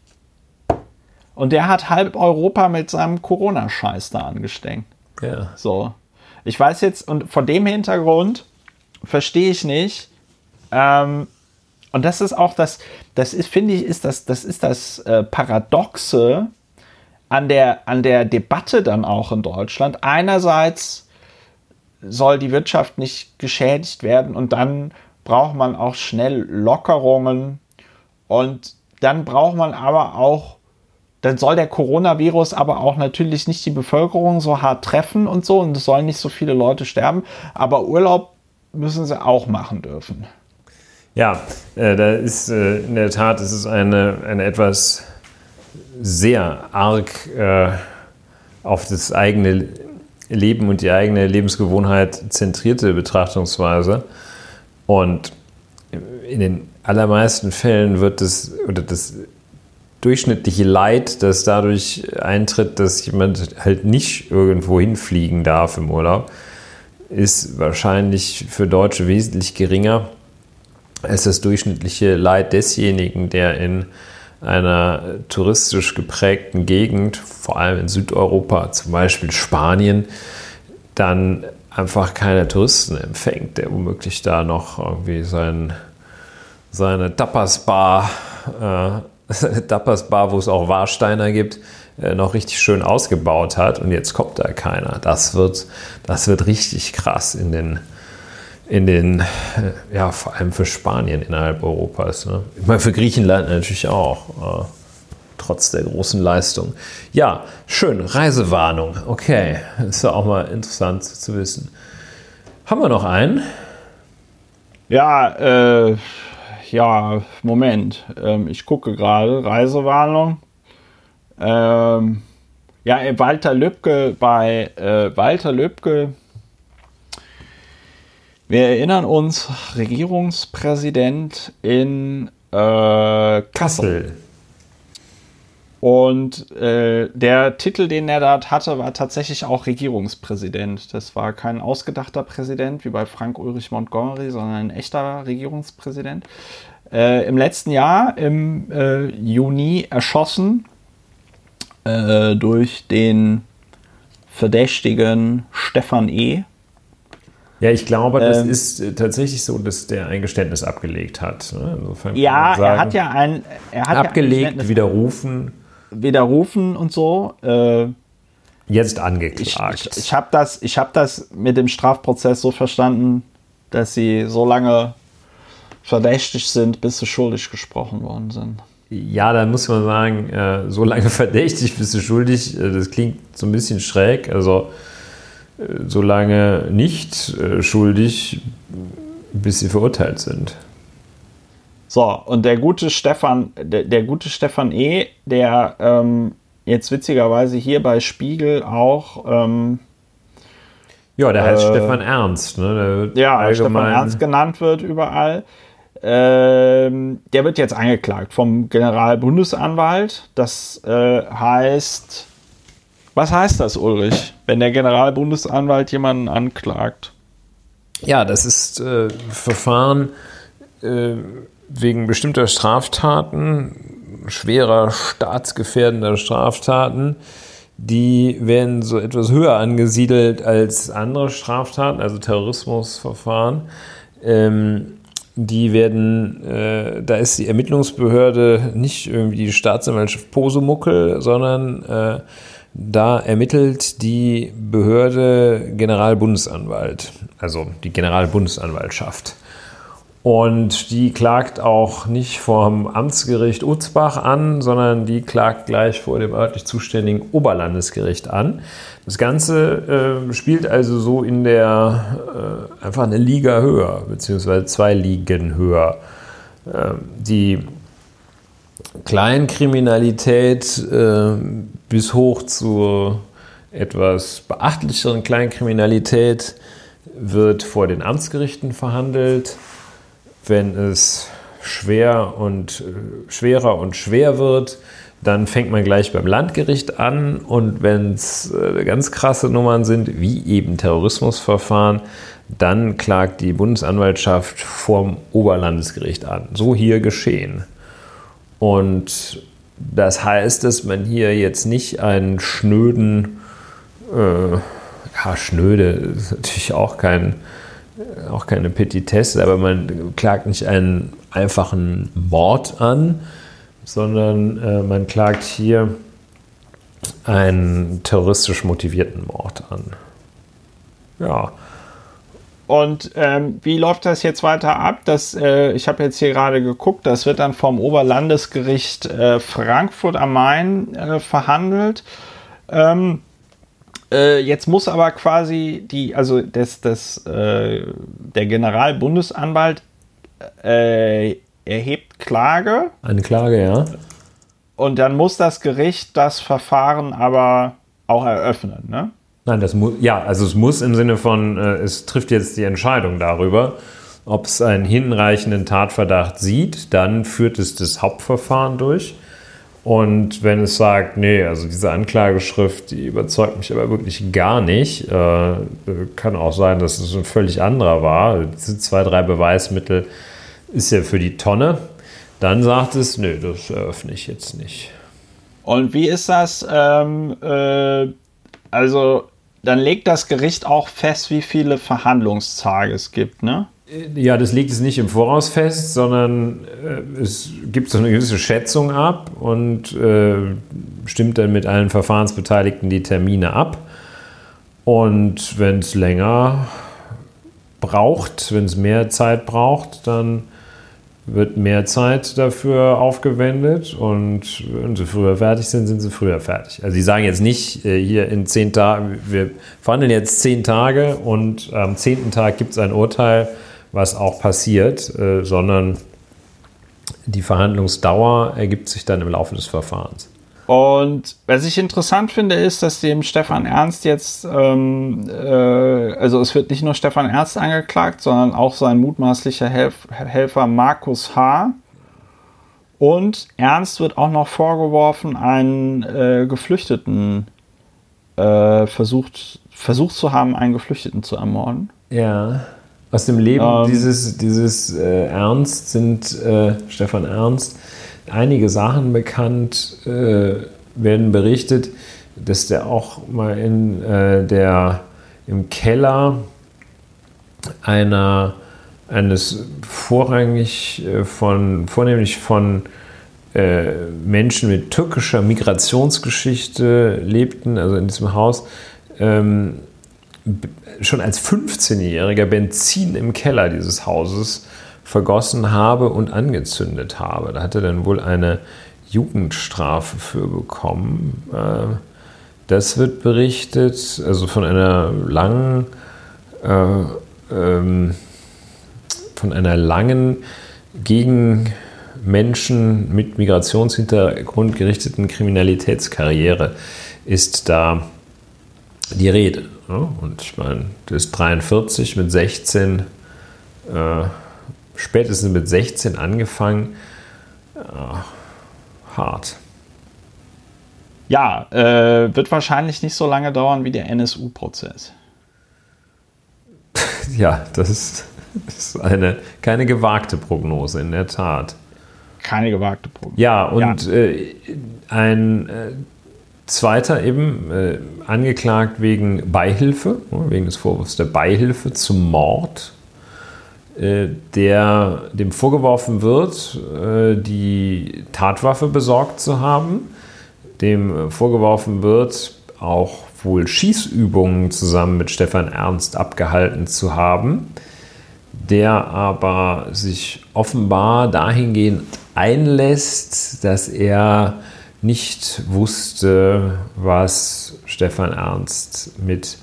und der hat halb Europa mit seinem Corona-Scheiß da angesteckt. Ja. So. Ich weiß jetzt, und vor dem Hintergrund verstehe ich nicht, ähm, und das ist auch das, das ist, finde ich, ist das, das ist das äh, Paradoxe an der, an der Debatte dann auch in Deutschland. Einerseits soll die Wirtschaft nicht geschädigt werden und dann braucht man auch schnell Lockerungen und dann braucht man aber auch, dann soll der Coronavirus aber auch natürlich nicht die Bevölkerung so hart treffen und so und es sollen nicht so viele Leute sterben, aber Urlaub müssen sie auch machen dürfen. Ja, äh, da ist äh, in der Tat, es ist eine, eine etwas sehr arg äh, auf das eigene Leben und die eigene Lebensgewohnheit zentrierte Betrachtungsweise. Und in den allermeisten Fällen wird das oder das durchschnittliche Leid, das dadurch eintritt, dass jemand halt nicht irgendwo hinfliegen darf im Urlaub, ist wahrscheinlich für Deutsche wesentlich geringer als das durchschnittliche Leid desjenigen, der in einer touristisch geprägten Gegend, vor allem in Südeuropa, zum Beispiel Spanien, dann einfach keine Touristen empfängt, der womöglich da noch irgendwie sein, seine Tapas-Bar, seine Tapas-Bar, wo es auch Warsteiner gibt, äh, noch richtig schön ausgebaut hat und jetzt kommt da keiner. Das wird, das wird richtig krass in den, in den, äh, ja, vor allem für Spanien innerhalb Europas. Ne? Ich meine, für Griechenland natürlich auch, äh, trotz der großen Leistung. Ja, schön, Reisewarnung. Okay, ist ja auch mal interessant zu wissen. Haben wir noch einen? Ja, äh, ja, Moment. Ähm, ich gucke gerade. Reisewarnung. Ähm, ja, Walter Lübcke bei äh, Walter Lübcke. Wir erinnern uns, Regierungspräsident in äh, Kassel. Kassel. Und äh, der Titel, den er dort hatte, war tatsächlich auch Regierungspräsident. Das war kein ausgedachter Präsident wie bei Frank Ulrich Montgomery, sondern ein echter Regierungspräsident. Äh, Im letzten Jahr, im äh, Juni, erschossen äh, durch den verdächtigen Stefan E. Ja, ich glaube, das ähm, ist äh, tatsächlich so, dass der ein Geständnis abgelegt hat. Ne? ja, er hat ja ein. Er hat abgelegt, ja widerrufen widerrufen und so. Äh, Jetzt angeklagt. Ich, ich, ich habe das, hab das mit dem Strafprozess so verstanden, dass sie so lange verdächtig sind, bis sie schuldig gesprochen worden sind. Ja, dann muss man sagen, äh, so lange verdächtig bis sie schuldig, äh, das klingt so ein bisschen schräg. Also äh, so lange nicht äh, schuldig, bis sie verurteilt sind. So, und der gute Stefan, der, der gute Stefan E., der ähm, jetzt witzigerweise hier bei Spiegel auch. Ähm, ja, der heißt äh, Stefan Ernst, ne? Der ja, Stefan Ernst genannt wird überall. Ähm, der wird jetzt angeklagt vom Generalbundesanwalt. Das äh, heißt. Was heißt das, Ulrich, wenn der Generalbundesanwalt jemanden anklagt? Ja, das ist äh, Verfahren äh, wegen bestimmter Straftaten, schwerer staatsgefährdender Straftaten, die werden so etwas höher angesiedelt als andere Straftaten, also Terrorismusverfahren. Ähm, die werden, äh, da ist die Ermittlungsbehörde nicht irgendwie die Staatsanwaltschaft Posemuckel, sondern äh, da ermittelt die Behörde Generalbundesanwalt, also die Generalbundesanwaltschaft. Und die klagt auch nicht vom Amtsgericht Utzbach an, sondern die klagt gleich vor dem örtlich zuständigen Oberlandesgericht an. Das Ganze äh, spielt also so in der äh, einfach eine Liga höher, beziehungsweise zwei Ligen höher. Äh, die Kleinkriminalität äh, bis hoch zur etwas beachtlicheren Kleinkriminalität wird vor den Amtsgerichten verhandelt wenn es schwer und äh, schwerer und schwer wird, dann fängt man gleich beim Landgericht an und wenn es äh, ganz krasse Nummern sind, wie eben Terrorismusverfahren, dann klagt die Bundesanwaltschaft vorm Oberlandesgericht an. So hier geschehen. Und das heißt, dass man hier jetzt nicht einen schnöden, äh, ja, schnöde ist natürlich auch kein auch keine Petitesse, aber man klagt nicht einen einfachen Mord an, sondern äh, man klagt hier einen terroristisch motivierten Mord an. Ja. Und ähm, wie läuft das jetzt weiter ab? Das, äh, ich habe jetzt hier gerade geguckt, das wird dann vom Oberlandesgericht äh, Frankfurt am Main äh, verhandelt. Ähm, äh, jetzt muss aber quasi die, also das, das, äh, der Generalbundesanwalt äh, erhebt Klage. Eine Klage, ja. Und dann muss das Gericht das Verfahren aber auch eröffnen, ne? Nein, das muss, ja, also es muss im Sinne von, äh, es trifft jetzt die Entscheidung darüber, ob es einen hinreichenden Tatverdacht sieht, dann führt es das Hauptverfahren durch. Und wenn es sagt, nee, also diese Anklageschrift, die überzeugt mich aber wirklich gar nicht, äh, kann auch sein, dass es ein völlig anderer war. Diese zwei, drei Beweismittel ist ja für die Tonne. Dann sagt es, nee, das eröffne ich jetzt nicht. Und wie ist das? Ähm, äh, also, dann legt das Gericht auch fest, wie viele Verhandlungstage es gibt, ne? Ja, das legt es nicht im Voraus fest, sondern äh, es gibt so eine gewisse Schätzung ab und äh, stimmt dann mit allen Verfahrensbeteiligten die Termine ab. Und wenn es länger braucht, wenn es mehr Zeit braucht, dann wird mehr Zeit dafür aufgewendet und wenn sie früher fertig sind, sind sie früher fertig. Also sie sagen jetzt nicht äh, hier in zehn Tagen, wir verhandeln jetzt zehn Tage und am zehnten Tag gibt es ein Urteil, was auch passiert, äh, sondern die Verhandlungsdauer ergibt sich dann im Laufe des Verfahrens. Und was ich interessant finde, ist, dass dem Stefan Ernst jetzt, ähm, äh, also es wird nicht nur Stefan Ernst angeklagt, sondern auch sein mutmaßlicher Helf Helfer Markus H. Und Ernst wird auch noch vorgeworfen, einen äh, Geflüchteten äh, versucht, versucht zu haben, einen Geflüchteten zu ermorden. Ja. Aus dem Leben ähm, dieses, dieses äh, Ernst sind äh, Stefan Ernst einige Sachen bekannt, äh, werden berichtet, dass der auch mal in äh, der, im Keller einer, eines vorrangig äh, von, vornehmlich von äh, Menschen mit türkischer Migrationsgeschichte lebten, also in diesem Haus, ähm, schon als 15-Jähriger Benzin im Keller dieses Hauses vergossen habe und angezündet habe. Da hat er dann wohl eine Jugendstrafe für bekommen. Äh, das wird berichtet, also von einer langen, äh, ähm, von einer langen gegen Menschen mit Migrationshintergrund gerichteten Kriminalitätskarriere ist da die Rede. Und ich meine, das ist 43 mit 16 äh, spätestens mit 16 angefangen. Ja, hart. Ja, äh, wird wahrscheinlich nicht so lange dauern wie der NSU-Prozess. ja, das ist, das ist, eine, keine gewagte Prognose, in der Tat. Keine gewagte Prognose. Ja, und ja. Äh, ein äh, zweiter eben äh, angeklagt wegen Beihilfe, wegen des Vorwurfs der Beihilfe zum Mord äh, der dem vorgeworfen wird, äh, die Tatwaffe besorgt zu haben, dem vorgeworfen wird, auch wohl Schießübungen zusammen mit Stefan Ernst abgehalten zu haben, der aber sich offenbar dahingehend einlässt, dass er nicht wusste, was Stefan Ernst mit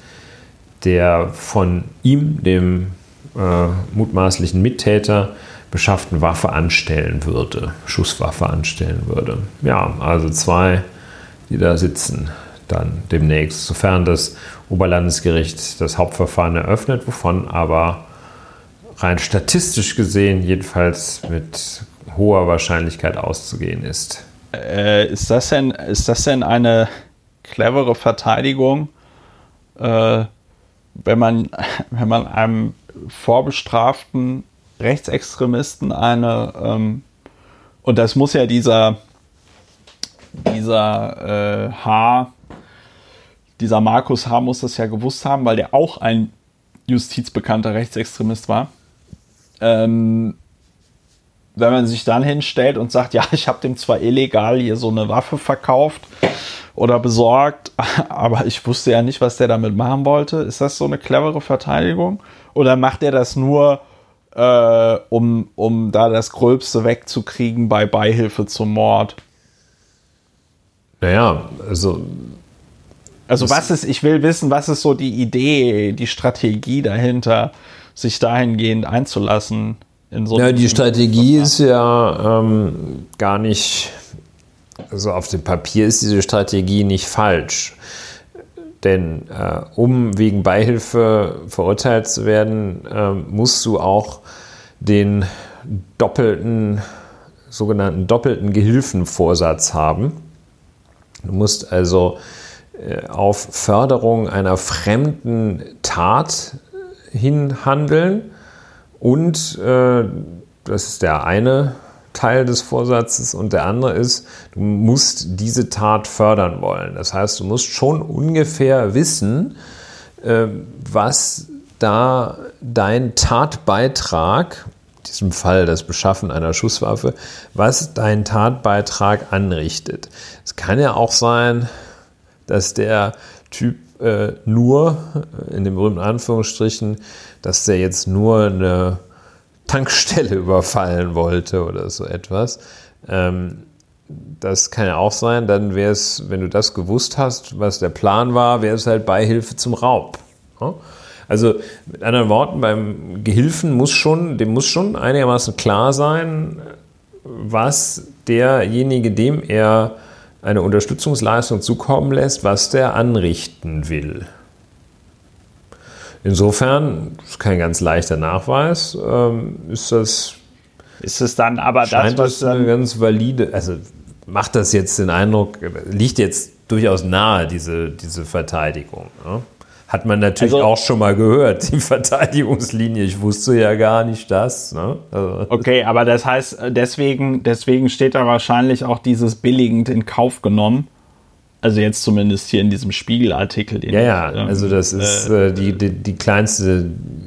der von ihm, dem äh, mutmaßlichen Mittäter beschafften Waffe anstellen würde, Schusswaffe anstellen würde. Ja, also zwei, die da sitzen dann demnächst, sofern das Oberlandesgericht das Hauptverfahren eröffnet, wovon aber rein statistisch gesehen jedenfalls mit hoher Wahrscheinlichkeit auszugehen ist. Äh, ist, das denn, ist das denn eine clevere Verteidigung, äh, wenn, man, wenn man einem vorbestraften Rechtsextremisten eine, ähm, und das muss ja dieser, dieser äh, H, dieser Markus H. muss das ja gewusst haben, weil der auch ein justizbekannter Rechtsextremist war. Ähm, wenn man sich dann hinstellt und sagt, ja, ich habe dem zwar illegal hier so eine Waffe verkauft oder besorgt, aber ich wusste ja nicht, was der damit machen wollte. Ist das so eine clevere Verteidigung? Oder macht er das nur, äh, um, um da das Gröbste wegzukriegen bei Beihilfe zum Mord? Naja, also. Also, was ist, ich will wissen, was ist so die Idee, die Strategie dahinter, sich dahingehend einzulassen? So ja, die Strategie ist ja ähm, gar nicht, also auf dem Papier ist diese Strategie nicht falsch. Denn äh, um wegen Beihilfe verurteilt zu werden, äh, musst du auch den doppelten, sogenannten doppelten Gehilfenvorsatz haben. Du musst also äh, auf Förderung einer fremden Tat hinhandeln und äh, das ist der eine Teil des Vorsatzes und der andere ist, du musst diese Tat fördern wollen. Das heißt, du musst schon ungefähr wissen, äh, was da dein Tatbeitrag, in diesem Fall das Beschaffen einer Schusswaffe, was dein Tatbeitrag anrichtet. Es kann ja auch sein, dass der Typ äh, nur, in den berühmten Anführungsstrichen, dass der jetzt nur eine Tankstelle überfallen wollte oder so etwas. Ähm, das kann ja auch sein, dann wäre es, wenn du das gewusst hast, was der Plan war, wäre es halt Beihilfe zum Raub. Also mit anderen Worten, beim Gehilfen muss schon, dem muss schon einigermaßen klar sein, was derjenige, dem er eine Unterstützungsleistung zukommen lässt, was der anrichten will. Insofern, das ist kein ganz leichter Nachweis, ähm, ist das. Ist es dann aber das, was. Das eine ganz valide, also macht das jetzt den Eindruck, liegt jetzt durchaus nahe, diese, diese Verteidigung. Ne? Hat man natürlich also, auch schon mal gehört, die Verteidigungslinie. Ich wusste ja gar nicht das. Ne? Also. Okay, aber das heißt, deswegen, deswegen steht da wahrscheinlich auch dieses billigend in Kauf genommen. Also jetzt zumindest hier in diesem Spiegelartikel. ja, ja, ähm, also das ist äh, die, die, die, kleinste,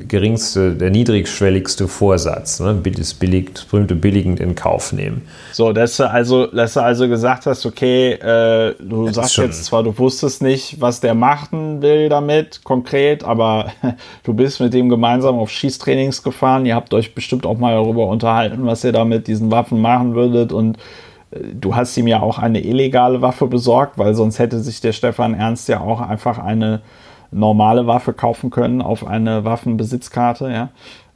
geringste, der niedrigschwelligste Vorsatz. Ne? Das, billig, das berühmte billigend in Kauf nehmen. So, dass du also, dass du also gesagt hast, okay, äh, du das sagst jetzt zwar, du wusstest nicht, was der machen will damit konkret, aber du bist mit dem gemeinsam auf Schießtrainings gefahren. Ihr habt euch bestimmt auch mal darüber unterhalten, was ihr da mit diesen Waffen machen würdet und Du hast ihm ja auch eine illegale Waffe besorgt, weil sonst hätte sich der Stefan Ernst ja auch einfach eine normale Waffe kaufen können auf eine Waffenbesitzkarte. Ja?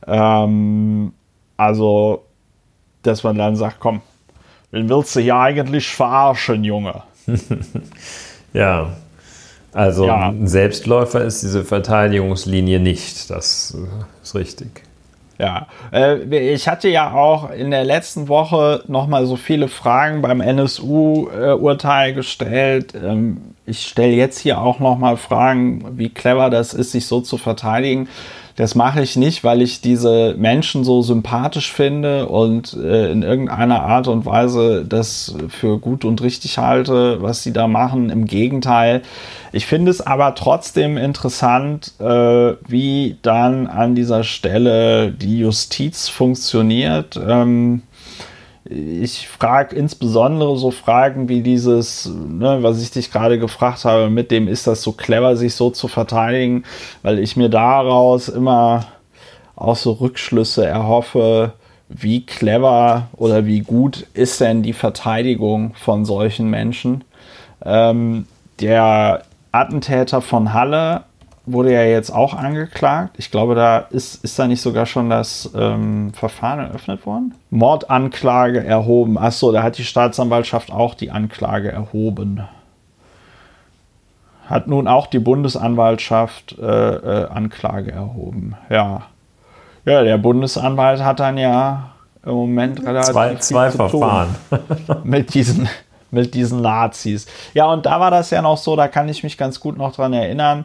Ähm, also, dass man dann sagt, komm, wen willst du hier eigentlich verarschen, Junge? ja, also ja. ein Selbstläufer ist diese Verteidigungslinie nicht, das ist richtig. Ja, äh, ich hatte ja auch in der letzten Woche nochmal so viele Fragen beim NSU-Urteil gestellt. Ähm, ich stelle jetzt hier auch nochmal Fragen, wie clever das ist, sich so zu verteidigen. Das mache ich nicht, weil ich diese Menschen so sympathisch finde und äh, in irgendeiner Art und Weise das für gut und richtig halte, was sie da machen. Im Gegenteil. Ich finde es aber trotzdem interessant, äh, wie dann an dieser Stelle die Justiz funktioniert. Ähm, ich frage insbesondere so Fragen wie dieses, ne, was ich dich gerade gefragt habe, mit dem ist das so clever, sich so zu verteidigen, weil ich mir daraus immer auch so Rückschlüsse erhoffe, wie clever oder wie gut ist denn die Verteidigung von solchen Menschen. Ähm, der Attentäter von Halle wurde ja jetzt auch angeklagt. Ich glaube, da ist, ist da nicht sogar schon das ähm, Verfahren eröffnet worden? Mordanklage erhoben. Achso, da hat die Staatsanwaltschaft auch die Anklage erhoben. Hat nun auch die Bundesanwaltschaft äh, äh, Anklage erhoben. Ja. Ja, der Bundesanwalt hat dann ja im Moment relativ zwei, zwei Verfahren mit diesen mit diesen Nazis. Ja, und da war das ja noch so, da kann ich mich ganz gut noch dran erinnern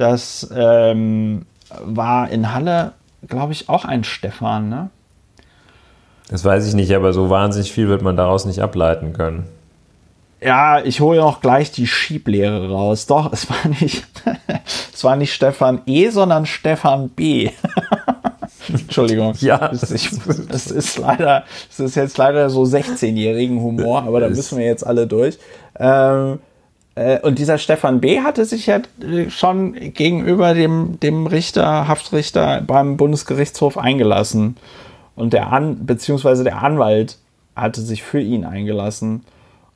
das ähm, war in Halle, glaube ich, auch ein Stefan, ne? Das weiß ich nicht, aber so wahnsinnig viel wird man daraus nicht ableiten können. Ja, ich hole auch gleich die Schieblehre raus. Doch, es war nicht, es war nicht Stefan E, sondern Stefan B. Entschuldigung. Ja. Es ist, es ist leider, es ist jetzt leider so 16-jährigen Humor, aber da müssen wir jetzt alle durch. Ähm, äh, und dieser Stefan B. hatte sich ja äh, schon gegenüber dem, dem Richter, Haftrichter beim Bundesgerichtshof eingelassen. Und der An, beziehungsweise der Anwalt hatte sich für ihn eingelassen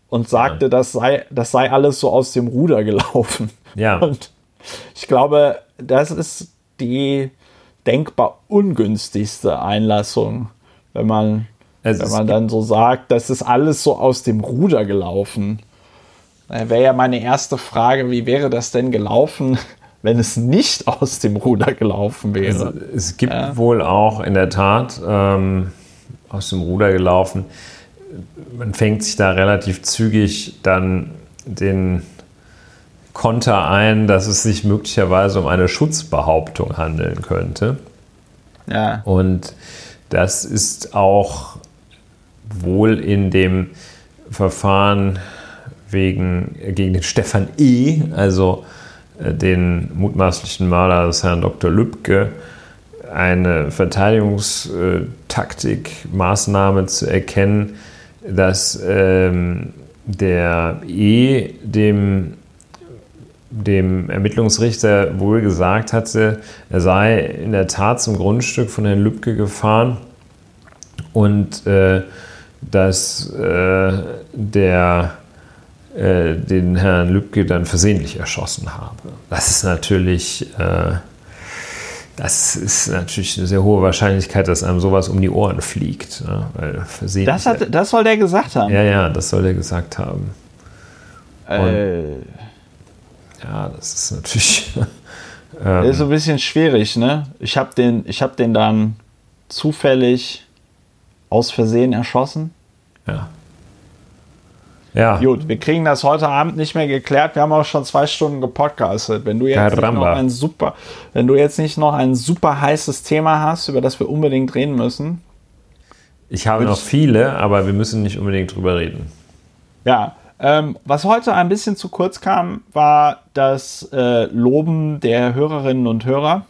und sagte, ja. das sei, das sei alles so aus dem Ruder gelaufen. Ja. Und ich glaube, das ist die denkbar ungünstigste Einlassung, wenn man, wenn man dann so sagt, das ist alles so aus dem Ruder gelaufen. Wäre ja meine erste Frage, wie wäre das denn gelaufen, wenn es nicht aus dem Ruder gelaufen wäre? Also, es gibt ja. wohl auch in der Tat ähm, aus dem Ruder gelaufen. Man fängt sich da relativ zügig dann den Konter ein, dass es sich möglicherweise um eine Schutzbehauptung handeln könnte. Ja. Und das ist auch wohl in dem Verfahren wegen, gegen den Stefan E., also äh, den mutmaßlichen Mörder des Herrn Dr. Lübcke, eine Verteidigungstaktik, Maßnahme zu erkennen, dass ähm, der E dem dem Ermittlungsrichter wohl gesagt hatte, er sei in der Tat zum Grundstück von Herrn Lübcke gefahren und äh, dass äh, der äh, den Herrn Lübcke dann versehentlich erschossen habe. Das ist natürlich, äh, das ist natürlich eine sehr hohe Wahrscheinlichkeit, dass einem sowas um die Ohren fliegt. Ne? Weil das, hat, das soll der gesagt haben. Ja, ja, das soll der gesagt haben. Äh. ja, das ist natürlich. ähm, ist so ein bisschen schwierig, ne? Ich habe den, hab den dann zufällig aus Versehen erschossen. Ja. Ja. Gut, wir kriegen das heute Abend nicht mehr geklärt. Wir haben auch schon zwei Stunden gepodcastet. Wenn du jetzt nicht noch ein super, wenn du jetzt nicht noch ein super heißes Thema hast, über das wir unbedingt reden müssen. Ich habe noch viele, aber wir müssen nicht unbedingt drüber reden. Ja, ähm, was heute ein bisschen zu kurz kam, war das äh, Loben der Hörerinnen und Hörer.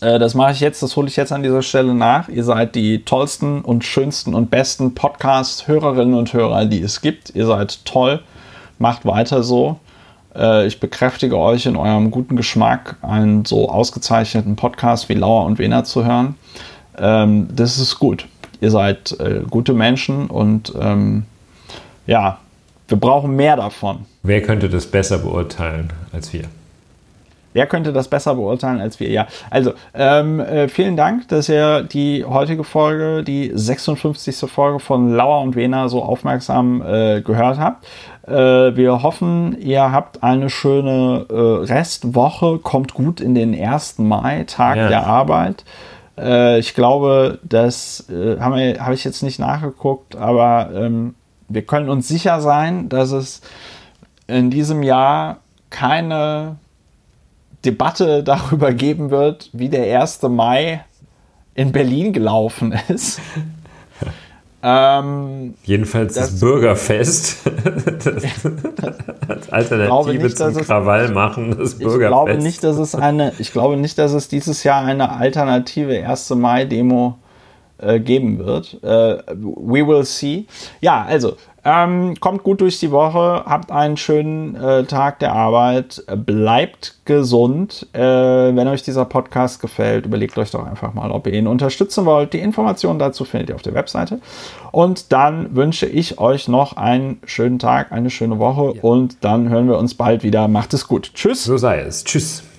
Äh, das mache ich jetzt, das hole ich jetzt an dieser Stelle nach. Ihr seid die tollsten und schönsten und besten Podcast-Hörerinnen und Hörer, die es gibt. Ihr seid toll. Macht weiter so. Äh, ich bekräftige euch in eurem guten Geschmack, einen so ausgezeichneten Podcast wie Lauer und Wena zu hören. Ähm, das ist gut. Ihr seid äh, gute Menschen und ähm, ja, wir brauchen mehr davon. Wer könnte das besser beurteilen als wir? Wer könnte das besser beurteilen als wir? Ja, also ähm, äh, vielen Dank, dass ihr die heutige Folge, die 56. Folge von Lauer und Wena so aufmerksam äh, gehört habt. Äh, wir hoffen, ihr habt eine schöne äh, Restwoche, kommt gut in den 1. Mai, Tag ja. der Arbeit. Äh, ich glaube, das äh, habe hab ich jetzt nicht nachgeguckt, aber ähm, wir können uns sicher sein, dass es in diesem Jahr keine Debatte darüber geben wird, wie der 1. Mai in Berlin gelaufen ist. Ähm, Jedenfalls das, das Bürgerfest. das, das Alternative nicht, zum es, Krawall machen, das Bürgerfest. Ich glaube, nicht, dass es eine, ich glaube nicht, dass es dieses Jahr eine alternative 1. Mai-Demo äh, geben wird. Äh, we will see. Ja, also ähm, kommt gut durch die Woche, habt einen schönen äh, Tag der Arbeit, bleibt gesund. Äh, wenn euch dieser Podcast gefällt, überlegt euch doch einfach mal, ob ihr ihn unterstützen wollt. Die Informationen dazu findet ihr auf der Webseite. Und dann wünsche ich euch noch einen schönen Tag, eine schöne Woche ja. und dann hören wir uns bald wieder. Macht es gut. Tschüss. So sei es. Tschüss.